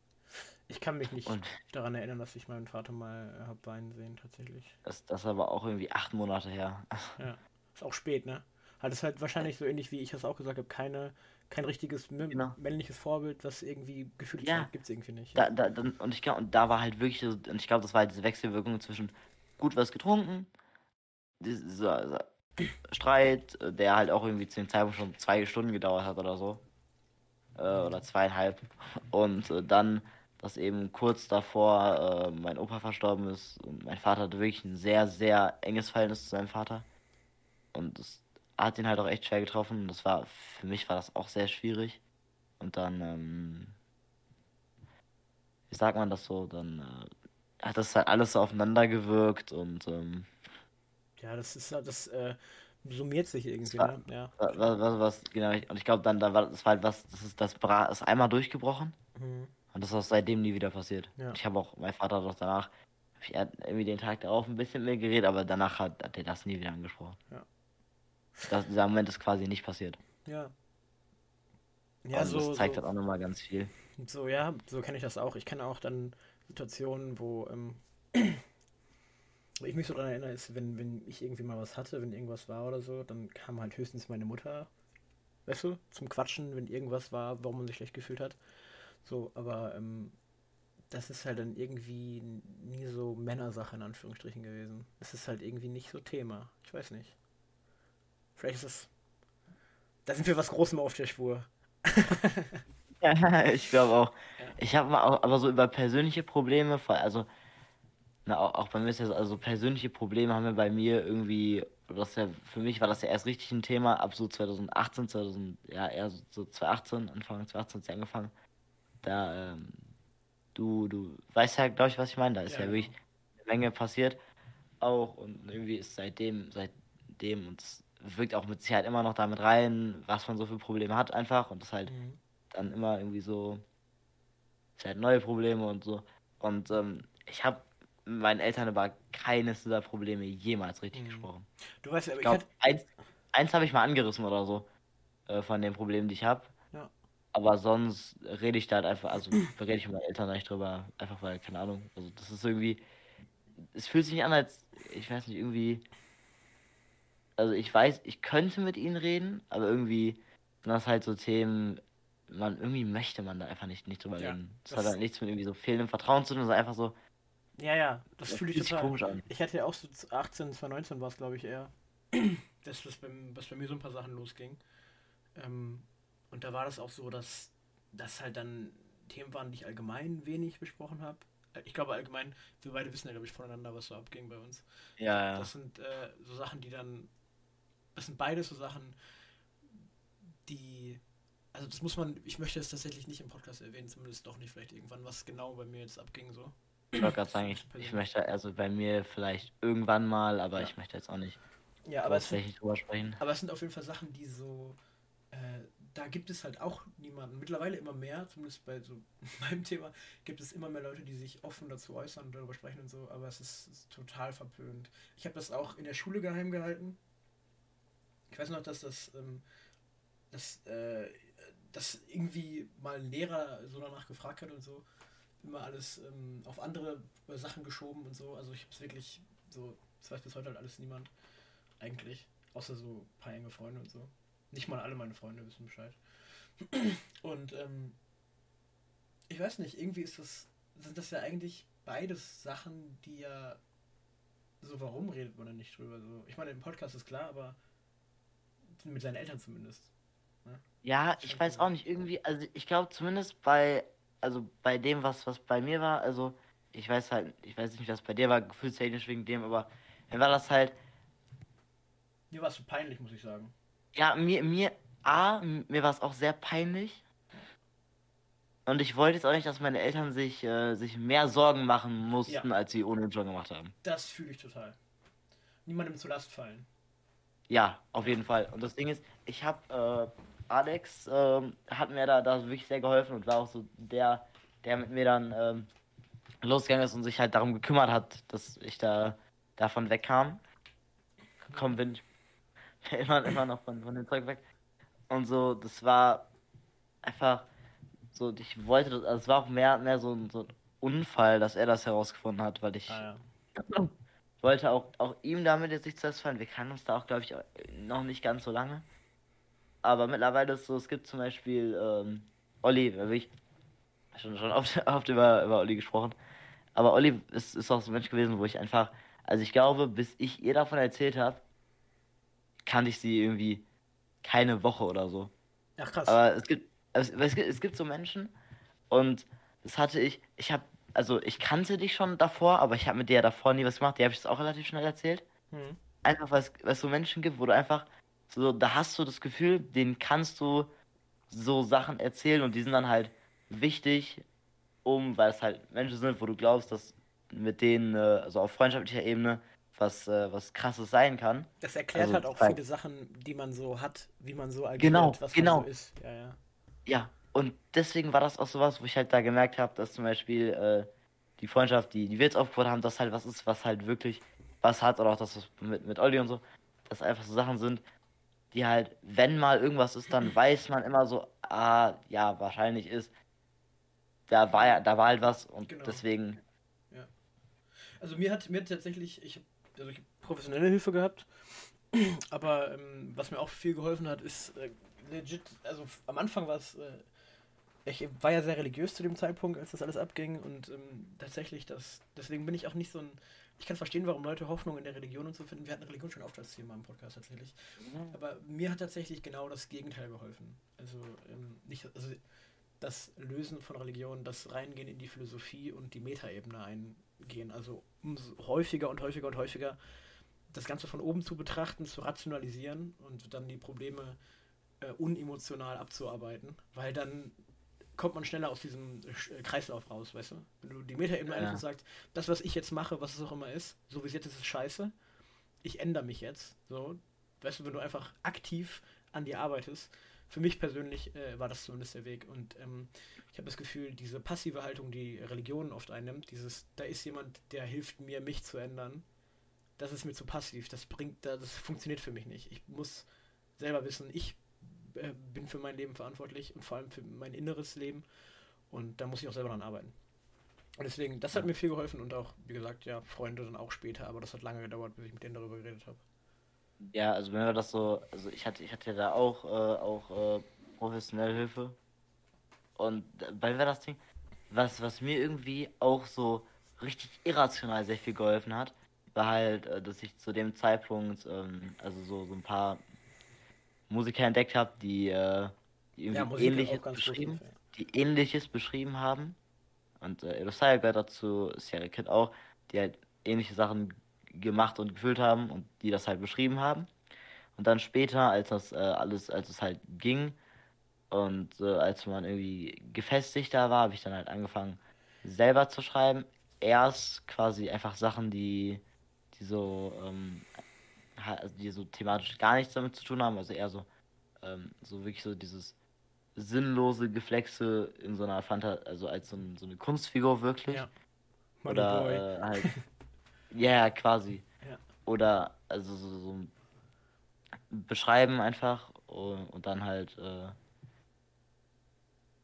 Ich kann mich nicht und, daran erinnern, dass ich meinen Vater mal äh, habe weinen sehen, tatsächlich. Das, das aber auch irgendwie acht Monate her. Ja, ist auch spät, ne? Hat es halt wahrscheinlich so ähnlich wie ich es auch gesagt habe, keine, kein richtiges genau. männliches Vorbild, was irgendwie gefühlt ja. gibt es irgendwie nicht. Da, da, dann, und ich glaube, und da war halt wirklich, und ich glaube, das war halt diese Wechselwirkung zwischen gut was getrunken, dieser, dieser Streit, der halt auch irgendwie zu dem Zeitpunkt schon zwei Stunden gedauert hat oder so. Äh, oder zweieinhalb. Und äh, dann, dass eben kurz davor äh, mein Opa verstorben ist und mein Vater hatte wirklich ein sehr, sehr enges Verhältnis zu seinem Vater. Und das hat ihn halt auch echt schwer getroffen. Das war, für mich war das auch sehr schwierig. Und dann, ähm, wie sagt man das so, dann äh, hat das halt alles so aufeinander gewirkt und ähm, ja, das ist das äh, summiert sich irgendwie, war, ne? Ja. Was, was, was, genau, und ich glaube dann, da war das war halt was, das ist das Bra ist einmal durchgebrochen mhm. und das ist auch seitdem nie wieder passiert. Ja. Ich habe auch, mein Vater hat auch danach, er hat irgendwie den Tag darauf ein bisschen mehr geredet, aber danach hat, hat er das nie wieder angesprochen. Ja. Das, dieser Moment ist quasi nicht passiert. Ja. Ja, Und so. Das zeigt so, halt auch nochmal ganz viel. So, ja, so kenne ich das auch. Ich kenne auch dann Situationen, wo, ähm, ich mich so daran erinnere, ist, wenn, wenn ich irgendwie mal was hatte, wenn irgendwas war oder so, dann kam halt höchstens meine Mutter, weißt du, zum Quatschen, wenn irgendwas war, warum man sich schlecht gefühlt hat. So, aber ähm, das ist halt dann irgendwie nie so Männersache in Anführungsstrichen gewesen. Es ist halt irgendwie nicht so Thema. Ich weiß nicht. Vielleicht ist es. Da sind wir was Großem auf der Spur. ja, ich glaube auch. Ja. Ich habe mal auch, aber so über persönliche Probleme, also, na, auch, bei mir ist das, also persönliche Probleme haben wir bei mir irgendwie, das ja, für mich war das ja erst richtig ein Thema, ab so 2018, 2000, ja, eher so, so 2018, Anfang 2018 hat es angefangen. Da, ähm, du, du weißt ja, glaube ich, was ich meine, da ist ja, ja wirklich eine Menge passiert auch und irgendwie ist seitdem, seitdem und das wirkt auch mit Sicherheit immer noch damit rein, was man so für Probleme hat einfach und das halt mhm. dann immer irgendwie so halt neue Probleme und so. Und ähm, ich habe meinen Eltern über keines dieser Probleme jemals richtig mhm. gesprochen. Du weißt, aber ich, glaube, eins, eins habe ich mal angerissen oder so äh, von den Problemen, die ich habe. Ja. Aber sonst rede ich da halt einfach, also rede ich mit meinen Eltern nicht drüber, einfach weil, keine Ahnung, also das ist irgendwie, es fühlt sich nicht an, als, ich weiß nicht, irgendwie, also ich weiß, ich könnte mit ihnen reden, aber irgendwie sind das halt so Themen, man irgendwie möchte man da einfach nicht, nicht drüber ja, reden. Das, das, hat halt nichts mit irgendwie so fehlendem Vertrauen zu tun, sondern einfach so. Ja, ja, das, das fühle ich total. Komisch an. Ich hatte ja auch so 18, 2019 war es, glaube ich, eher, dass, das bei, was bei mir so ein paar Sachen losging. Ähm, Und da war das auch so, dass das halt dann Themen waren, die ich allgemein wenig besprochen habe. Ich glaube allgemein, wir beide wissen ja, glaube ich, voneinander, was so abging bei uns. Ja, ja. Das sind äh, so Sachen, die dann. Das sind beides so Sachen, die. Also das muss man, ich möchte es tatsächlich nicht im Podcast erwähnen, zumindest doch nicht vielleicht irgendwann, was genau bei mir jetzt abging so. Ich wollte gerade sagen, ich, ich, möchte, also bei mir vielleicht irgendwann mal, aber ja. ich möchte jetzt auch nicht ja, aber es, sind, drüber sprechen. Aber es sind auf jeden Fall Sachen, die so, äh, da gibt es halt auch niemanden. Mittlerweile immer mehr, zumindest bei so meinem Thema, gibt es immer mehr Leute, die sich offen dazu äußern und darüber sprechen und so, aber es ist, ist total verpönt. Ich habe das auch in der Schule geheim gehalten. Ich weiß noch, dass das, ähm, dass, äh, dass irgendwie mal ein Lehrer so danach gefragt hat und so. Immer alles ähm, auf andere Sachen geschoben und so. Also ich habe es wirklich so, das weiß bis heute halt alles niemand. Eigentlich. Außer so ein paar enge Freunde und so. Nicht mal alle meine Freunde wissen Bescheid. Und ähm, ich weiß nicht, irgendwie ist das, sind das ja eigentlich beides Sachen, die ja so, warum redet man da nicht drüber? So, ich meine, im Podcast ist klar, aber mit seinen Eltern zumindest. Ne? Ja, ich weiß auch nicht, irgendwie, also ich glaube zumindest bei, also bei dem, was, was bei mir war, also ich weiß halt, ich weiß nicht, was bei dir war, gefühlstechnisch wegen dem, aber mir war das halt. Mir war es so peinlich, muss ich sagen. Ja, mir, mir, A, mir war es auch sehr peinlich. Und ich wollte jetzt auch nicht, dass meine Eltern sich, äh, sich mehr Sorgen machen mussten, ja. als sie ohne John gemacht haben. Das fühle ich total. Niemandem zur Last fallen. Ja, auf jeden Fall. Und das Ding ist, ich habe äh, Alex äh, hat mir da, da wirklich sehr geholfen und war auch so der, der mit mir dann ähm, losgegangen ist und sich halt darum gekümmert hat, dass ich da davon wegkam. Komm, bin immer, immer noch von, von dem Zeug weg. Und so, das war einfach so, ich wollte das, also es war auch mehr, mehr so, so ein Unfall, dass er das herausgefunden hat, weil ich ah, ja. wollte auch, auch ihm damit jetzt nicht zuerst fallen. Wir kennen uns da auch, glaube ich, noch nicht ganz so lange. Aber mittlerweile ist es so, es gibt zum Beispiel ähm, Olli, ich schon, schon oft, oft über, über Olli gesprochen. Aber Olli ist, ist auch so ein Mensch gewesen, wo ich einfach, also ich glaube, bis ich ihr davon erzählt habe, kannte ich sie irgendwie keine Woche oder so. Ach krass. Aber es gibt, es, es gibt, es gibt so Menschen und das hatte ich, ich habe, also ich kannte dich schon davor, aber ich habe mit der davor nie was gemacht. Die habe ich das auch relativ schnell erzählt. Hm. Einfach, weil es, weil es so Menschen gibt, wo du einfach, so, da hast du das Gefühl, denen kannst du so Sachen erzählen und die sind dann halt wichtig, um, weil es halt Menschen sind, wo du glaubst, dass mit denen, äh, also auf freundschaftlicher Ebene, was, äh, was krasses sein kann. Das erklärt also, halt auch viele Sachen, die man so hat, wie man so agiert, genau, was genau. man so ist. Ja, ja. ja, und deswegen war das auch sowas, wo ich halt da gemerkt habe, dass zum Beispiel äh, die Freundschaft, die, die wir jetzt aufgebaut haben, das halt was ist, was halt wirklich was hat, oder auch das mit, mit Olli und so, dass einfach so Sachen sind, die halt, wenn mal irgendwas ist, dann weiß man immer so, ah, ja, wahrscheinlich ist, da war ja, da war halt was und genau. deswegen. Ja. Also mir hat mir tatsächlich, ich also ich habe professionelle Hilfe gehabt, aber ähm, was mir auch viel geholfen hat, ist äh, legit, also am Anfang war es, äh, ich war ja sehr religiös zu dem Zeitpunkt, als das alles abging und ähm, tatsächlich, das, deswegen bin ich auch nicht so ein, ich kann verstehen, warum Leute Hoffnung in der Religion und so finden. Wir hatten Religion schon oft als Thema im Podcast tatsächlich. Mhm. Aber mir hat tatsächlich genau das Gegenteil geholfen. Also ähm, nicht, also das Lösen von Religion, das Reingehen in die Philosophie und die Metaebene eingehen. Also umso häufiger und häufiger und häufiger das Ganze von oben zu betrachten, zu rationalisieren und dann die Probleme äh, unemotional abzuarbeiten, weil dann kommt man schneller aus diesem äh, Kreislauf raus, weißt du? Wenn du die Metaebene ja. einfach sagst, das, was ich jetzt mache, was es auch immer ist, so wie es jetzt ist, ist scheiße, ich ändere mich jetzt, so, weißt du, wenn du einfach aktiv an dir arbeitest, für mich persönlich äh, war das zumindest der Weg. Und ähm, ich habe das Gefühl, diese passive Haltung, die Religion oft einnimmt, dieses, da ist jemand, der hilft mir, mich zu ändern, das ist mir zu passiv. Das bringt, das funktioniert für mich nicht. Ich muss selber wissen, ich äh, bin für mein Leben verantwortlich und vor allem für mein inneres Leben. Und da muss ich auch selber dran arbeiten. Und deswegen, das hat mir viel geholfen und auch, wie gesagt, ja, Freunde dann auch später, aber das hat lange gedauert, bis ich mit denen darüber geredet habe. Ja, also wenn wir das so, also ich hatte, ich hatte da auch, äh, auch äh, professionelle Hilfe. Und bei war das Ding, was, was mir irgendwie auch so richtig irrational sehr viel geholfen hat, war halt, äh, dass ich zu dem Zeitpunkt, ähm, also so, so ein paar Musiker entdeckt habe, die, äh, die irgendwie ja, ähnliches beschrieben, die ähnliches beschrieben haben. Und äh, gehört dazu, Sierra Kid auch, die halt ähnliche Sachen gemacht und gefühlt haben und die das halt beschrieben haben. Und dann später, als das äh, alles, als es halt ging und äh, als man irgendwie gefestigter war, habe ich dann halt angefangen, selber zu schreiben. Erst quasi einfach Sachen, die, die so, ähm, die so thematisch gar nichts damit zu tun haben, also eher so, ähm, so wirklich so dieses sinnlose Geflexe in so einer Fanta, also als so, ein, so eine Kunstfigur wirklich. Ja. Oder äh, halt. Ja, yeah, quasi. Ja. Oder also so, so beschreiben einfach und, und dann halt äh,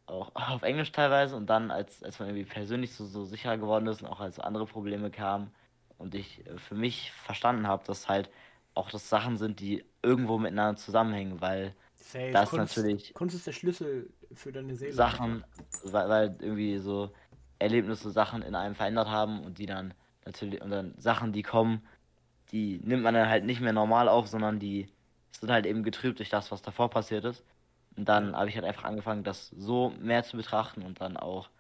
auch auf Englisch teilweise und dann als, als man irgendwie persönlich so, so sicher geworden ist und auch als andere Probleme kamen und ich äh, für mich verstanden habe, dass halt auch das Sachen sind, die irgendwo miteinander zusammenhängen, weil Safe. das Kunst, natürlich Kunst ist der Schlüssel für deine Seele. Sachen, weil, weil irgendwie so Erlebnisse Sachen in einem verändert haben und die dann natürlich und dann Sachen, die kommen, die nimmt man dann halt nicht mehr normal auf, sondern die sind halt eben getrübt durch das, was davor passiert ist. Und dann habe ich halt einfach angefangen, das so mehr zu betrachten und dann auch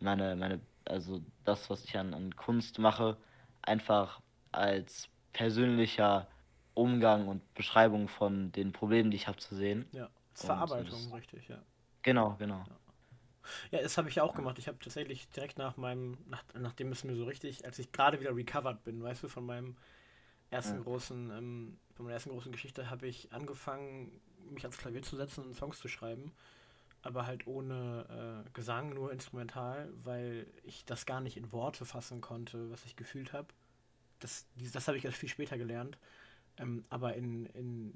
meine, meine, also das, was ich an, an Kunst mache, einfach als persönlicher Umgang und Beschreibung von den Problemen, die ich habe, zu sehen. Ja, Verarbeitung, das, richtig, ja. Genau, genau. Ja. Ja, das habe ich auch gemacht. Ich habe tatsächlich direkt nach meinem, nach, nachdem es mir so richtig, als ich gerade wieder recovered bin, weißt du, von meinem ersten ja. großen, ähm, von meiner ersten großen Geschichte, habe ich angefangen, mich ans Klavier zu setzen und Songs zu schreiben. Aber halt ohne äh, Gesang, nur instrumental, weil ich das gar nicht in Worte fassen konnte, was ich gefühlt habe. Das, das habe ich erst viel später gelernt. Ähm, aber in, in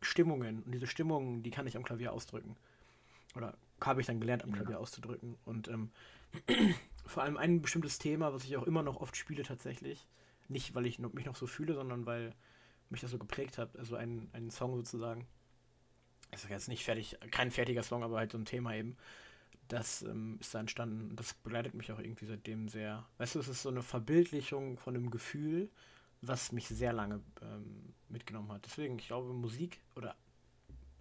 Stimmungen, und diese Stimmungen, die kann ich am Klavier ausdrücken. Oder habe ich dann gelernt, am Klavier ja. auszudrücken. Und ähm, vor allem ein bestimmtes Thema, was ich auch immer noch oft spiele tatsächlich. Nicht, weil ich mich noch so fühle, sondern weil mich das so geprägt hat. Also ein, ein Song sozusagen. Das ist jetzt nicht fertig, kein fertiger Song, aber halt so ein Thema eben. Das ähm, ist da entstanden. Das begleitet mich auch irgendwie seitdem sehr. Weißt du, es ist so eine Verbildlichung von einem Gefühl, was mich sehr lange ähm, mitgenommen hat. Deswegen, ich glaube, Musik oder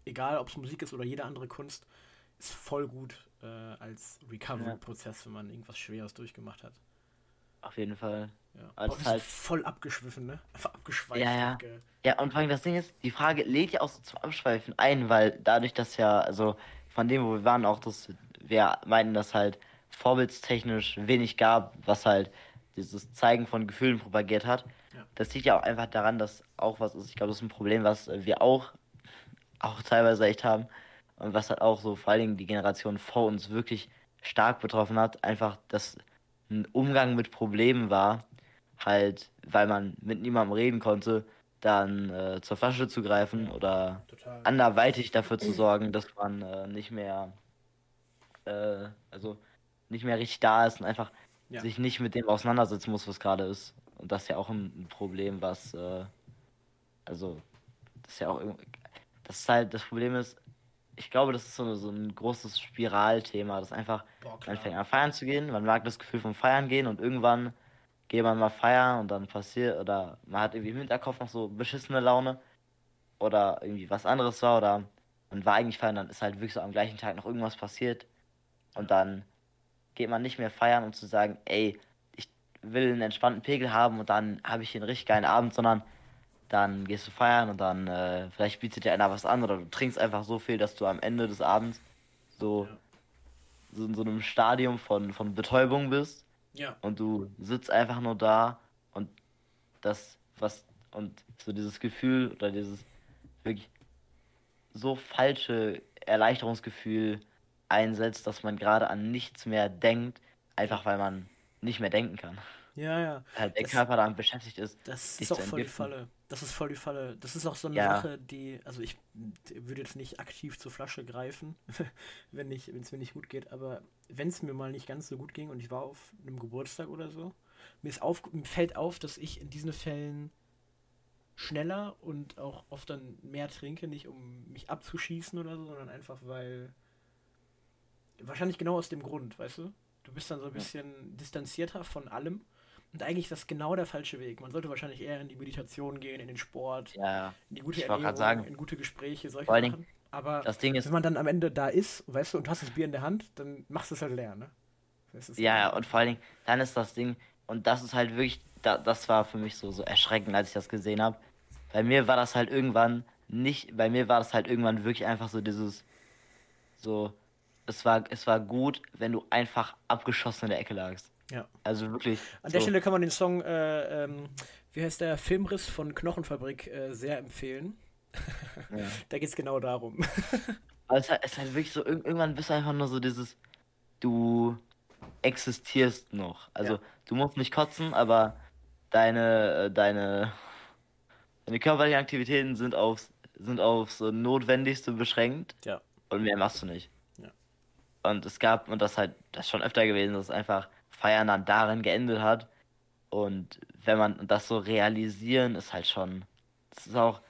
egal ob es Musik ist oder jede andere Kunst, ist voll gut äh, als Recovery-Prozess, wenn man irgendwas Schweres durchgemacht hat. Auf jeden Fall. Ja. Also halt voll abgeschwiffen, ne? Einfach abgeschweift. Ja, ja. ja, und vor allem das Ding ist, die Frage lädt ja auch so zum Abschweifen ein, weil dadurch, dass ja, also von dem, wo wir waren, auch das, wir meinten, dass halt vorbildstechnisch wenig gab, was halt dieses Zeigen von Gefühlen propagiert hat. Ja. Das liegt ja auch einfach daran, dass auch was ist, ich glaube, das ist ein Problem, was wir auch, auch teilweise echt haben, und was halt auch so vor allen Dingen die Generation vor uns wirklich stark betroffen hat, einfach, dass ein Umgang mit Problemen war, halt, weil man mit niemandem reden konnte, dann äh, zur Flasche zu greifen oder Total. anderweitig dafür zu sorgen, dass man äh, nicht mehr, äh, also nicht mehr richtig da ist und einfach ja. sich nicht mit dem auseinandersetzen muss, was gerade ist. Und das ist ja auch ein, Problem, was, äh, also, das ist ja auch, das ist halt, das Problem ist, ich glaube, das ist so, so ein großes Spiralthema, das einfach, Boah, man fängt an feiern zu gehen, man mag das Gefühl vom Feiern gehen und irgendwann geht man mal feiern und dann passiert, oder man hat irgendwie im Hinterkopf noch so beschissene Laune oder irgendwie was anderes war oder man war eigentlich feiern, dann ist halt wirklich so am gleichen Tag noch irgendwas passiert und dann geht man nicht mehr feiern, um zu sagen, ey, ich will einen entspannten Pegel haben und dann habe ich einen richtig geilen Abend, sondern dann gehst du feiern und dann äh, vielleicht bietet dir einer was an oder du trinkst einfach so viel, dass du am Ende des Abends so, ja. so in so einem Stadium von, von Betäubung bist. Ja. Und du sitzt einfach nur da und das, was, und so dieses Gefühl oder dieses wirklich so falsche Erleichterungsgefühl einsetzt, dass man gerade an nichts mehr denkt, einfach weil man nicht mehr denken kann. Ja, ja. Halt der das, Körper damit beschäftigt ist. Das ist auch voll die Falle. Das ist voll die Falle. Das ist auch so eine ja. Sache, die, also ich würde jetzt nicht aktiv zur Flasche greifen, wenn es mir nicht gut geht, aber wenn es mir mal nicht ganz so gut ging und ich war auf einem Geburtstag oder so, mir, ist auf, mir fällt auf, dass ich in diesen Fällen schneller und auch oft dann mehr trinke, nicht um mich abzuschießen oder so, sondern einfach weil wahrscheinlich genau aus dem Grund, weißt du? Du bist dann so ein bisschen ja. distanzierter von allem Und eigentlich ist das genau der falsche Weg. Man sollte wahrscheinlich eher in die Meditation gehen, in den Sport, ja, in die gute Ernährung, sagen, in gute Gespräche, solche Sachen. Dingen, Aber das Ding ist, wenn man dann am Ende da ist, weißt du, und du hast das Bier in der Hand, dann machst du es halt leer, ne? ja, ja, und vor allen Dingen, dann ist das Ding, und das ist halt wirklich, da, das war für mich so, so erschreckend, als ich das gesehen habe. Bei mir war das halt irgendwann nicht, bei mir war das halt irgendwann wirklich einfach so dieses, so, es war, es war gut, wenn du einfach abgeschossen in der Ecke lagst. Ja. Also wirklich. An der Stelle kann man den Song, äh, ähm, wie heißt der, Filmriss von Knochenfabrik äh, sehr empfehlen. Ja. da geht es genau darum. Aber es, ist halt wirklich so, irgendwann bist du einfach nur so dieses, du existierst noch. Also ja. du musst nicht kotzen, aber deine, äh, deine, deine körperlichen Aktivitäten sind aufs, sind aufs Notwendigste beschränkt. Ja. Und mehr machst du nicht. Ja. Und es gab, und das halt, das ist schon öfter gewesen, dass einfach Feiern dann darin geendet hat. Und wenn man das so realisieren, ist halt schon, das ist auch,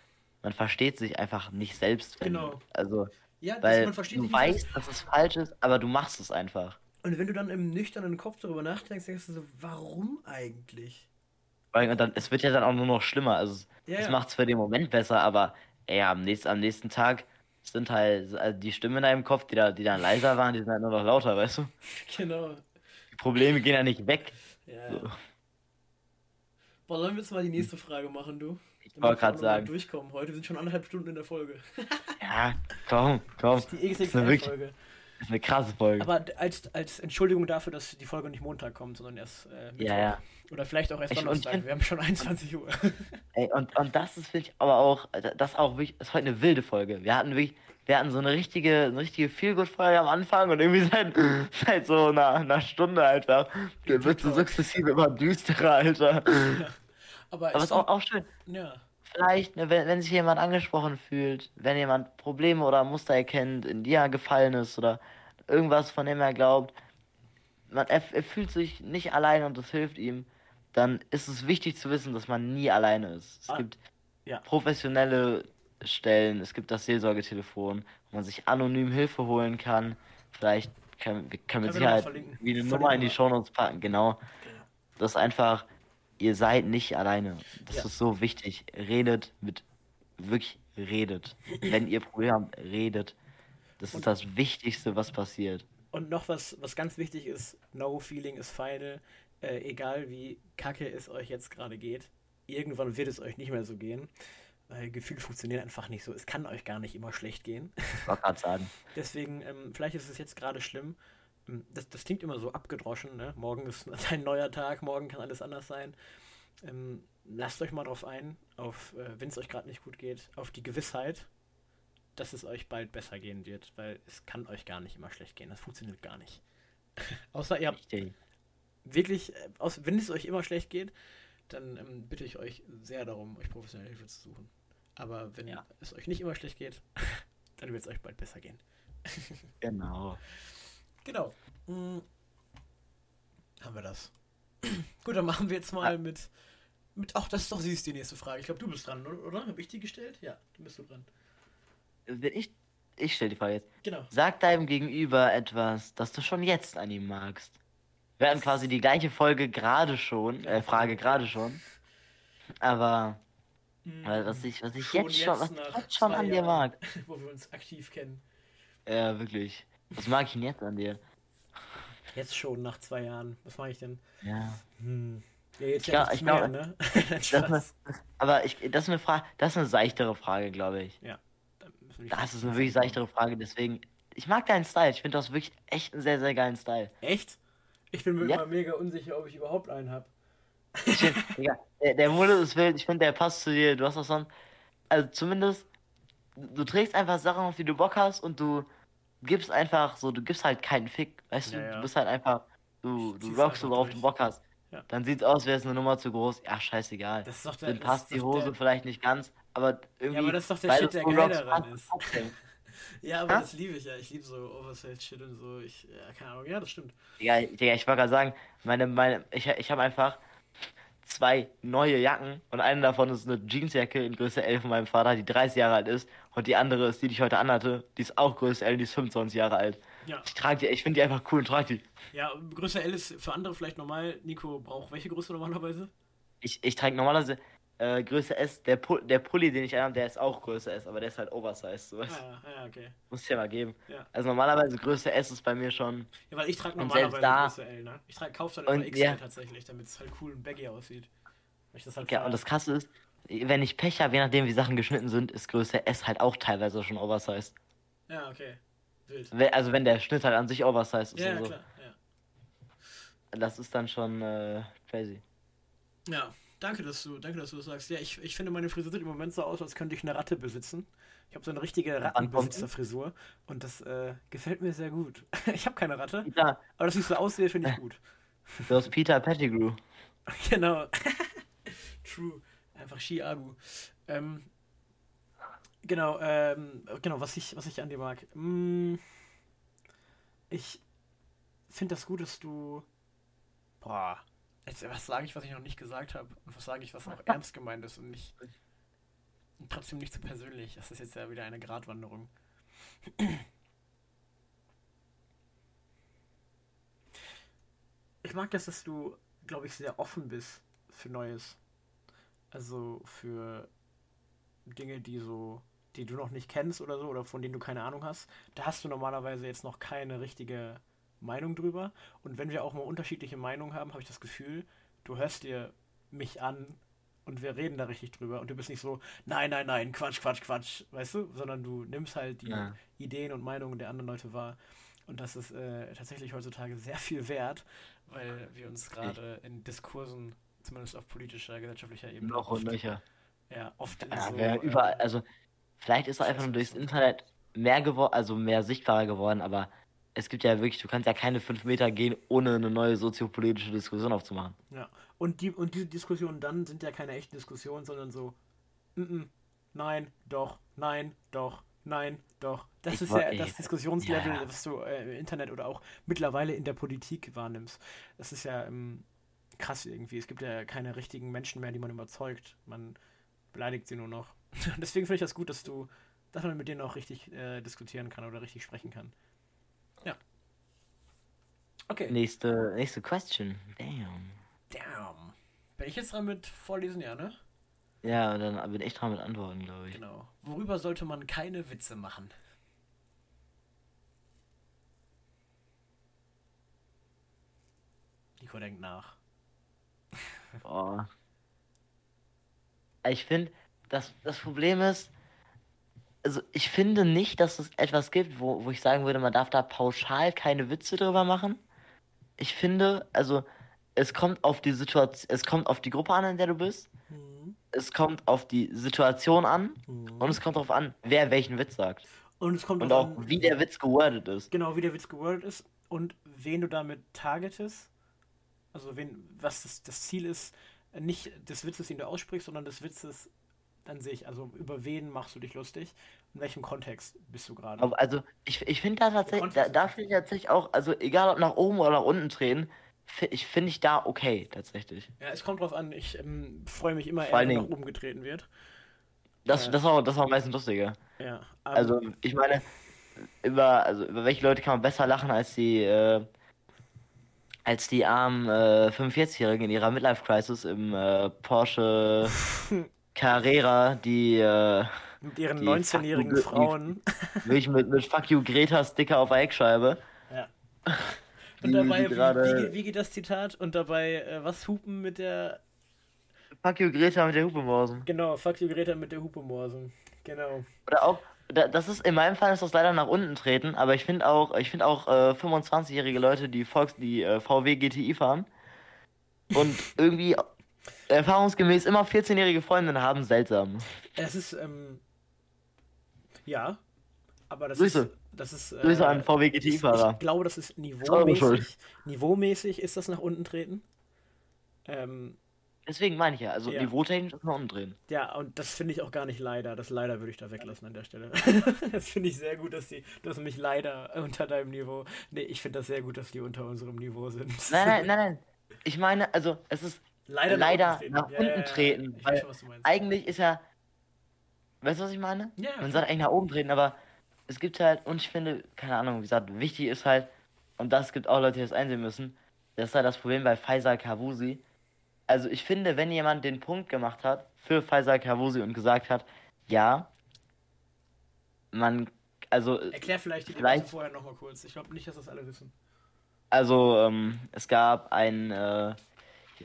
man versteht sich einfach nicht selbst. Genau. Also, ja, weil du weißt, dass es falsch ist, aber du machst es einfach. Und wenn du dann im nüchternen Kopf darüber nachdenkst, denkst du so, warum eigentlich? Und dann, es wird ja dann auch nur noch schlimmer. Also, es ja, macht es für den Moment besser, aber ey, am nächsten, am nächsten Tag sind halt also die Stimmen in deinem Kopf, die da, die dann leiser waren, die sind halt nur noch lauter, weißt du? Genau. Probleme gehen ja nicht weg. Ja. So. Boah, sollen wir jetzt mal die nächste Frage machen, du? Ich wollte gerade sagen. Durchkommen. Heute sind schon anderthalb Stunden in der Folge. ja, komm, komm. Das ist die XXL-Folge. Das ist eine krasse Folge. Aber als, als Entschuldigung dafür, dass die Folge nicht Montag kommt, sondern erst äh, Mittwoch. Ja, ja. Oder vielleicht auch erst ich, Donnerstag. Wir haben schon 21 Uhr. Ey, und, und das ist wirklich, aber auch, das ist auch wirklich, das ist heute eine wilde Folge. Wir hatten wirklich, wir hatten so eine richtige, eine richtige Feelgood-Folge am Anfang und irgendwie seit, seit so einer, einer Stunde einfach wird so sukzessive immer düsterer, Alter. Ja. Aber, Aber ist auch, auch schön. Ja. Vielleicht, ne, wenn, wenn sich jemand angesprochen fühlt, wenn jemand Probleme oder Muster erkennt, in die er gefallen ist oder irgendwas, von dem er glaubt, man, er, er fühlt sich nicht allein und das hilft ihm, dann ist es wichtig zu wissen, dass man nie alleine ist. Es ah, gibt ja. professionelle Stellen. Es gibt das Seelsorgetelefon, wo man sich anonym Hilfe holen kann. Vielleicht können wir können mit Sicherheit wie eine Nummer in die Shownotes packen. Genau. Okay. Das ist einfach, ihr seid nicht alleine. Das ja. ist so wichtig. Redet mit, wirklich redet. Wenn ihr Probleme habt, redet. Das und ist das Wichtigste, was passiert. Und noch was, was ganz wichtig ist, no feeling is final. Äh, egal wie kacke es euch jetzt gerade geht, irgendwann wird es euch nicht mehr so gehen. Weil Gefühle funktionieren einfach nicht so. Es kann euch gar nicht immer schlecht gehen. Wollte gerade sagen. Deswegen, ähm, vielleicht ist es jetzt gerade schlimm. Ähm, das, das klingt immer so abgedroschen. Ne? Morgen ist ein neuer Tag, morgen kann alles anders sein. Ähm, lasst euch mal drauf ein, auf, äh, wenn es euch gerade nicht gut geht, auf die Gewissheit, dass es euch bald besser gehen wird, weil es kann euch gar nicht immer schlecht gehen. Das funktioniert gar nicht. Außer ihr habt wirklich, äh, aus, wenn es euch immer schlecht geht, dann ähm, bitte ich euch sehr darum, euch professionelle Hilfe zu suchen. Aber wenn ja. es euch nicht immer schlecht geht, dann wird es euch bald besser gehen. genau. Genau. Hm. Haben wir das. Gut, dann machen wir jetzt mal ja. mit, mit. Ach, das ist doch süß, die nächste Frage. Ich glaube, du bist dran, oder? Habe ich die gestellt? Ja, du bist so dran. Wenn ich. Ich stelle die Frage jetzt. Genau. Sag deinem Gegenüber etwas, das du schon jetzt an ihm magst. Wir hatten quasi die gleiche Folge gerade schon, äh, Frage gerade schon. Aber hm. was ich, was ich schon jetzt schon, was ich jetzt schon an dir mag. Wo wir uns aktiv kennen. Ja, wirklich. Was mag ich denn jetzt an dir? Jetzt schon, nach zwei Jahren. Was mag ich denn? Ja. Hm. Ja, jetzt ich ja ich mehr, ne? das eine, aber ich, das ist eine Frage, das ist eine seichtere Frage, glaube ich. Ja. Das ist eine wirklich seichtere Frage, deswegen. Ich mag deinen Style. Ich finde das wirklich echt einen sehr, sehr geilen Style. Echt? Ich bin mir ja. immer mega unsicher, ob ich überhaupt einen habe. ja, der, der Modus ist wild, ich finde, der passt zu dir. Du hast das sonst. Also zumindest, du trägst einfach Sachen, auf die du Bock hast und du gibst einfach so, du gibst halt keinen Fick. Weißt ja, du, ja. du bist halt einfach, du, du rockst so, worauf du Bock hast. Ja. Dann sieht's aus, wäre es eine Nummer zu groß. Ja, scheißegal. Das ist doch der, Dann passt die Hose der... vielleicht nicht ganz, aber irgendwie. Ja, aber das ist doch der Shit, der geil daran ist. Ja, aber ha? das liebe ich ja. Ich liebe so Oversize-Shit und so. Ich, ja, keine Ahnung, ja, das stimmt. Ja, Digga, ich wollte gerade sagen, meine, meine, ich, ich habe einfach zwei neue Jacken und eine davon ist eine Jeansjacke in Größe 11 von meinem Vater, die 30 Jahre alt ist und die andere ist die, die ich heute anhatte, die ist auch Größe 11, die ist 25 Jahre alt. Ja. Ich trage die, ich finde die einfach cool und trage die. Ja, Größe L ist für andere vielleicht normal. Nico braucht welche Größe normalerweise? Ich, ich trage normalerweise äh, Größe S. Der, Pu der Pulli, den ich anhabe, der ist auch Größe S, aber der ist halt oversized. So. Ah, ja, okay. Muss ich ja mal geben. Ja. Also normalerweise Größe S ist bei mir schon. Ja, weil ich trage normalerweise da, Größe L, ne? Ich trage kaufe dann immer XL ja. tatsächlich, damit es halt cool und baggy aussieht. Halt ja, und das krasse ist, wenn ich Pech habe, je nachdem wie Sachen geschnitten sind, ist Größe S halt auch teilweise schon oversized. Ja, okay. Wild. Also wenn der Schnitt halt an sich oversized ist. Ja, so. klar, ja. Das ist dann schon äh, crazy. Ja, danke, dass du, danke, dass du das sagst. Ja, ich, ich finde, meine Frisur sieht im Moment so aus, als könnte ich eine Ratte besitzen. Ich habe so eine richtige Rattenbesitzerfrisur und das äh, gefällt mir sehr gut. ich habe keine Ratte, ja. aber dass ich so aussehe, finde ich gut. Du hast Peter Pettigrew. genau. True. Einfach Ski-Agu. Ähm, Genau, ähm, genau, was ich, was ich an dir mag. Mm, ich finde das gut, dass du. Boah. Jetzt, was sage ich, was ich noch nicht gesagt habe? Und was sage ich, was auch ernst gemeint ist und nicht. Und trotzdem nicht zu so persönlich. Das ist jetzt ja wieder eine Gratwanderung. Ich mag das, dass du, glaube ich, sehr offen bist für Neues. Also für Dinge, die so die du noch nicht kennst oder so, oder von denen du keine Ahnung hast, da hast du normalerweise jetzt noch keine richtige Meinung drüber. Und wenn wir auch mal unterschiedliche Meinungen haben, habe ich das Gefühl, du hörst dir mich an und wir reden da richtig drüber und du bist nicht so, nein, nein, nein, Quatsch, Quatsch, Quatsch, weißt du, sondern du nimmst halt die ja. Ideen und Meinungen der anderen Leute wahr. Und das ist äh, tatsächlich heutzutage sehr viel wert, weil wir uns gerade in Diskursen, zumindest auf politischer, gesellschaftlicher Ebene. Noch und nöcher. Ja, oft. Ja, so, überall, äh, also Vielleicht ist er einfach nur durchs Internet mehr geworden, also mehr sichtbarer geworden, aber es gibt ja wirklich, du kannst ja keine fünf Meter gehen, ohne eine neue soziopolitische Diskussion aufzumachen. Ja, und, die, und diese Diskussionen dann sind ja keine echten Diskussionen, sondern so, mm -mm, nein, doch, nein, doch, nein, doch. Das ich ist ja das Diskussionslevel, ja. was du äh, im Internet oder auch mittlerweile in der Politik wahrnimmst. Das ist ja ähm, krass irgendwie. Es gibt ja keine richtigen Menschen mehr, die man überzeugt. Man beleidigt sie nur noch. Deswegen finde ich das gut, dass du, dass man mit denen auch richtig äh, diskutieren kann oder richtig sprechen kann. Okay. Nächste, nächste Question. Damn. Damn. Bin ich jetzt dran mit Vorlesen, ja, ne? Ja, dann bin ich dran mit Antworten, glaube ich. Genau. Worüber sollte man keine Witze machen? Nico denkt nach. Boah. Ich finde, das, das Problem ist, also ich finde nicht, dass es etwas gibt, wo, wo ich sagen würde, man darf da pauschal keine Witze drüber machen. Ich finde, also es kommt auf die Situation, es kommt auf die Gruppe an, in der du bist. Mhm. Es kommt auf die Situation an mhm. und es kommt darauf an, wer welchen Witz sagt. Und es kommt und auch, an, wie der Witz gewordet ist. Genau, wie der Witz gewordet ist und wen du damit targetest. Also wen, was das, das Ziel ist, nicht des Witzes, den du aussprichst, sondern des Witzes, an sich? Also über wen machst du dich lustig? In welchem Kontext bist du gerade? Also ich, ich finde da tatsächlich, da, da finde ich tatsächlich auch, also egal ob nach oben oder nach unten drehen, ich finde ich da okay tatsächlich. Ja, es kommt drauf an. Ich ähm, freue mich immer, wenn nach oben getreten wird. Das, äh, das, war, das war meistens lustiger. Ja. also ich meine, über, also über welche Leute kann man besser lachen als die, äh, als die armen äh, 45-Jährigen in ihrer Midlife-Crisis im äh, Porsche Carrera, die. Mit ihren 19-jährigen Frauen. Wirklich mit, mit Fuck you Greta Sticker auf der Heckscheibe. Ja. Und dabei, wie, wie, wie, geht das Zitat? Und dabei, äh, was hupen mit der. Fuck you Greta mit der Hupe morsen. Genau, Fuck you Greta mit der Hupe morsen. Genau. Oder auch, das ist in meinem Fall ist das leider nach unten treten, aber ich finde auch, ich finde auch äh, 25-jährige Leute, die Volks, die äh, VW GTI fahren und irgendwie erfahrungsgemäß immer 14-jährige Freundinnen haben, seltsam. Es ist, ähm, ja, aber das Grüße. ist, das ist, äh, Grüße an VW GTI-Fahrer. Ich glaube, das ist niveaumäßig, niveaumäßig ist das nach unten treten. Ähm, Deswegen meine ich ja, also ja. niveautechnisch ist nach unten drehen. Ja, und das finde ich auch gar nicht leider. Das leider würde ich da weglassen an der Stelle. das finde ich sehr gut, dass die, du hast mich leider unter deinem Niveau. Nee, ich finde das sehr gut, dass die unter unserem Niveau sind. Nein, nein, nein, nein. Ich meine, also es ist leider, leider nach unten treten. Nach unten treten ja, weil schon, eigentlich ist er. Weißt du, was ich meine? Ja, Man sollte eigentlich nach oben treten, aber es gibt halt, und ich finde, keine Ahnung, wie gesagt, wichtig ist halt, und das gibt auch Leute, die das einsehen müssen, das ist halt das Problem bei Faisal Kavusi. Also ich finde, wenn jemand den Punkt gemacht hat für Faisal Kavusi und gesagt hat, ja, man, also. Erklär vielleicht die vielleicht, vorher nochmal kurz. Ich glaube nicht, dass das alle wissen. Also, ähm, es gab ein, äh,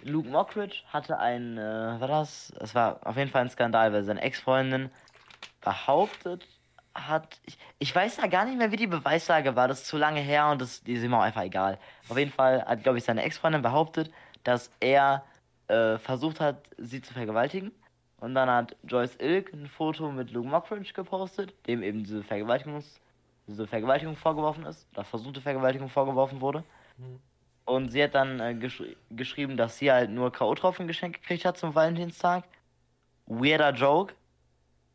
Luke Mockridge hatte ein, äh, war das? Es war auf jeden Fall ein Skandal, weil seine Ex-Freundin behauptet hat, ich, ich weiß da gar nicht mehr, wie die Beweislage war, das ist zu lange her und das die ist immer einfach egal. Auf jeden Fall hat, glaube ich, seine Ex-Freundin behauptet, dass er äh, versucht hat, sie zu vergewaltigen. Und dann hat Joyce Ilk ein Foto mit Luke Mockridge gepostet, dem eben diese Vergewaltigungs diese Vergewaltigung vorgeworfen ist, oder versuchte Vergewaltigung vorgeworfen wurde. Mhm. Und sie hat dann äh, gesch geschrieben, dass sie halt nur K.O.-Tropfen geschenkt gekriegt hat zum Valentinstag. Weirder Joke.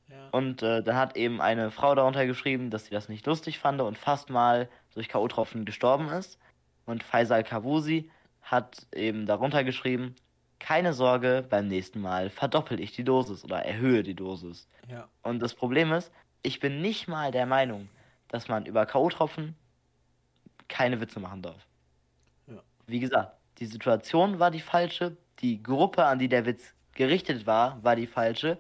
Ja. Und äh, dann hat eben eine Frau darunter geschrieben, dass sie das nicht lustig fand und fast mal durch K.O.-Tropfen gestorben ist. Und Faisal Kavusi hat eben darunter geschrieben, keine Sorge, beim nächsten Mal verdoppel ich die Dosis oder erhöhe die Dosis. Ja. Und das Problem ist, ich bin nicht mal der Meinung, dass man über K.O.-Tropfen keine Witze machen darf. Wie gesagt, die Situation war die falsche, die Gruppe, an die der Witz gerichtet war, war die falsche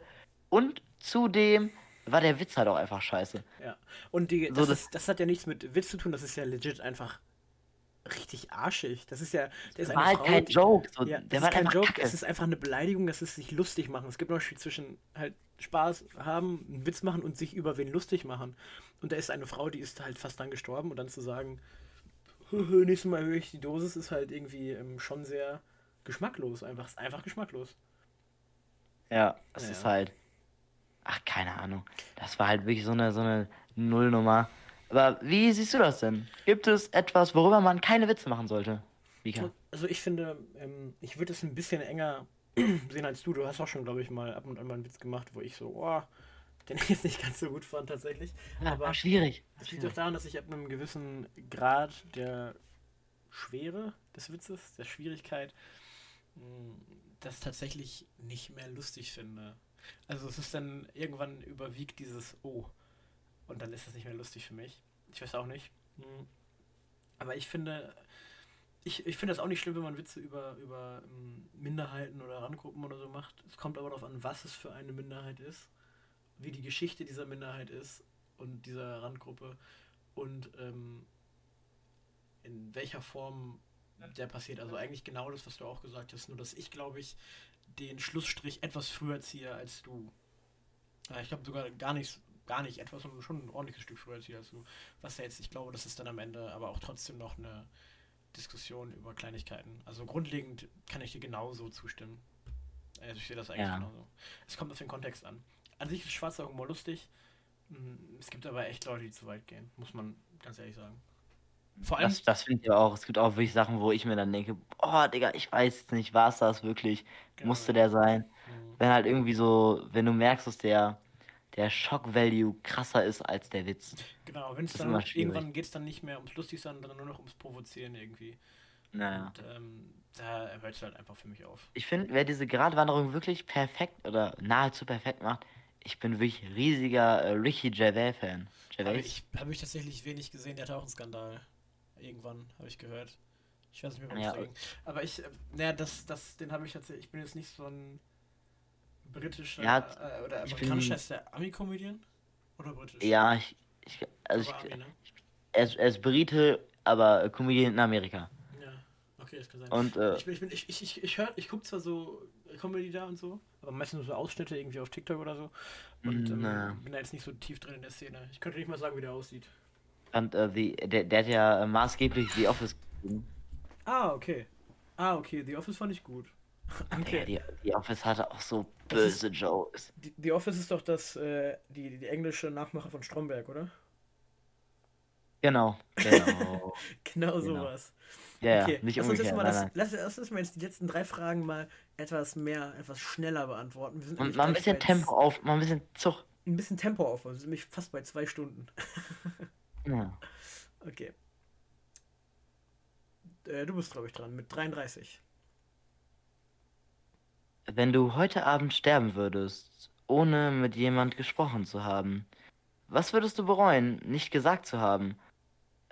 und zudem war der Witz halt auch einfach scheiße. Ja. Und die, das, so, das, ist, das hat ja nichts mit Witz zu tun, das ist ja legit einfach richtig arschig. Das ist ja. Das war halt Frau, kein Joke. So, ja, der war kein Joke. Kacke. Es ist einfach eine Beleidigung, das ist sich lustig machen. Es gibt noch Spiel zwischen halt Spaß haben, einen Witz machen und sich über wen lustig machen. Und da ist eine Frau, die ist halt fast dann gestorben und dann zu sagen, nächstes Mal höre ich die Dosis, ist halt irgendwie ähm, schon sehr geschmacklos. Einfach, ist einfach geschmacklos. Ja, es naja. ist halt. Ach, keine Ahnung. Das war halt wirklich so eine, so eine Nullnummer. Aber wie siehst du das denn? Gibt es etwas, worüber man keine Witze machen sollte? Mika? Also ich finde, ähm, ich würde es ein bisschen enger sehen als du. Du hast auch schon, glaube ich, mal ab und an mal einen Witz gemacht, wo ich so, oh, den ich jetzt nicht ganz so gut fand tatsächlich. Ja, Aber schwierig. Es liegt doch daran, dass ich ab einem gewissen Grad der Schwere des Witzes, der Schwierigkeit, hm, das tatsächlich nicht mehr lustig finde. Also es ist dann irgendwann überwiegt dieses Oh. Und dann ist es nicht mehr lustig für mich. Ich weiß auch nicht. Hm. Aber ich finde, ich, ich finde das auch nicht schlimm, wenn man Witze über, über um, Minderheiten oder Randgruppen oder so macht. Es kommt aber darauf an, was es für eine Minderheit ist, wie die Geschichte dieser Minderheit ist und dieser Randgruppe und ähm, in welcher Form der passiert. Also eigentlich genau das, was du auch gesagt hast, nur dass ich, glaube ich, den Schlussstrich etwas früher ziehe als du. Ja, ich glaube sogar gar nicht, gar nicht etwas, sondern schon ein ordentliches Stück früher ziehe als du. Was ja jetzt, ich glaube, das ist dann am Ende aber auch trotzdem noch eine Diskussion über Kleinigkeiten. Also grundlegend kann ich dir genauso zustimmen. Also ich sehe das eigentlich ja. genauso. Es kommt auf den Kontext an. An sich ist schwarzer Humor lustig. Hm, es gibt aber echt Leute, die zu weit gehen, muss man ganz ehrlich sagen. Vor allem. Das, das finde ich auch. Es gibt auch wirklich Sachen, wo ich mir dann denke, oh, Digga, ich weiß nicht, war es das wirklich? Genau. Musste der sein? Mhm. Wenn halt irgendwie so, wenn du merkst, dass der, der Shock-Value krasser ist als der Witz. Genau, wenn es dann irgendwann geht es dann nicht mehr ums Lustigsein, sondern nur noch ums Provozieren irgendwie. Naja. Und ähm, da hört es halt einfach für mich auf. Ich finde, wer diese Gratwanderung wirklich perfekt oder nahezu perfekt macht, ich bin wirklich riesiger äh, Ricky Gervais-Fan. Gervais? ich habe ich tatsächlich wenig gesehen, der hat auch einen Skandal. Irgendwann, habe ich gehört. Ich weiß nicht mehr, was ja. Aber ich, äh, naja, das, das, den habe ich tatsächlich, ich bin jetzt nicht so ein britischer ja, äh, oder amerikanischer, ist der Ami-Comedian? Oder britisch? Ja, ich, ich also ich, Ami, ne? er, ist, er ist Brite, aber Comedian in Amerika. Ja, okay, das kann sein. Und, äh, ich, ich, ich, ich, ich, ich, ich gucke zwar so Comedy da und so, aber meistens so Ausschnitte irgendwie auf TikTok oder so. Und ähm, bin da jetzt nicht so tief drin in der Szene. Ich könnte nicht mal sagen, wie der aussieht. Und äh, the, der, der hat ja äh, maßgeblich The Office gegeben. Ah, okay. Ah, okay, The Office fand ich gut. Okay. Die, die, Office hatte auch so böse ist, Jokes. Die, die, Office ist doch das, äh, die, die englische Nachmache von Stromberg, oder? Genau, genau. genau sowas. Ja, okay. nicht lass uns, jetzt mal das, lass, lass uns mal jetzt die letzten drei Fragen mal etwas mehr, etwas schneller beantworten. Und mal ein bisschen Tempo auf, mal ein bisschen Zug. Ein bisschen Tempo auf, wir sind nämlich fast bei zwei Stunden. ja. Okay. Äh, du bist, glaube ich, dran mit 33. Wenn du heute Abend sterben würdest, ohne mit jemand gesprochen zu haben, was würdest du bereuen, nicht gesagt zu haben?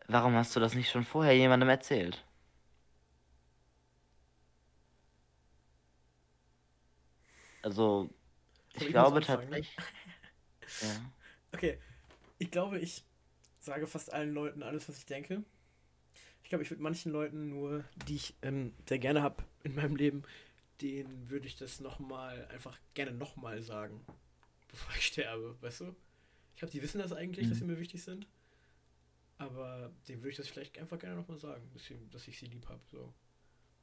Warum hast du das nicht schon vorher jemandem erzählt? Also, ich, ich glaube tatsächlich. ja. Okay, ich glaube, ich sage fast allen Leuten alles, was ich denke. Ich glaube, ich würde manchen Leuten nur, die ich ähm, sehr gerne habe in meinem Leben, denen würde ich das nochmal, einfach gerne nochmal sagen, bevor ich sterbe, weißt du? Ich glaube, die wissen das eigentlich, mhm. dass sie mir wichtig sind. Aber denen würde ich das vielleicht einfach gerne nochmal sagen, dass ich sie lieb habe. So.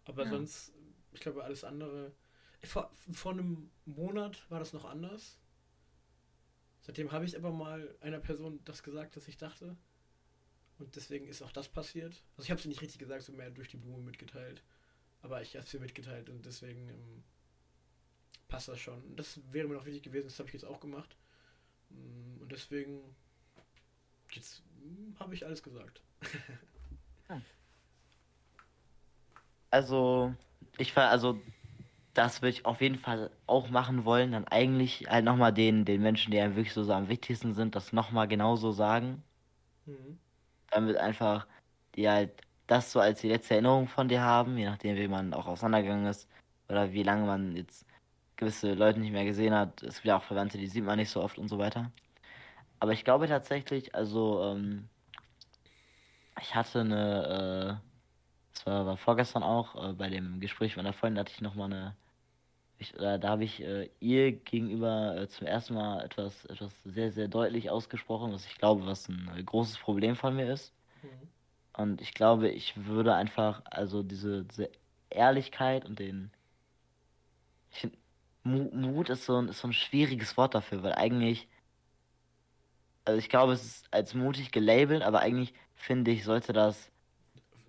Aber ja. sonst, ich glaube, alles andere. Vor, vor einem Monat war das noch anders. Seitdem habe ich aber mal einer Person das gesagt, was ich dachte. Und deswegen ist auch das passiert. Also ich habe es nicht richtig gesagt, so mehr durch die Blume mitgeteilt. Aber ich habe mir mitgeteilt und deswegen ähm, passt das schon. Das wäre mir noch wichtig gewesen, das habe ich jetzt auch gemacht. Mm, und deswegen jetzt hm, habe ich alles gesagt. also, ich war, also, das würde ich auf jeden Fall auch machen wollen. Dann eigentlich halt nochmal den, den Menschen, die einem wirklich so, so am wichtigsten sind, das nochmal genauso sagen. Mhm. Damit einfach die halt das so als die letzte Erinnerung von dir haben, je nachdem, wie man auch auseinandergegangen ist oder wie lange man jetzt gewisse Leute nicht mehr gesehen hat. Es gibt ja auch Verwandte, die sieht man nicht so oft und so weiter. Aber ich glaube tatsächlich, also ähm, ich hatte eine, äh, das war, war vorgestern auch, äh, bei dem Gespräch mit einer Freundin hatte ich nochmal eine, ich, äh, da habe ich äh, ihr gegenüber äh, zum ersten Mal etwas, etwas sehr, sehr deutlich ausgesprochen, was ich glaube, was ein äh, großes Problem von mir ist. Mhm. Und ich glaube, ich würde einfach, also diese, diese Ehrlichkeit und den. Ich finde, Mut ist so, ein, ist so ein schwieriges Wort dafür, weil eigentlich. Also ich glaube, es ist als mutig gelabelt, aber eigentlich finde ich, sollte das.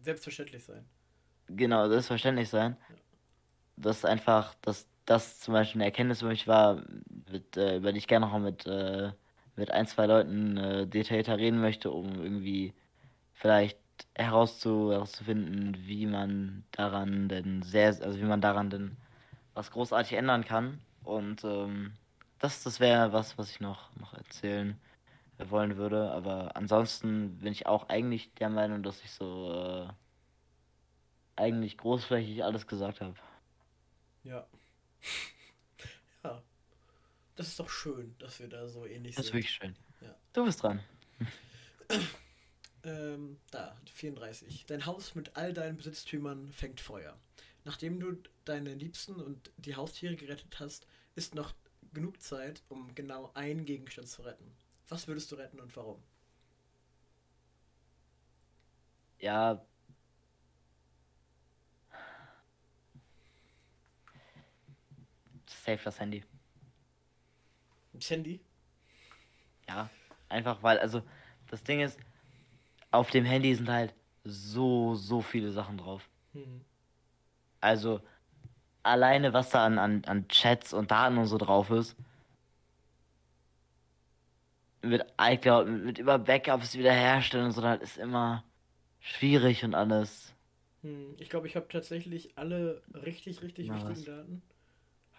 Selbstverständlich sein. Genau, selbstverständlich sein. Ja. Das einfach, dass das zum Beispiel eine Erkenntnis für mich war, mit, äh, über die ich gerne noch mit, äh, mit ein, zwei Leuten äh, detaillierter reden möchte, um irgendwie vielleicht herauszu, herauszufinden, wie man daran denn sehr, also wie man daran denn was großartig ändern kann. Und ähm, das, das wäre was, was ich noch, noch erzählen wollen würde. Aber ansonsten bin ich auch eigentlich der Meinung, dass ich so äh, eigentlich großflächig alles gesagt habe. Ja. Ja. Das ist doch schön, dass wir da so ähnlich das sind. Das ist wirklich schön. Ja. Du bist dran. Ähm, da, 34. Dein Haus mit all deinen Besitztümern fängt Feuer. Nachdem du deine Liebsten und die Haustiere gerettet hast, ist noch genug Zeit, um genau einen Gegenstand zu retten. Was würdest du retten und warum? Ja. Safe das Handy. Das Handy? Ja, einfach weil, also das Ding ist, auf dem Handy sind halt so, so viele Sachen drauf. Mhm. Also, alleine was da an, an, an Chats und Daten und so drauf ist, mit iCloud, mit, über Backups wiederherstellen und so, das ist immer schwierig und alles. Hm, ich glaube, ich habe tatsächlich alle richtig, richtig Na, wichtigen was? Daten.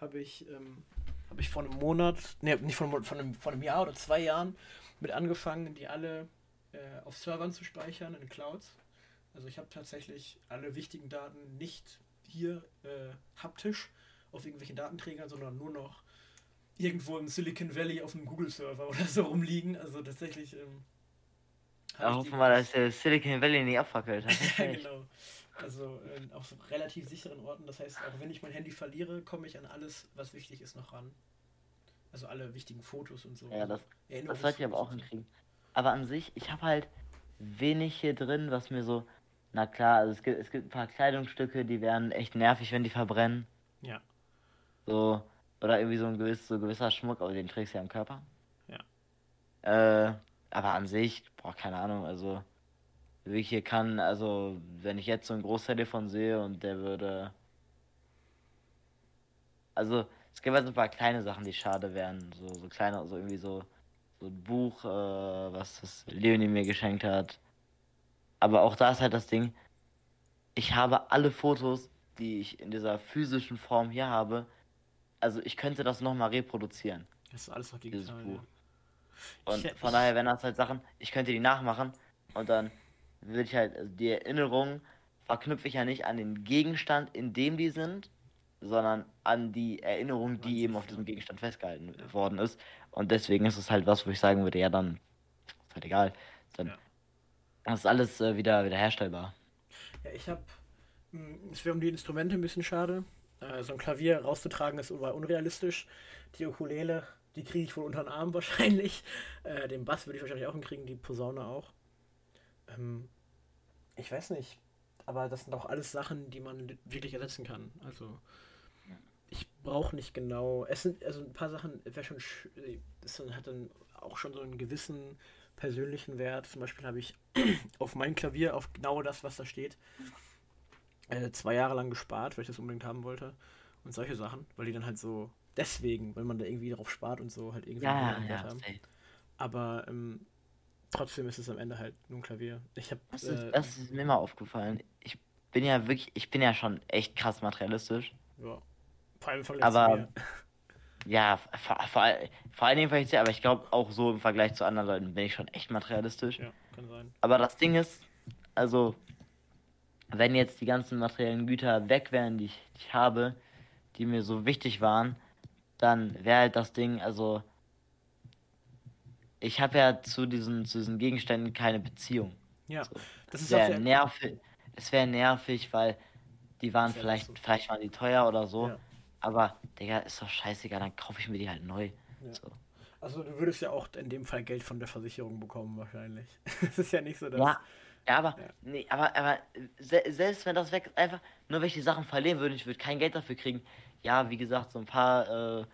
Habe ich, ähm, habe ich vor einem Monat, ne, nicht von, von, einem, von einem Jahr oder zwei Jahren mit angefangen, die alle äh, auf Servern zu speichern, in Clouds. Also ich habe tatsächlich alle wichtigen Daten nicht hier äh, haptisch auf irgendwelchen Datenträgern, sondern nur noch irgendwo im Silicon Valley auf einem Google-Server oder so rumliegen. Also tatsächlich. Ähm, ja, hoffen wir mal, dass der Silicon Valley nicht abfackelt. ja, genau. Also äh, auf relativ sicheren Orten. Das heißt, auch wenn ich mein Handy verliere, komme ich an alles, was wichtig ist, noch ran. Also alle wichtigen Fotos und so. Ja, das, das sollte ich aber auch hinkriegen. Aber an sich, ich habe halt wenig hier drin, was mir so. Na klar, also es gibt, es gibt ein paar Kleidungsstücke, die werden echt nervig, wenn die verbrennen. Ja. So. Oder irgendwie so ein gewiss, so gewisser Schmuck, aber den trägst du ja im Körper. Ja. Äh, aber an sich, boah, keine Ahnung, also. Wie ich hier kann, also, wenn ich jetzt so ein Großteil davon sehe und der würde. Also, es gibt halt so ein paar kleine Sachen, die schade wären. So, so kleine, so irgendwie so so ein Buch, äh, was das Leonie mir geschenkt hat. Aber auch da ist halt das Ding, ich habe alle Fotos, die ich in dieser physischen Form hier habe, also ich könnte das nochmal reproduzieren. Das ist alles noch digital. Buch. Und ich, von daher wären das halt Sachen, ich könnte die nachmachen und dann würde ich halt, also die Erinnerungen verknüpfe ich ja nicht an den Gegenstand, in dem die sind, sondern an die Erinnerung, die eben auf diesem Gegenstand festgehalten worden ist. Und deswegen ist es halt was, wo ich sagen würde, ja, dann ist halt egal. Dann ja. ist alles äh, wieder, wieder herstellbar. Ja, ich habe, hm, es wäre um die Instrumente ein bisschen schade. Äh, so ein Klavier rauszutragen ist unrealistisch. Die Ukulele, die kriege ich wohl unter den Arm wahrscheinlich. Äh, den Bass würde ich wahrscheinlich auch hinkriegen, die Posaune auch. Ähm, ich weiß nicht, aber das sind auch alles Sachen, die man wirklich ersetzen kann. Also ich brauche nicht genau. Es sind also ein paar Sachen, wäre schon, das hat dann auch schon so einen gewissen persönlichen Wert. Zum Beispiel habe ich auf mein Klavier, auf genau das, was da steht, äh, zwei Jahre lang gespart, weil ich das unbedingt haben wollte. Und solche Sachen, weil die dann halt so, deswegen, weil man da irgendwie darauf spart und so halt irgendwie ja, ja, haben. Aber ähm, trotzdem ist es am Ende halt nur ein Klavier. Ich habe. Das, äh, das, ist mir mal aufgefallen. Ich bin ja wirklich, ich bin ja schon echt krass materialistisch. Ja. Vor allem von Aber ja, vor, vor, vor allen Dingen vielleicht, aber ich glaube auch so im Vergleich zu anderen Leuten bin ich schon echt materialistisch. Ja, kann sein. Aber das Ding ist, also, wenn jetzt die ganzen materiellen Güter weg wären, die ich, die ich habe, die mir so wichtig waren, dann wäre halt das Ding, also, ich habe ja zu diesen, zu diesen Gegenständen keine Beziehung. Ja, so. das ist sehr nervig. Es wäre nervig, weil die waren vielleicht, so. vielleicht waren die teuer oder so. Ja. Aber, Digga, ist doch scheißegal, dann kaufe ich mir die halt neu. Ja. So. Also du würdest ja auch in dem Fall Geld von der Versicherung bekommen, wahrscheinlich. Es ist ja nicht so, dass. Ja, ja aber, ja. Nee, aber, aber selbst wenn das weg ist, einfach, nur wenn ich die Sachen verlieren würde, ich würde kein Geld dafür kriegen. Ja, wie gesagt, so ein paar äh,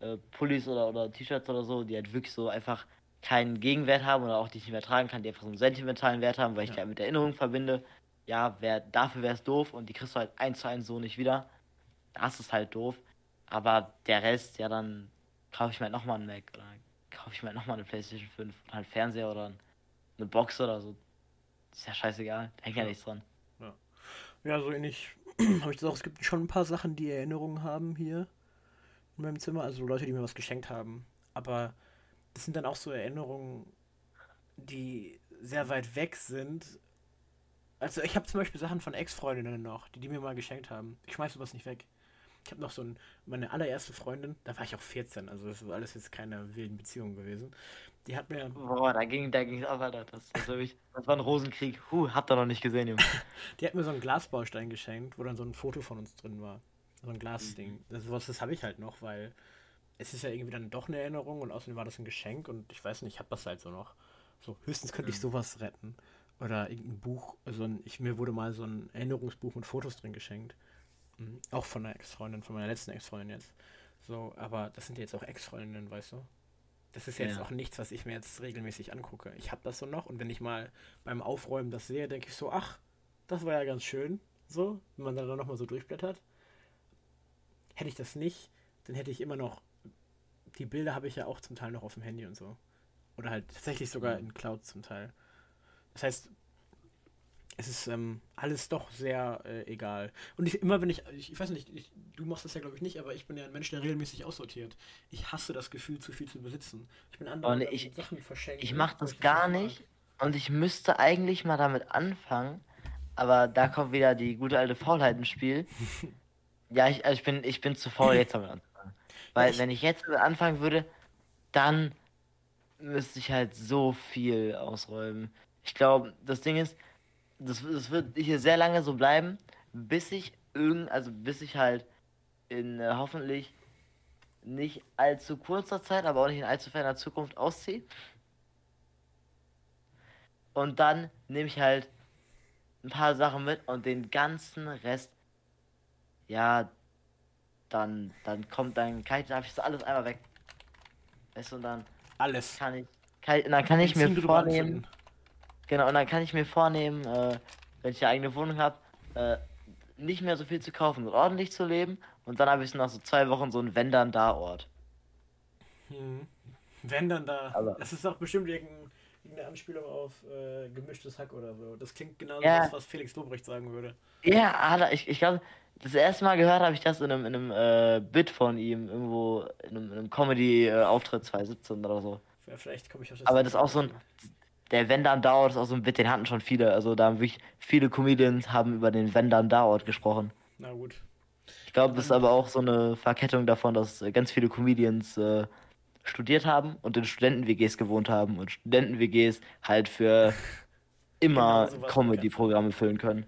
äh, Pullis oder, oder T-Shirts oder so, die halt wirklich so einfach keinen Gegenwert haben oder auch die ich nicht mehr tragen kann, die einfach so einen sentimentalen Wert haben, weil ich ja. die halt mit Erinnerungen verbinde. Ja, wär, dafür wäre es doof und die kriegst du halt eins zu eins so nicht wieder. Das ist halt doof. Aber der Rest, ja, dann kaufe ich mir halt nochmal einen Mac oder kaufe ich mir halt nochmal eine Playstation 5 und halt Fernseher oder eine Box oder so. Ist ja scheißegal, da hängt ja, ja nichts dran. Ja, ja so ähnlich habe ich das auch. Es gibt schon ein paar Sachen, die Erinnerungen haben hier in meinem Zimmer. Also Leute, die mir was geschenkt haben. Aber das sind dann auch so Erinnerungen, die sehr weit weg sind. Also ich habe zum Beispiel Sachen von Ex-Freundinnen noch, die die mir mal geschenkt haben. Ich schmeiß sowas nicht weg. Ich habe noch so ein, meine allererste Freundin, da war ich auch 14, also das ist alles jetzt keine wilden Beziehungen gewesen. Die hat mir. Boah, da ging da ging's auch weiter. Das, das, ich, das war ein Rosenkrieg. Huh, habt ihr noch nicht gesehen, Junge. die hat mir so einen Glasbaustein geschenkt, wo dann so ein Foto von uns drin war. So ein Glasding. Mhm. Das, das habe ich halt noch, weil es ist ja irgendwie dann doch eine Erinnerung und außerdem war das ein Geschenk und ich weiß nicht, ich habe das halt so noch. So, höchstens könnte mhm. ich sowas retten. Oder irgendein Buch, also ein, ich, mir wurde mal so ein Erinnerungsbuch mit Fotos drin geschenkt. Mhm. Auch von einer Ex-Freundin, von meiner letzten Ex-Freundin jetzt. So, aber das sind jetzt auch Ex-Freundinnen, weißt du? Das ist jetzt ja. auch nichts, was ich mir jetzt regelmäßig angucke. Ich habe das so noch und wenn ich mal beim Aufräumen das sehe, denke ich so, ach, das war ja ganz schön. So, wenn man dann nochmal so durchblättert. Hätte ich das nicht, dann hätte ich immer noch. Die Bilder habe ich ja auch zum Teil noch auf dem Handy und so. Oder halt tatsächlich sogar in Cloud zum Teil. Das heißt, es ist ähm, alles doch sehr äh, egal. Und ich, immer wenn ich, ich, ich weiß nicht, ich, du machst das ja glaube ich nicht, aber ich bin ja ein Mensch, der regelmäßig aussortiert. Ich hasse das Gefühl, zu viel zu besitzen. Ich bin anderen und ich, Sachen verschenkt. Ich mache das gar nicht und ich müsste eigentlich mal damit anfangen, aber da kommt wieder die gute alte Faulheit ins Spiel. ja, ich, also ich bin, ich bin zu faul jetzt damit anzufangen. Weil ich, wenn ich jetzt anfangen würde, dann müsste ich halt so viel ausräumen. Ich glaube, das Ding ist, das, das wird hier sehr lange so bleiben, bis ich irgend, also bis ich halt in äh, hoffentlich nicht allzu kurzer Zeit, aber auch nicht in allzu ferner Zukunft ausziehe. Und dann nehme ich halt ein paar Sachen mit und den ganzen Rest, ja, dann, dann kommt, dann kann ich, dann habe ich das alles einmal weg. Weißt du, und dann alles kann ich, kann, dann kann ich mir vornehmen, Genau, und dann kann ich mir vornehmen, äh, wenn ich eine eigene Wohnung habe, äh, nicht mehr so viel zu kaufen und ordentlich zu leben. Und dann habe ich nach so zwei Wochen so einen Wenn da Ort. Hm. Wenn dann da. Aber das ist auch bestimmt irgendein Irgendeine Anspielung auf äh, gemischtes Hack oder so. Das klingt genau ja. das, was Felix Lobrecht sagen würde. Ja, Alter, ich, ich glaube, das erste Mal gehört habe ich das in einem, in einem äh, Bit von ihm, irgendwo in einem, einem Comedy-Auftritt 2017 oder so. Ja, vielleicht komme ich auf das. Aber das ist auch so ein. Der Wenn dann dauert ist auch so ein Bit, den hatten schon viele. Also da haben wirklich viele Comedians haben über den Wenn dann dauert gesprochen. Na gut. Ich glaube, das ist aber auch so eine Verkettung davon, dass ganz viele Comedians äh, studiert haben und in Studenten-WGs gewohnt haben und Studenten-WGs halt für immer genau, Comedy-Programme füllen können.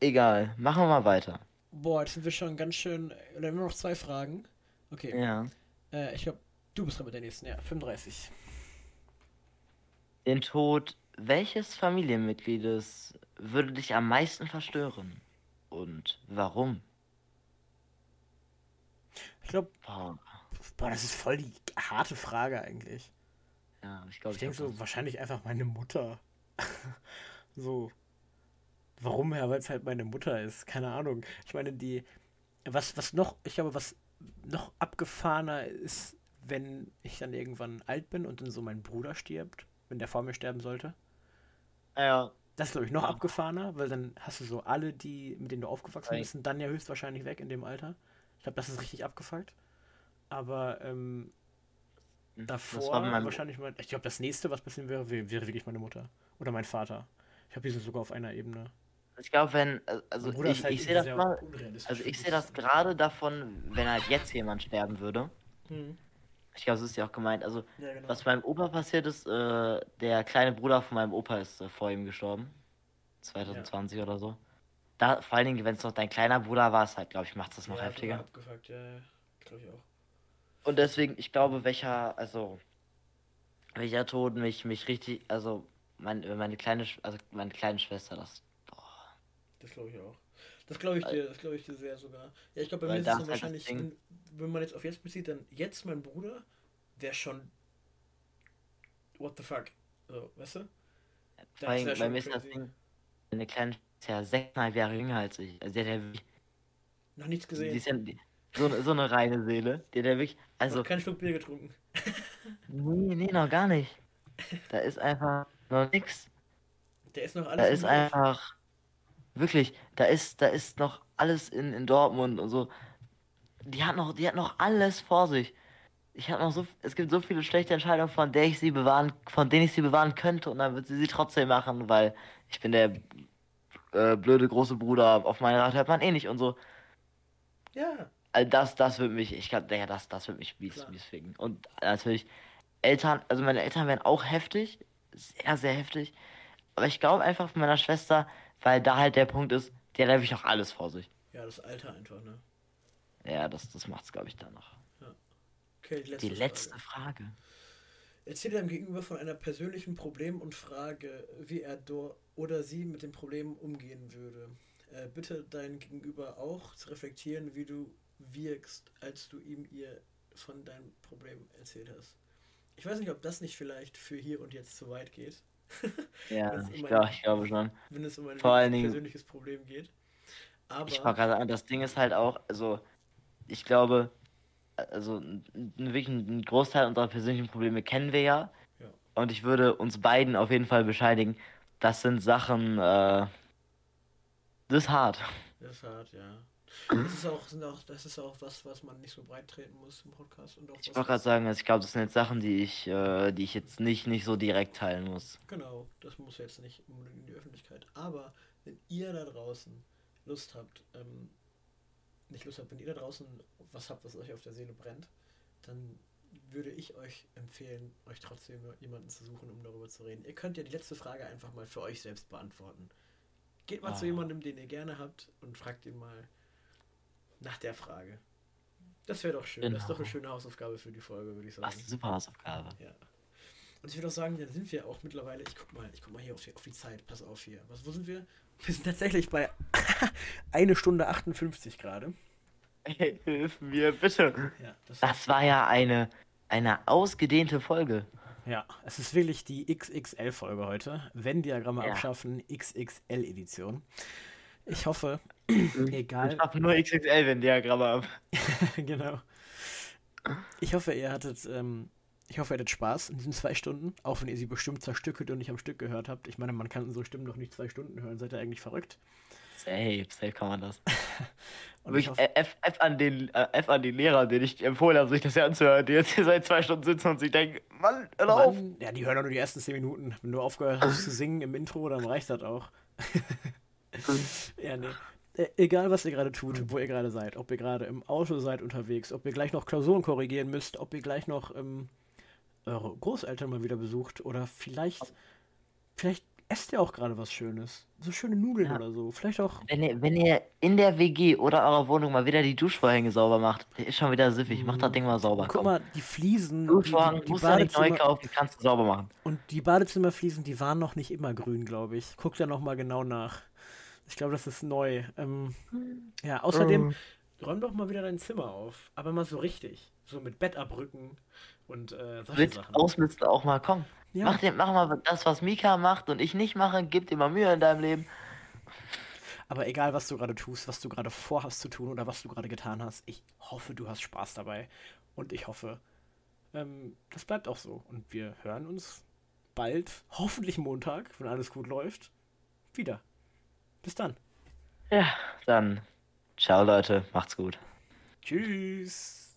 Egal, machen wir mal weiter. Boah, jetzt sind wir schon ganz schön. Oder haben wir noch zwei Fragen? Okay. Ja. Äh, ich glaube, du bist dran mit der nächsten, ja. 35. Den Tod welches Familienmitgliedes würde dich am meisten verstören? Und warum? Ich glaube, Boah, das ist voll die harte Frage eigentlich. Ja, ich glaube. Ich denke so, wahrscheinlich einfach meine Mutter. so. Warum ja, weil es halt meine Mutter ist. Keine Ahnung. Ich meine, die. Was, was noch, ich glaube, was noch abgefahrener ist, wenn ich dann irgendwann alt bin und dann so mein Bruder stirbt, wenn der vor mir sterben sollte. Ja. Das ist, glaube ich, noch ja. abgefahrener, weil dann hast du so alle, die, mit denen du aufgewachsen bist, sind dann ja höchstwahrscheinlich weg in dem Alter. Ich glaube, das ist richtig abgefuckt. Aber ähm, hm, davor mein... wahrscheinlich mal. Ich glaube, das nächste, was passieren wäre, wäre wirklich meine Mutter. Oder mein Vater. Ich habe die sind sogar auf einer Ebene. Ich glaube, wenn, äh, also ich, halt ich sehe das mal, also ich sehe das gerade davon, wenn halt jetzt jemand sterben würde. Hm. Ich glaube, das ist ja auch gemeint. Also, ja, genau. was meinem Opa passiert ist, äh, der kleine Bruder von meinem Opa ist äh, vor ihm gestorben. 2020 ja. oder so. Da, vor allen Dingen, wenn es noch dein kleiner Bruder war, ist halt, glaube ich, macht das noch ja, heftiger. Abgefuckt, ja, glaube ich auch. Und deswegen, ich glaube, welcher, also, welcher Tod mich, mich richtig, also, mein, meine kleine, also meine kleine Schwester, das. Das glaube ich auch. Das glaube ich dir, das glaube ich dir sehr sogar. Ja, ich glaube, bei mir ist es dann halt wahrscheinlich, wenn man jetzt auf jetzt bezieht, dann jetzt mein Bruder wäre schon, what the fuck, so, weißt du? Vor allem, bei mir ist das Ding, meine kleine ist ja sechseinhalb Jahre jünger als ich. Also, der ja noch nichts gesehen. Die ist ja, so, so eine reine Seele. Der, der wirklich. Also. Noch keinen Schluck Bier getrunken. nee, nee, noch gar nicht. Da ist einfach noch nix. Der ist noch alles. Da ist einfach. Wirklich, da ist, da ist noch alles in, in Dortmund und so. Die hat noch, die hat noch alles vor sich. Ich habe noch so, es gibt so viele schlechte Entscheidungen, von der ich sie bewahren, von denen ich sie bewahren könnte und dann wird sie sie trotzdem machen, weil ich bin der äh, blöde große Bruder, auf meine Rat hört man eh nicht und so. Ja. Also das, das wird mich, ich glaube, ja, das, das wird mich mies, mies ficken. Und natürlich, Eltern, also meine Eltern wären auch heftig, sehr, sehr heftig. Aber ich glaube einfach von meiner Schwester, weil da halt der Punkt ist, der hat wirklich noch alles vor sich. Ja, das Alter einfach, ne? Ja, das, das macht's, glaube ich, dann noch. Ja. Okay, die letzte, die letzte Frage. Frage. Erzähle deinem Gegenüber von einer persönlichen Problem und frage, wie er oder sie mit dem Problem umgehen würde. Äh, bitte dein Gegenüber auch zu reflektieren, wie du wirkst, als du ihm ihr von deinem Problem erzählt hast. Ich weiß nicht, ob das nicht vielleicht für hier und jetzt zu weit geht. Ja, ich, glaub, glaube schon. Wenn es um ein Vor persönliches Problem geht. Aber ich war gerade an, das Ding ist halt auch, also ich glaube, also wirklich ein Großteil unserer persönlichen Probleme kennen wir ja. ja. Und ich würde uns beiden auf jeden Fall bescheinigen, das sind Sachen, äh, das ist hart. Das ist hart, ja. Das ist auch, das ist auch was, was man nicht so breit treten muss im Podcast. Und auch ich wollte gerade sagen, also ich glaube, das sind jetzt Sachen, die ich, äh, die ich jetzt nicht, nicht so direkt teilen muss. Genau, das muss jetzt nicht unbedingt in die Öffentlichkeit. Aber wenn ihr da draußen Lust habt, ähm, nicht Lust habt, wenn ihr da draußen was habt, was euch auf der Seele brennt, dann würde ich euch empfehlen, euch trotzdem jemanden zu suchen, um darüber zu reden. Ihr könnt ja die letzte Frage einfach mal für euch selbst beantworten. Geht mal ah. zu jemandem, den ihr gerne habt und fragt ihn mal, nach der Frage. Das wäre doch schön. Genau. Das ist doch eine genau. schöne Hausaufgabe für die Folge, würde ich sagen. Das ist eine super Hausaufgabe. Ja. Und ich würde auch sagen, dann sind wir auch mittlerweile. Ich guck mal, ich guck mal hier auf die, auf die Zeit. Pass auf hier. Was, wo sind wir? Wir sind tatsächlich bei eine Stunde 58 gerade. Hey, hilf mir bitte. Ja, das, das war ja eine, eine ausgedehnte Folge. Ja, es ist wirklich die XXL-Folge heute. Wenn Diagramme ja. abschaffen, XXL-Edition. Ich hoffe, egal. Ich mache nur XXL, wenn Diagramme ab. genau. Ich hoffe, ihr hattet ähm, Ich hoffe, ihr hattet Spaß in diesen zwei Stunden, auch wenn ihr sie bestimmt zerstückelt und nicht am Stück gehört habt. Ich meine, man kann so Stimmen doch nicht zwei Stunden hören. Seid ihr eigentlich verrückt? Safe, safe kann man das. und ich hoffe, F, F, an den, äh, F an die Lehrer, denen ich empfohlen habe, sich das hier anzuhören, die jetzt hier seit zwei Stunden sitzen und sich denken, Mann, hör auf. Ja, die hören doch nur die ersten zehn Minuten. Wenn du aufgehört hast zu singen im Intro, dann reicht das auch. ja, nee. Äh, egal, was ihr gerade tut, wo ihr gerade seid, ob ihr gerade im Auto seid unterwegs, ob ihr gleich noch Klausuren korrigieren müsst, ob ihr gleich noch ähm, eure Großeltern mal wieder besucht oder vielleicht, vielleicht esst ihr auch gerade was Schönes. So schöne Nudeln ja. oder so. Vielleicht auch. Wenn ihr, wenn ihr in der WG oder eurer Wohnung mal wieder die Duschvorhänge sauber macht, ist schon wieder süffig. Macht das Ding mal sauber. Guck komm. mal, die Fliesen. Duschvorhang die, die musst du nicht neu kaufen, kannst du sauber machen. Und die Badezimmerfliesen, die waren noch nicht immer grün, glaube ich. Guck da nochmal genau nach. Ich glaube, das ist neu. Ähm, ja, außerdem, mhm. räum doch mal wieder dein Zimmer auf. Aber mal so richtig. So mit Bettabrücken und äh, solche Mit Sachen. Ausmisten auch mal, komm. Ja. Mach, den, mach mal das, was Mika macht und ich nicht mache. Gib dir mal Mühe in deinem Leben. Aber egal, was du gerade tust, was du gerade vorhast zu tun oder was du gerade getan hast, ich hoffe, du hast Spaß dabei. Und ich hoffe, ähm, das bleibt auch so. Und wir hören uns bald, hoffentlich Montag, wenn alles gut läuft, wieder. Bis dann. Ja, dann. Ciao, Leute. Macht's gut. Tschüss.